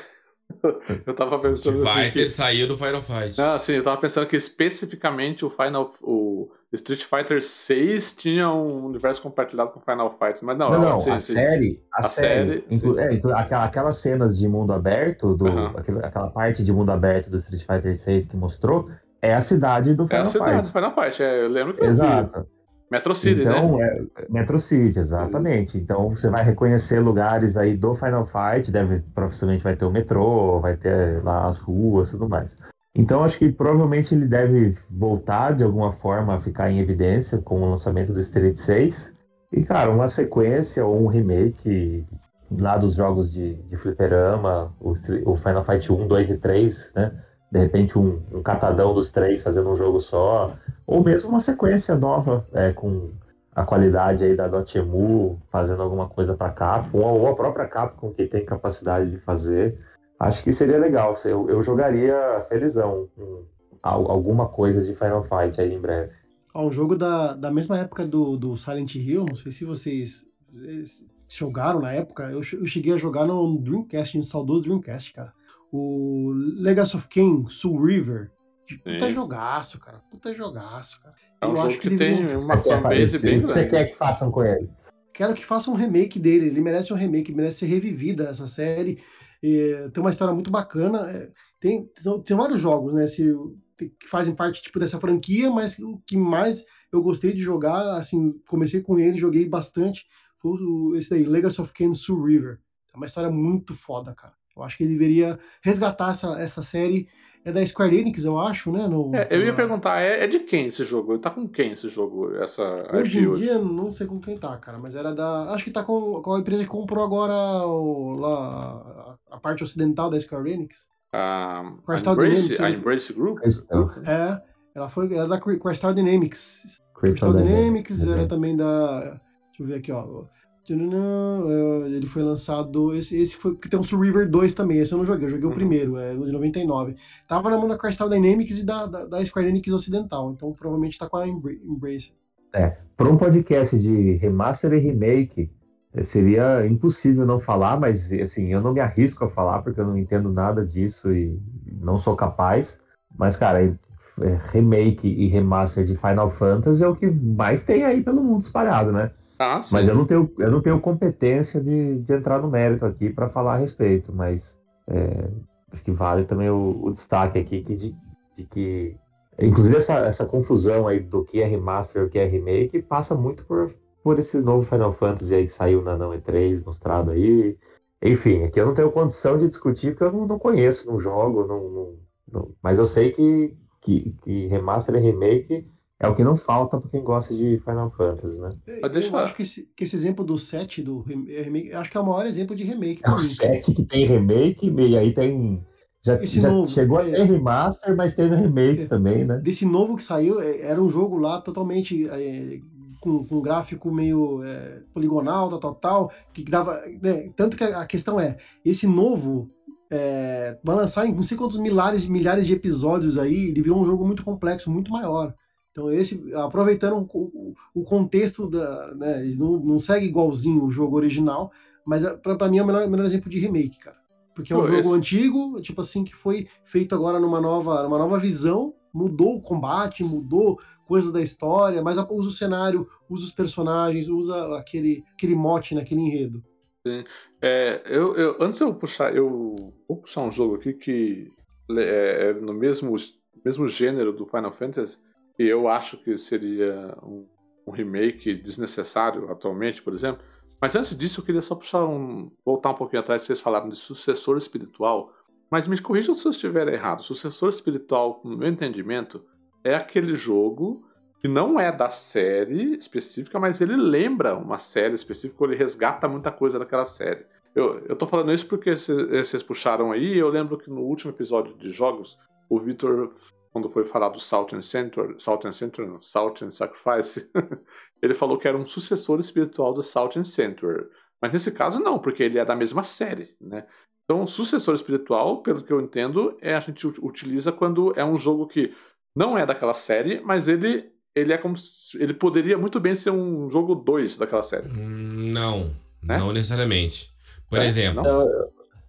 *laughs* eu tava pensando. Vai assim ter que... saído do Final Fight. Ah, sim, eu tava pensando que especificamente o Final. O Street Fighter 6 tinha um universo compartilhado com Final Fight, mas não. Não, não sim, a, sim. Série, a, a série. É, aquela, aquelas cenas de mundo aberto, do, uhum. aquela, aquela parte de mundo aberto do Street Fighter 6 que mostrou, é a cidade do Final Fight. É a cidade do Final Fight, é, eu lembro que Exato. eu vi. Metro City, então, né? É, Metro City, exatamente. Isso. Então você vai reconhecer lugares aí do Final Fight, deve, provavelmente vai ter o metrô, vai ter lá as ruas e tudo mais. Então acho que provavelmente ele deve voltar de alguma forma a ficar em evidência com o lançamento do Street 6. E, cara, uma sequência ou um remake lá dos jogos de, de fliperama, o, o Final Fight 1, 2 e 3, né? De repente um, um catadão dos três fazendo um jogo só ou mesmo uma sequência nova é, com a qualidade aí da Dotemu fazendo alguma coisa para Capcom ou a própria Capcom que tem capacidade de fazer. Acho que seria legal. Eu, eu jogaria felizão um, alguma coisa de Final Fight aí em breve. um jogo da, da mesma época do, do Silent Hill, não sei se vocês jogaram na época, eu, eu cheguei a jogar no Dreamcast, no saudoso Dreamcast, cara. O Legacy of Kain, Soul River, Puta Sim. jogaço, cara. Puta jogaço, cara. É um eu jogo acho que, que tem devia... uma fanbase bem grande. Você quer que façam com ele? Quero que façam um remake dele. Ele merece um remake, merece ser revivida essa série. Tem uma história muito bacana. É, tem, tem vários jogos, né? Se, que fazem parte tipo dessa franquia, mas o que mais eu gostei de jogar, assim, comecei com ele, joguei bastante, foi esse daí, Legacy of Kain Soul River. É uma história muito foda, cara. Eu acho que ele deveria resgatar essa, essa série. É da Square Enix, eu acho, né? No, é, eu ia perguntar, é, é, de quem esse jogo? Tá com quem esse jogo? Essa hoje em dia, não sei com quem tá, cara, mas era da. Acho que tá com, com a empresa que comprou agora o, lá, a parte ocidental da Square Enix. A, a, Embrace, a Embrace Group? É, ela foi era da Crystal Dynamics. Crystal, Crystal Dynamics, Dynamics era também da. Deixa eu ver aqui, ó. Ele foi lançado. Esse, esse foi. Que tem um Survivor 2 também. Esse eu não joguei, eu joguei uhum. o primeiro, é de 99. Tava na mão da Crystal Dynamics e da, da, da Square Enix Ocidental. Então provavelmente tá com a Embrace. É, para um podcast de remaster e remake, é, seria impossível não falar, mas assim, eu não me arrisco a falar porque eu não entendo nada disso e não sou capaz. Mas, cara, é, remake e remaster de Final Fantasy é o que mais tem aí pelo mundo espalhado, né? Ah, mas eu não tenho, eu não tenho competência de, de entrar no mérito aqui para falar a respeito, mas é, acho que vale também o, o destaque aqui que de, de, que. Inclusive essa, essa confusão aí do que é remaster e o que é remake passa muito por, por esse novo Final Fantasy aí que saiu na Não E3 mostrado aí. Enfim, aqui eu não tenho condição de discutir porque eu não, não conheço, não jogo, não, não, não, mas eu sei que, que, que remaster e remake é o que não falta para quem gosta de Final Fantasy, né? Eu, eu acho que esse, que esse, exemplo do 7 do remake, acho que é o maior exemplo de remake. É o 7 que tem remake, e aí tem. Já, já novo, chegou é, a ter remaster, mas teve remake é, também, né? Desse novo que saiu, é, era um jogo lá totalmente é, com, com um gráfico meio é, poligonal, tal, tal, tal, que dava. Né, tanto que a questão é, esse novo é, vai lançar em não sei quantos milhares, milhares de episódios aí, ele virou um jogo muito complexo, muito maior. Então, esse, aproveitando o, o contexto da. Né, eles não, não seguem igualzinho o jogo original, mas é, para mim é o melhor, melhor exemplo de remake, cara. Porque é um Pô, jogo esse... antigo, tipo assim, que foi feito agora numa nova, numa nova visão, mudou o combate, mudou coisas da história, mas usa o cenário, usa os personagens, usa aquele, aquele mote naquele enredo. Sim. É, eu, eu, antes eu puxar, eu vou puxar um jogo aqui que é, é no mesmo, mesmo gênero do Final Fantasy, e eu acho que seria um, um, remake desnecessário atualmente, por exemplo. Mas antes disso, eu queria só puxar um, voltar um pouquinho atrás, vocês falaram de sucessor espiritual. Mas me corrijam se eu estiver errado. Sucessor espiritual, no meu entendimento, é aquele jogo que não é da série específica, mas ele lembra uma série específica, ele resgata muita coisa daquela série. Eu, eu tô falando isso porque vocês puxaram aí, eu lembro que no último episódio de jogos, o Victor quando foi falar do Southern Center, Southern Center, não, Southern Sacrifice, *laughs* ele falou que era um sucessor espiritual do Southern Center. Mas nesse caso não, porque ele é da mesma série, né? Então, sucessor espiritual, pelo que eu entendo, é a gente utiliza quando é um jogo que não é daquela série, mas ele ele é como se, ele poderia muito bem ser um jogo 2 daquela série. Hum, não, né? não necessariamente. Por é? exemplo, não?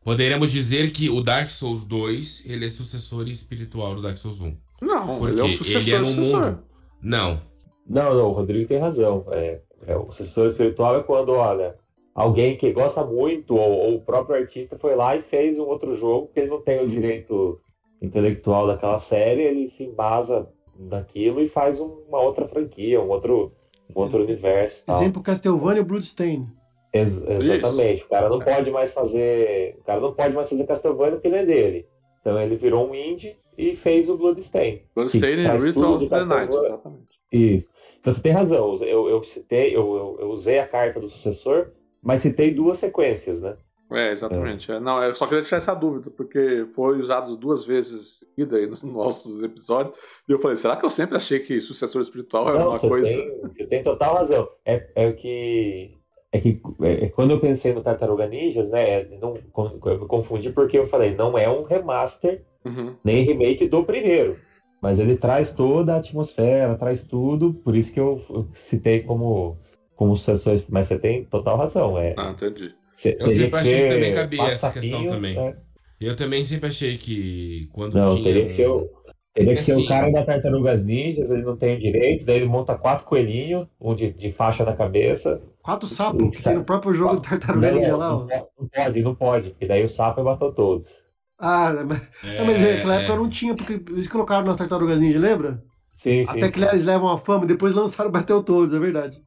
Poderíamos dizer que o Dark Souls 2 ele é sucessor espiritual do Dark Souls 1. Não, porque ele é o sucessor. Ele é no mundo. Não. Não, não, o Rodrigo tem razão. É, é, o sucessor espiritual é quando, olha, alguém que gosta muito, ou, ou, o próprio artista foi lá e fez um outro jogo, que ele não tem o direito intelectual daquela série, ele se embasa naquilo e faz uma outra franquia, um outro, um outro universo. Tal. Exemplo Castlevania e Bloodstained. Ex exatamente. Isso. O cara não pode mais fazer. O cara não pode mais fazer Castlevania porque ele é dele. Então ele virou um indie e fez o Bloodstain. Bloodstain e Ritual of the Night, exatamente. Isso. Então você tem razão. Eu, eu citei, eu, eu, usei a carta do sucessor, mas citei duas sequências, né? É, exatamente. É. Não, eu só queria tirar essa dúvida, porque foi usado duas vezes seguida aí nos *laughs* nossos episódios, e eu falei, será que eu sempre achei que sucessor espiritual era uma coisa. Tem, você tem total razão. É, é o que é que é, quando eu pensei no Tartaruga Ninjas, né, não, eu me confundi porque eu falei, não é um remaster, uhum. nem remake do primeiro, mas ele traz toda a atmosfera, traz tudo, por isso que eu, eu citei como, como sucessores, mas você tem total razão. É, ah, entendi. eu sempre achei que também cabia essa questão também. Né? Eu também sempre achei que quando não, tinha... Teria que ser o, Teria que assim, ser o cara da Tartarugas Ninjas, ele não tem direito, daí ele monta quatro coelhinhos, um de, de faixa na cabeça. Quatro sapos, que tem no próprio jogo do Tartaruga Ninja lá. Não, não, pode, não pode, porque daí o sapo matou todos. Ah, mas, é, mas naquela é. época não tinha, porque eles colocaram nas Tartarugas Ninja, lembra? Sim, sim. Até que eles levam a fama, depois lançaram *laughs* bateu todos, é verdade.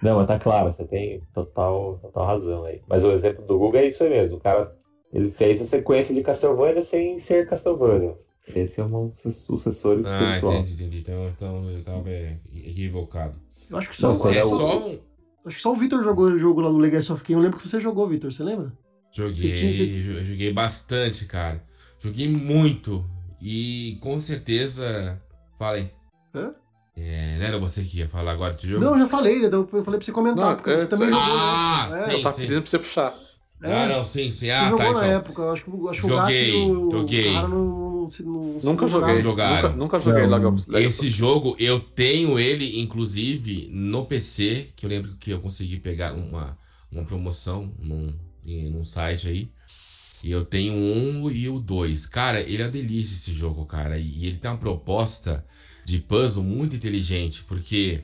Não, mas tá claro, você tem total, total razão aí. Mas o exemplo do Google é isso aí mesmo. O cara ele fez a sequência de Castlevania sem ser Castlevania. Esse é um sucessor espiritual. Ah, entendi, entendi. Então, então eu tava equivocado. Eu acho que só, Nossa, é só um... Acho que só o Vitor jogou o jogo lá no Legacy of Kain. Eu lembro que você jogou, Vitor. Você lembra? Joguei, tinha... joguei bastante, cara. Joguei muito. E com certeza. Falei. Hã? É, não era você que ia falar agora desse jogo? Não, já falei. Eu falei pra você comentar, não, porque é, você também jogou. Ah, né? sim, é, eu tava sim. pedindo pra você puxar. É, ah, não, sim, sim. Ah, você tá, jogou na então. época, eu acho que, acho que joguei, o joguei. Não, não, não, nunca joguei. Nunca, nunca joguei não. Esse jogo, eu tenho ele, inclusive, no PC, que eu lembro que eu consegui pegar uma, uma promoção num, num site aí. E eu tenho um e o dois. Cara, ele é uma delícia esse jogo, cara. E ele tem uma proposta de puzzle muito inteligente, porque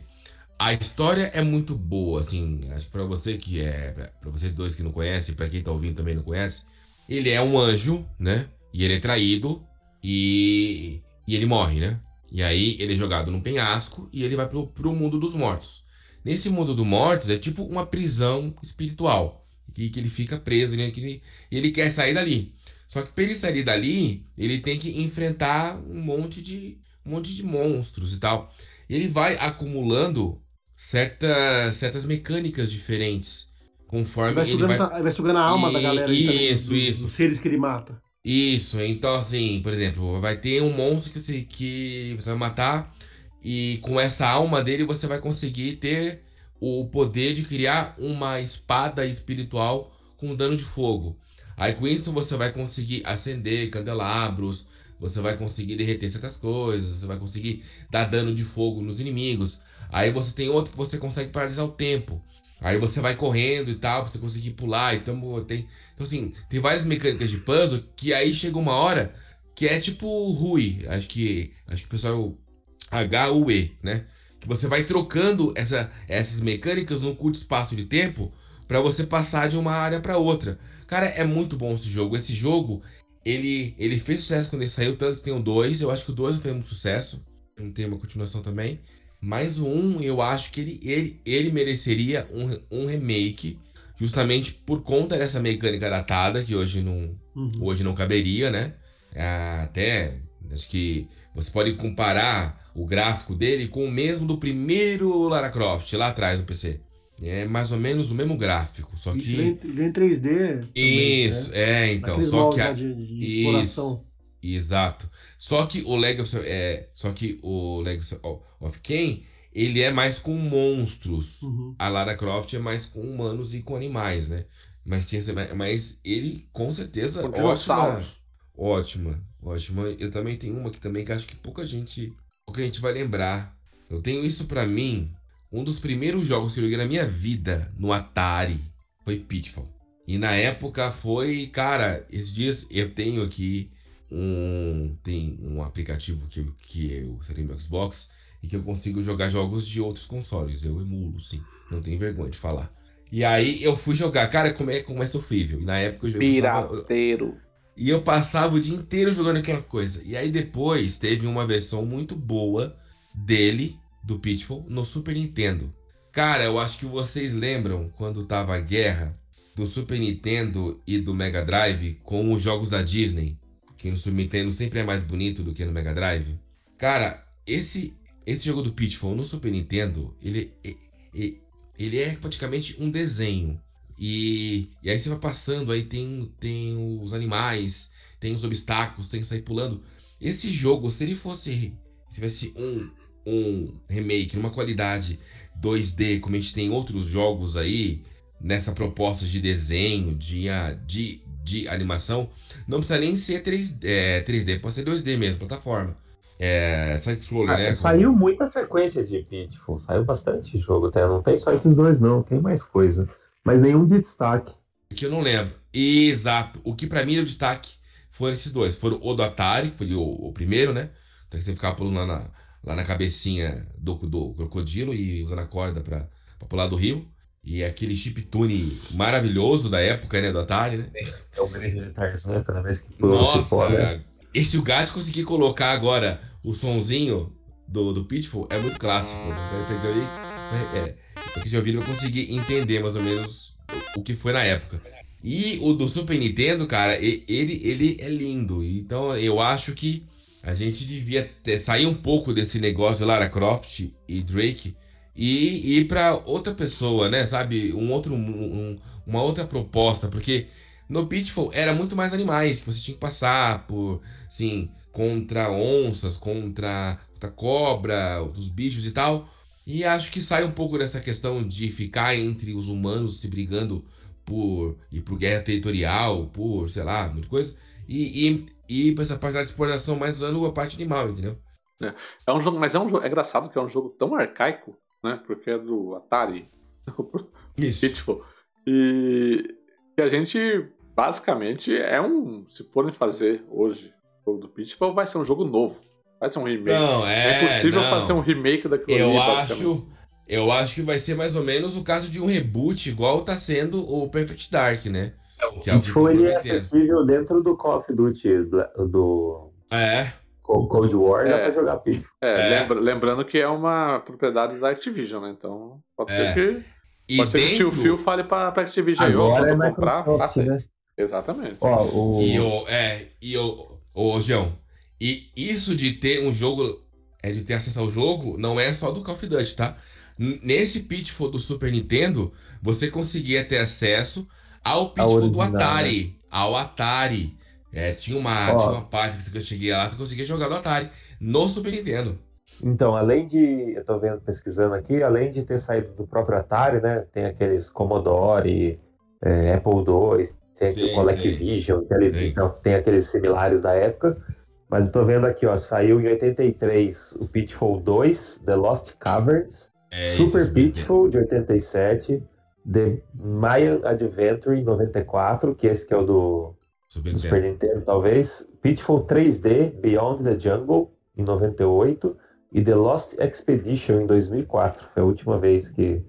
a história é muito boa, assim, acho que para você que é, para vocês dois que não conhecem, para quem tá ouvindo também não conhece, ele é um anjo, né? E ele é traído e, e ele morre, né? E aí ele é jogado num penhasco e ele vai pro, pro mundo dos mortos. Nesse mundo dos mortos é tipo uma prisão espiritual, que, que ele fica preso, né? que ele, ele quer sair dali. Só que para ele sair dali, ele tem que enfrentar um monte de um monte de monstros e tal. Ele vai acumulando certas, certas mecânicas diferentes. Conforme vai ele vai... vai sugando a alma e... da galera. Isso, também, isso. Dos seres que ele mata. Isso, então assim, por exemplo, vai ter um monstro que você, que você vai matar e com essa alma dele você vai conseguir ter o poder de criar uma espada espiritual com dano de fogo. Aí com isso você vai conseguir acender candelabros, você vai conseguir derreter certas coisas, você vai conseguir dar dano de fogo nos inimigos. Aí você tem outro que você consegue paralisar o tempo. Aí você vai correndo e tal, pra você conseguir pular. Então, tem, então assim, tem várias mecânicas de puzzle que aí chega uma hora que é tipo Rui. Acho que, acho que o pessoal H-U-E, né? Que você vai trocando essa, essas mecânicas num curto espaço de tempo para você passar de uma área para outra. Cara, é muito bom esse jogo. Esse jogo, ele, ele fez sucesso quando ele saiu, tanto que tem o 2. Eu acho que o 2 fez um sucesso. Não tem uma continuação também. Mas o 1, eu acho que ele, ele, ele mereceria um, um remake, justamente por conta dessa mecânica datada, que hoje não, uhum. hoje não caberia, né? É, até, acho que você pode comparar o gráfico dele com o mesmo do primeiro Lara Croft, lá atrás no PC. É mais ou menos o mesmo gráfico, só que. Vem, vem 3D. Também, isso, né? é, então. só que a... de, de isso, exato. Só que o Legacy, é, só que o Legacy of Kain, ele é mais com monstros. Uhum. A Lara Croft é mais com humanos e com animais, né? Mas, tinha, mas ele, com certeza, com ótima, ótima, ótima. Eu também tenho uma que também que acho que pouca gente, pouca gente vai lembrar. Eu tenho isso para mim um dos primeiros jogos que eu joguei na minha vida no Atari foi Pitfall. E na época foi, cara, esses dias eu tenho aqui um tem um aplicativo que, que eu serei meu Xbox e que eu consigo jogar jogos de outros consoles. Eu emulo, sim. Não tenho vergonha de falar. E aí eu fui jogar, cara, como é, como é sofrível. E na época eu Pirateiro. Passava, e eu passava o dia inteiro jogando aquela coisa. E aí depois teve uma versão muito boa dele do Pitfall no Super Nintendo. Cara, eu acho que vocês lembram quando tava a guerra do Super Nintendo e do Mega Drive com os jogos da Disney, que no Super Nintendo sempre é mais bonito do que no Mega Drive. Cara, esse esse jogo do Pitfall no Super Nintendo, ele, ele, ele é praticamente um desenho. E, e aí você vai passando, aí tem, tem os animais, tem os obstáculos, tem que sair pulando. Esse jogo, se ele fosse. Se tivesse um, um remake numa qualidade 2D, como a gente tem outros jogos aí, nessa proposta de desenho, de, de, de animação, não precisa nem ser 3, é, 3D, pode ser 2D mesmo, plataforma. É, ah, né? Saiu como... muita sequência de Pitfall, saiu bastante jogo, até. Não tem só esses dois, não, tem mais coisa. Mas nenhum de destaque. Que eu não lembro. Exato. O que pra mim era destaque foram esses dois. Foram o do Atari, que foi o, o primeiro, né? Então você ficava pulando lá na, lá na cabecinha do, do crocodilo e usando a corda pra, pra pular do rio. E aquele chiptune maravilhoso da época, né? Do Atari, né? É o grande de Tarzan, cada vez que pula Nossa, né? esse o gato conseguir colocar agora o sonzinho do, do Pitfall é muito clássico. Né? Entendeu aí? É, o que já ouviram pra conseguir entender mais ou menos o que foi na época. E o do Super Nintendo, cara, ele, ele é lindo. Então eu acho que a gente devia ter, sair um pouco desse negócio de Lara Croft e Drake e ir para outra pessoa, né? Sabe? Um outro, um, uma outra proposta. Porque no Pitfall era muito mais animais que você tinha que passar por, assim, contra onças, contra, contra cobra, os bichos e tal. E acho que sai um pouco dessa questão de ficar entre os humanos se brigando por ir por guerra territorial, por, sei lá, muita coisa, e, e, e pra essa parte da exploração mais usando a parte animal, entendeu? É, é um jogo, mas é um jogo, é engraçado que é um jogo tão arcaico, né? Porque é do Atari. *laughs* Isso. Pitfall. E que a gente basicamente é um. Se forem fazer hoje o jogo do Pitfall, vai ser um jogo novo. Vai ser um remake. Não, é. é possível não. fazer um remake daquilo Eu ali, acho. Eu acho que vai ser mais ou menos o caso de um reboot, igual tá sendo o Perfect Dark, né? Que é o ele é acessível dentro do Call of Duty do. É. Cold War, É. dá pra jogar Pitfall. É, É. lembra- lembrando que é uma propriedade da Activision, né? Então, pode É. ser que. E Pode ser que o tio dentro. Phil fale pra, pra Activision aí, ó, Agora é eu comprar, faça aí. né? Exatamente. Ó, o... E o. É, e o. Ô, João. E isso de ter um jogo. É de ter acesso ao jogo, não é só do Call of Duty, tá? Nesse Pitfall do Super Nintendo, você conseguia ter acesso ao Pitfall do original, né? Atari. Ao Atari. É, tinha uma, Ó. tinha uma parte que você cheguia lá, você conseguia jogar no Atari. No Super Nintendo. Então, além de, eu tô vendo, pesquisando aqui, além de ter saído do próprio Atari, né, tem aqueles Commodore, é, Apple II, tem aqui Sim, o Sim. então tem aqueles similares da época, mas eu tô vendo aqui, ó, saiu em 83 o Pitfall 2, The Lost Caverns, É, é Super. Pitfall de 87, The Mayan Adventure em 94, que esse que é o do, Super do Nintendo. Super Nintendo, talvez. Pitfall 3D, Beyond the Jungle, em 98. E The Lost Expedition, em 2004. Foi a última vez que,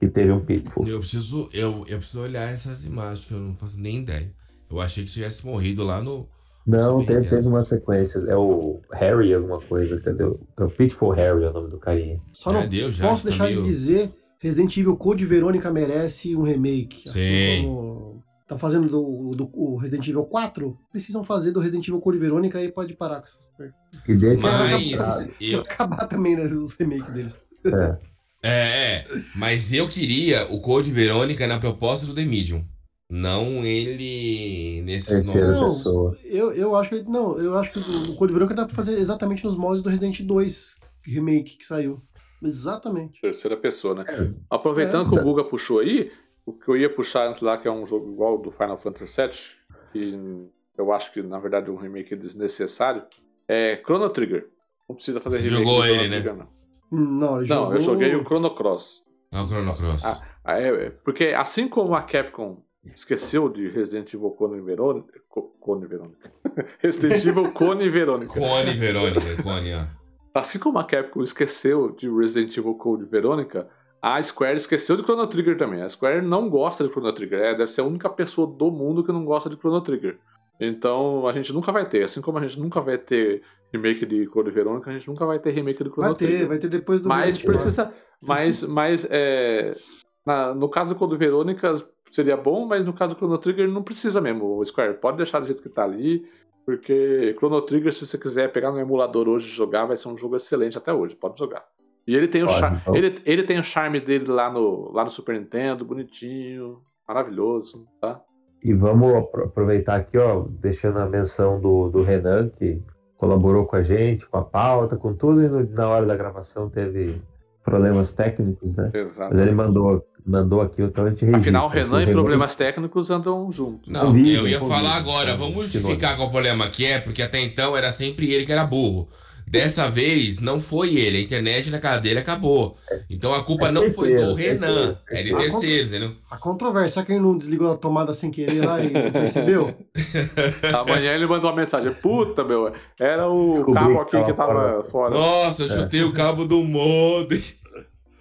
que teve um Pitfall. Eu preciso, eu, eu preciso olhar essas imagens, que eu não faço nem ideia. Eu achei que tivesse morrido lá no. Não, teve, teve uma sequência. É o Harry alguma coisa, cadê? o- É o Pitfall Harry é o nome do carinha. Só não deu, já. posso deixar meio- de dizer, Resident Evil Code Verônica merece um remake. Sim. Assim como tá fazendo do, do o Resident Evil 4, precisam fazer do Resident Evil Code Verônica e pode parar com essas deixa Mas eu, acabar também né, os remakes deles. É. É, é, mas eu queria o Code Verônica na proposta do The Medium. Não ele nesses nomes. Não. Eu, eu acho que não, eu acho que o Code Verônica dá pra fazer exatamente nos moldes do Resident 2 remake que saiu. Exatamente. Terceira pessoa, né? É. Aproveitando É. que o Guga puxou aí, o que eu ia puxar antes lá, que é um jogo igual ao do Final Fantasy VII, que eu acho que na verdade é um remake desnecessário, é Chrono Trigger. Não precisa fazer Você remake jogou ele, né? Trigger, não. Hum, Não, ele Não, jogou... eu joguei o Chrono Cross. Ah, o Chrono Cross. Ah, Ah, é, é, porque assim como a Capcom esqueceu de Resident Evil Cone Verônica. Co- Cone Verônica. *laughs* Resident Evil Cone Verônica. Cone Verônica, Cone, ó. Assim como a Capcom esqueceu de Resident Evil Code Verônica, a Square esqueceu de Chrono Trigger também. A Square não gosta de Chrono Trigger. É, deve ser a única pessoa do mundo que não gosta de Chrono Trigger. Então a gente nunca vai ter. Assim como a gente nunca vai ter remake de Code Verônica, a gente nunca vai ter remake do Chrono Vai ter, Trigger. vai ter depois do Mas precisa. Mas, mas é, na- no caso do Code Verônica seria bom, mas no caso do Chrono Trigger não precisa mesmo. O Square pode deixar do jeito que tá ali. Porque Chrono Trigger, se você quiser pegar no emulador hoje e jogar, vai ser um jogo excelente até hoje. Pode jogar. E ele tem o, char- então. ele, ele tem o charme dele lá no, lá no Super Nintendo, bonitinho, maravilhoso, tá? E vamos apro- aproveitar aqui, ó, deixando a menção do, do Renan, que colaborou com a gente, com a pauta, com tudo, e no- na hora da gravação teve problemas técnicos, né? Exato. Mas ele mandou, mandou aqui, então a gente registra. Afinal, Renan e problemas técnicos andam juntos. Não, eu ia falar agora, vamos Que justificar qual o problema que é, porque até então era sempre ele que era burro. Dessa vez não foi ele, a internet na cara dele acabou. Então a culpa É não foi do Renan, terceiro, é de terceiro. terceiros, entendeu? A controvérsia, será que ele não desligou a tomada sem querer lá e *laughs* percebeu? Amanhã ele mandou uma mensagem. Puta, meu, era o Descobri cabo que aqui que tava tava fora. Nossa, eu chutei o cabo do modem.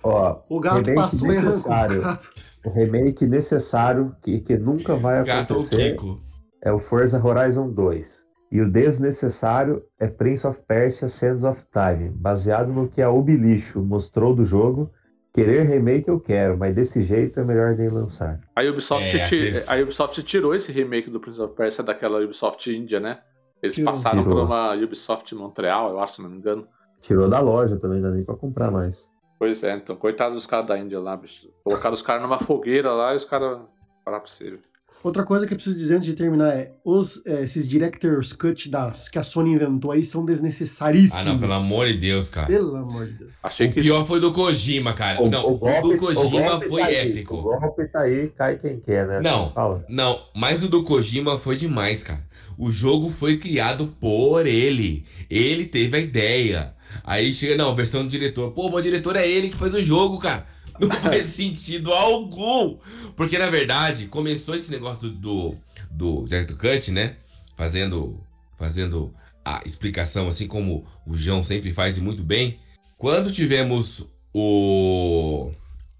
Ó, O gato remake passou e arrancou o necessário. cabo. o remake necessário, que, que nunca vai Gato ou acontecer, Kiko. é o Forza Horizon 2. E o desnecessário é Prince of Persia Sands of Time, baseado no que a Ubilixo mostrou do jogo Querer remake eu quero, mas desse jeito é melhor nem lançar. A Ubisoft, é, aquele... a Ubisoft tirou esse remake do Prince of Persia daquela Ubisoft Índia, né? Eles tirou. passaram tirou. por uma Ubisoft Montreal, eu acho, se não me engano. Tirou da loja também, não dá nem pra comprar mais. Pois é, então, coitado dos caras da Índia lá, bicho. Colocaram os caras numa fogueira lá e os caras. Falar pra você. Outra coisa que eu preciso dizer antes de terminar é: os, é, esses Director's Cut das, que a Sony inventou aí são desnecessaríssimos. Ah, não, pelo amor de Deus, cara. Pelo amor de Deus. Achei o que pior isso... foi do Kojima, cara. O, não, o, golpe, o do Kojima o foi tá épico. o golpe tá aí, cai quem quer, né? Não, não, mas o do Kojima foi demais, cara. O jogo foi criado por ele. Ele teve a ideia. Aí chega, não, versão do diretor. Pô, o diretor é ele que faz o jogo, cara. *laughs* Não faz sentido algum. Porque, na verdade, começou esse negócio do, do, do Director Cut, né? Fazendo, fazendo a explicação, assim como o João sempre faz e muito bem. Quando tivemos o.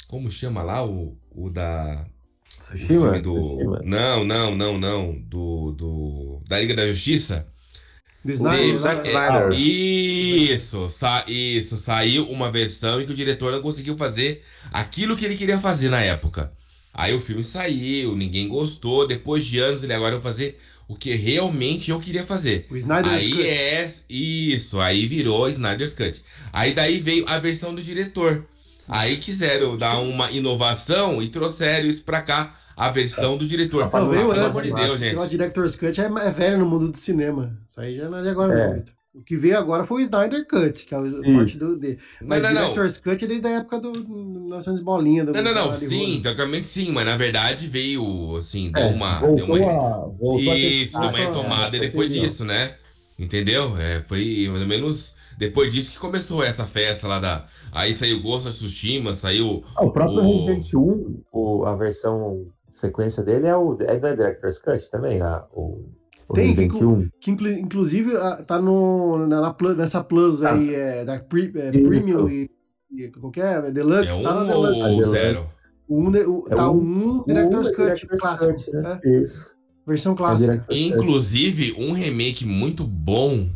Como chama lá? O, o da. Tsushima? do... Tsushima. Não, não, não, não. Do, do. Da Liga da Justiça. Do Snyder, Snyder. Isso, sa isso, saiu uma versão em que o diretor não conseguiu fazer aquilo que ele queria fazer na época. Aí o filme saiu, ninguém gostou. Depois de anos, ele agora vai fazer o que realmente eu queria fazer. O Snyder's aí Cut. é isso, aí virou Snyder's Cut. Aí daí veio a versão do diretor. Aí quiseram dar uma inovação e trouxeram isso pra cá a versão do diretor. Pelo amor de Deus, gente. O Director's Cut é, é, velho no mundo do cinema. Isso aí já não é de agora, é. não. O que veio agora foi o Snyder Cut, que é o parte do D. Mas o Director's não. Cut é desde a época do 1900 bolinha. Do, não, não, não. Sim, tecnicamente sim, mas na verdade veio, assim, deu é, uma. Deu uma... A, Isso, deu uma retomada é, depois disso, né? Entendeu? É, foi mais ou menos depois disso que começou essa festa lá da. Aí saiu Ghost of Tsushima, saiu. Ah, o próprio o... Resident 1, o, a versão sequência dele é o é do Director's Cut também, a, o, o Tem, que, que, inclusive tá no, na, na, nessa Plus ah. aí, é, da pre, é, Premium e, e qualquer é, Deluxe, é um tá na Deluxe. Ou zero? Um, o, é tá um, um Director's um Cut Director's clássico. Cut, né? é. Isso. Versão clássica. Inclusive, um remake muito bom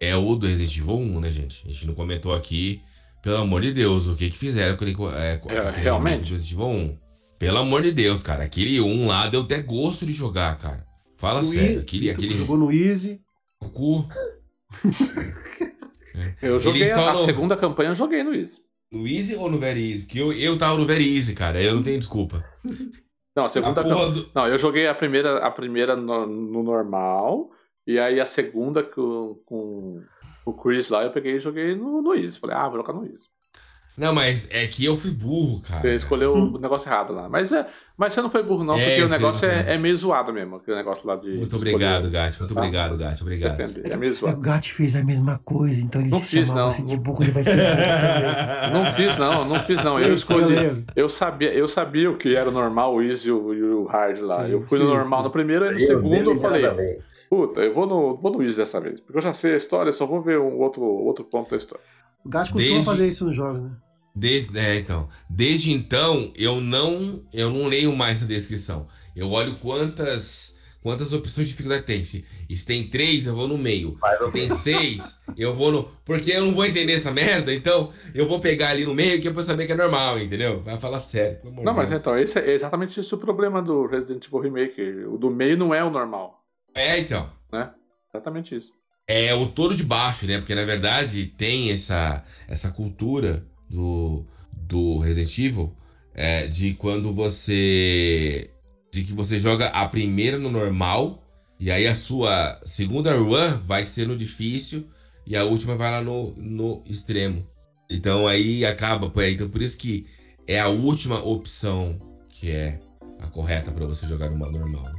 é o do Resident Evil 1, né, gente? A gente não comentou aqui. Pelo amor de Deus, o que que fizeram com, é, com é, realmente? Resident Evil 1? Pelo amor de Deus, cara. Aquele 1 lá deu até gosto de jogar, cara. Fala sério. Aquele, aquele... Jogou no Easy. O cu. *laughs* é. Eu joguei a, no... segunda campanha, eu joguei no Easy. No Easy ou no Very Easy? Porque eu, eu tava no Very Easy, cara. Eu não tenho desculpa. Não, a segunda campanha. Do... Não, eu joguei a primeira, a primeira no, no normal. E aí a segunda com, com o Chris lá, eu peguei e joguei no, no Easy. Falei, ah, vou jogar no Easy. Não, mas é que eu fui burro, cara. Você escolheu hum. o negócio errado lá. Mas, é, mas você não foi burro, não, é, porque o negócio é, é, meio zoado mesmo. Aquele negócio lá de. Muito obrigado, Gatti. Muito tá? obrigado, Gatti. Obrigado. É, meio zoado. O Gatti fez a mesma coisa, então ele não fiz, não. de burro, ele vai ser. não fiz, não. Não fiz, não. Eu escolhi. Eu sabia, eu sabia o que era o normal, o easy e o hard lá. Sim, eu fui sim, no normal sim. no primeiro e no eu segundo eu falei. Puta, eu vou no, vou no easy dessa vez. Porque eu já sei a história, só vou ver um outro, outro ponto da história. O Gatti costuma Desde... fazer isso nos jogos, né? Desde, é, então, desde então eu não eu não leio mais a descrição. Eu olho quantas quantas opções de dificuldade tem. Se, se tem três, eu vou no meio. Se tem seis, eu vou no. Porque eu não vou entender essa merda, então eu vou pegar ali no meio que é pra saber que é normal, entendeu? Vai falar sério. não, mas então, esse é exatamente esse o problema do Resident Evil Remake. O do meio não é o normal. É, então. Né? Exatamente isso. É o touro de baixo, né? Porque na verdade tem essa, essa cultura do, do Resident Evil é, de quando você. de que você joga a primeira no normal e aí a sua segunda run vai ser no difícil e a última vai lá no, no extremo. Então aí acaba. Então por isso que é a última opção que é a correta para você jogar numa normal.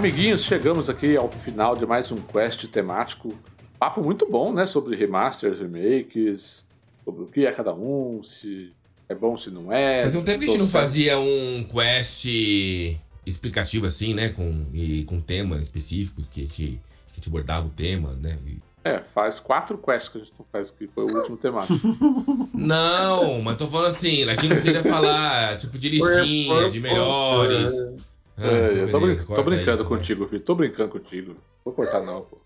Amiguinhos, chegamos aqui ao final de mais um quest temático. Papo muito bom, né? Sobre remasters, remakes, sobre o que é cada um, se é bom, se não é. Mas um tempo que a gente não fazia um quest explicativo assim, né? Com, e com tema específico, que, que, que te abordava o tema, né? E É, faz quatro quests que a gente não faz, que foi o último temático. *laughs* Não, mas tô falando assim, aqui não seria falar, tipo, de listinha, de melhores. Ah, é, tô, beleza, tô, brincando isso, contigo, filho. Tô brincando contigo. Vou cortar não, pô.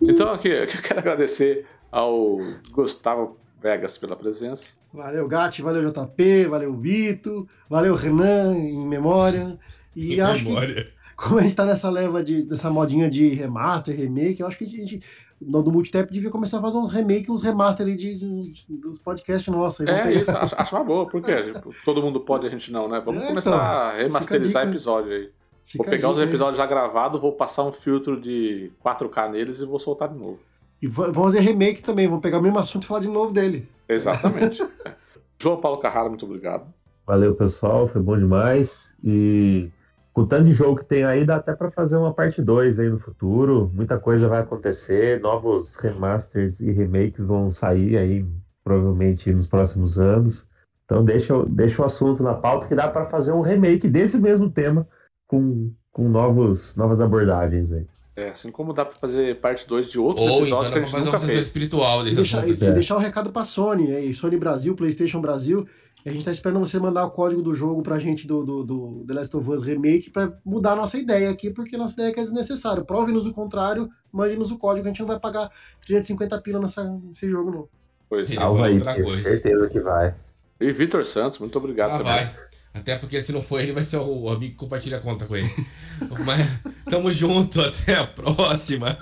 Então aqui, *laughs* eu quero agradecer ao Gustavo Vegas pela presença. Valeu, Gatti, valeu, JP, valeu, Vito, valeu, Renan, em memória. E *laughs* em acho memória. que, como a gente tá nessa leva de, dessa modinha de remaster, remake, eu acho que a gente, do Multitap, devia começar a fazer um remake, uns remaster ali de, de, dos podcasts nossos. É isso, acho, acho, uma boa, porque tipo, todo mundo pode, a gente não, né? Vamos é, começar então, a remasterizar episódio aí. Fica vou pegar os episódios aí. já gravados, vou passar um filtro de 4K neles e vou soltar de novo. E vamos fazer remake também, vamos pegar o mesmo assunto e falar de novo dele. Exatamente. *laughs* João Paulo Carrara, muito obrigado. Valeu, pessoal, foi bom demais. E com o tanto de jogo que tem aí, dá até para fazer uma parte 2 aí no futuro. Muita coisa vai acontecer, novos remasters e remakes vão sair aí, provavelmente nos próximos anos. Então deixa, deixa o assunto na pauta que dá para fazer um remake desse mesmo tema com, com novos, novas abordagens aí. É, assim como dá pra fazer parte 2 de outros Ou episódios então que a gente fazer nunca um fez. espiritual desse e deixar, assunto. e, e deixar o um recado pra Sony, aí, Sony Brasil, PlayStation Brasil. A gente tá esperando você mandar o código do jogo pra gente do, do, do The Last of Us Remake pra mudar a nossa ideia aqui, porque nossa ideia é que é desnecessário. Prove-nos o contrário, mande-nos o código, a gente não vai pagar 350 pila nessa, nesse jogo, não. Pois é. Salva aí, tenho certeza que vai. E Vitor Santos, muito obrigado Ah, também. vai. Até porque se não for ele, vai ser o amigo que compartilha a conta com ele. *laughs* Mas tamo junto, até a próxima.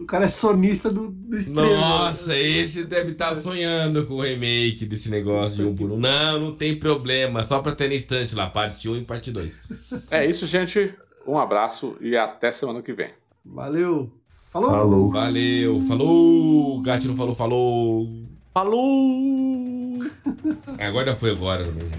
O cara é sonista do, do. Nossa, esse deve estar sonhando com o remake desse negócio de um por um. Não, não tem problema. Só pra ter na estante lá, parte 1 e parte 2. É isso, gente. Um abraço e até semana que vem. Valeu. Falou. Falou. Valeu, falou. Gato não falou, falou. Falou! Agora foi agora. Né?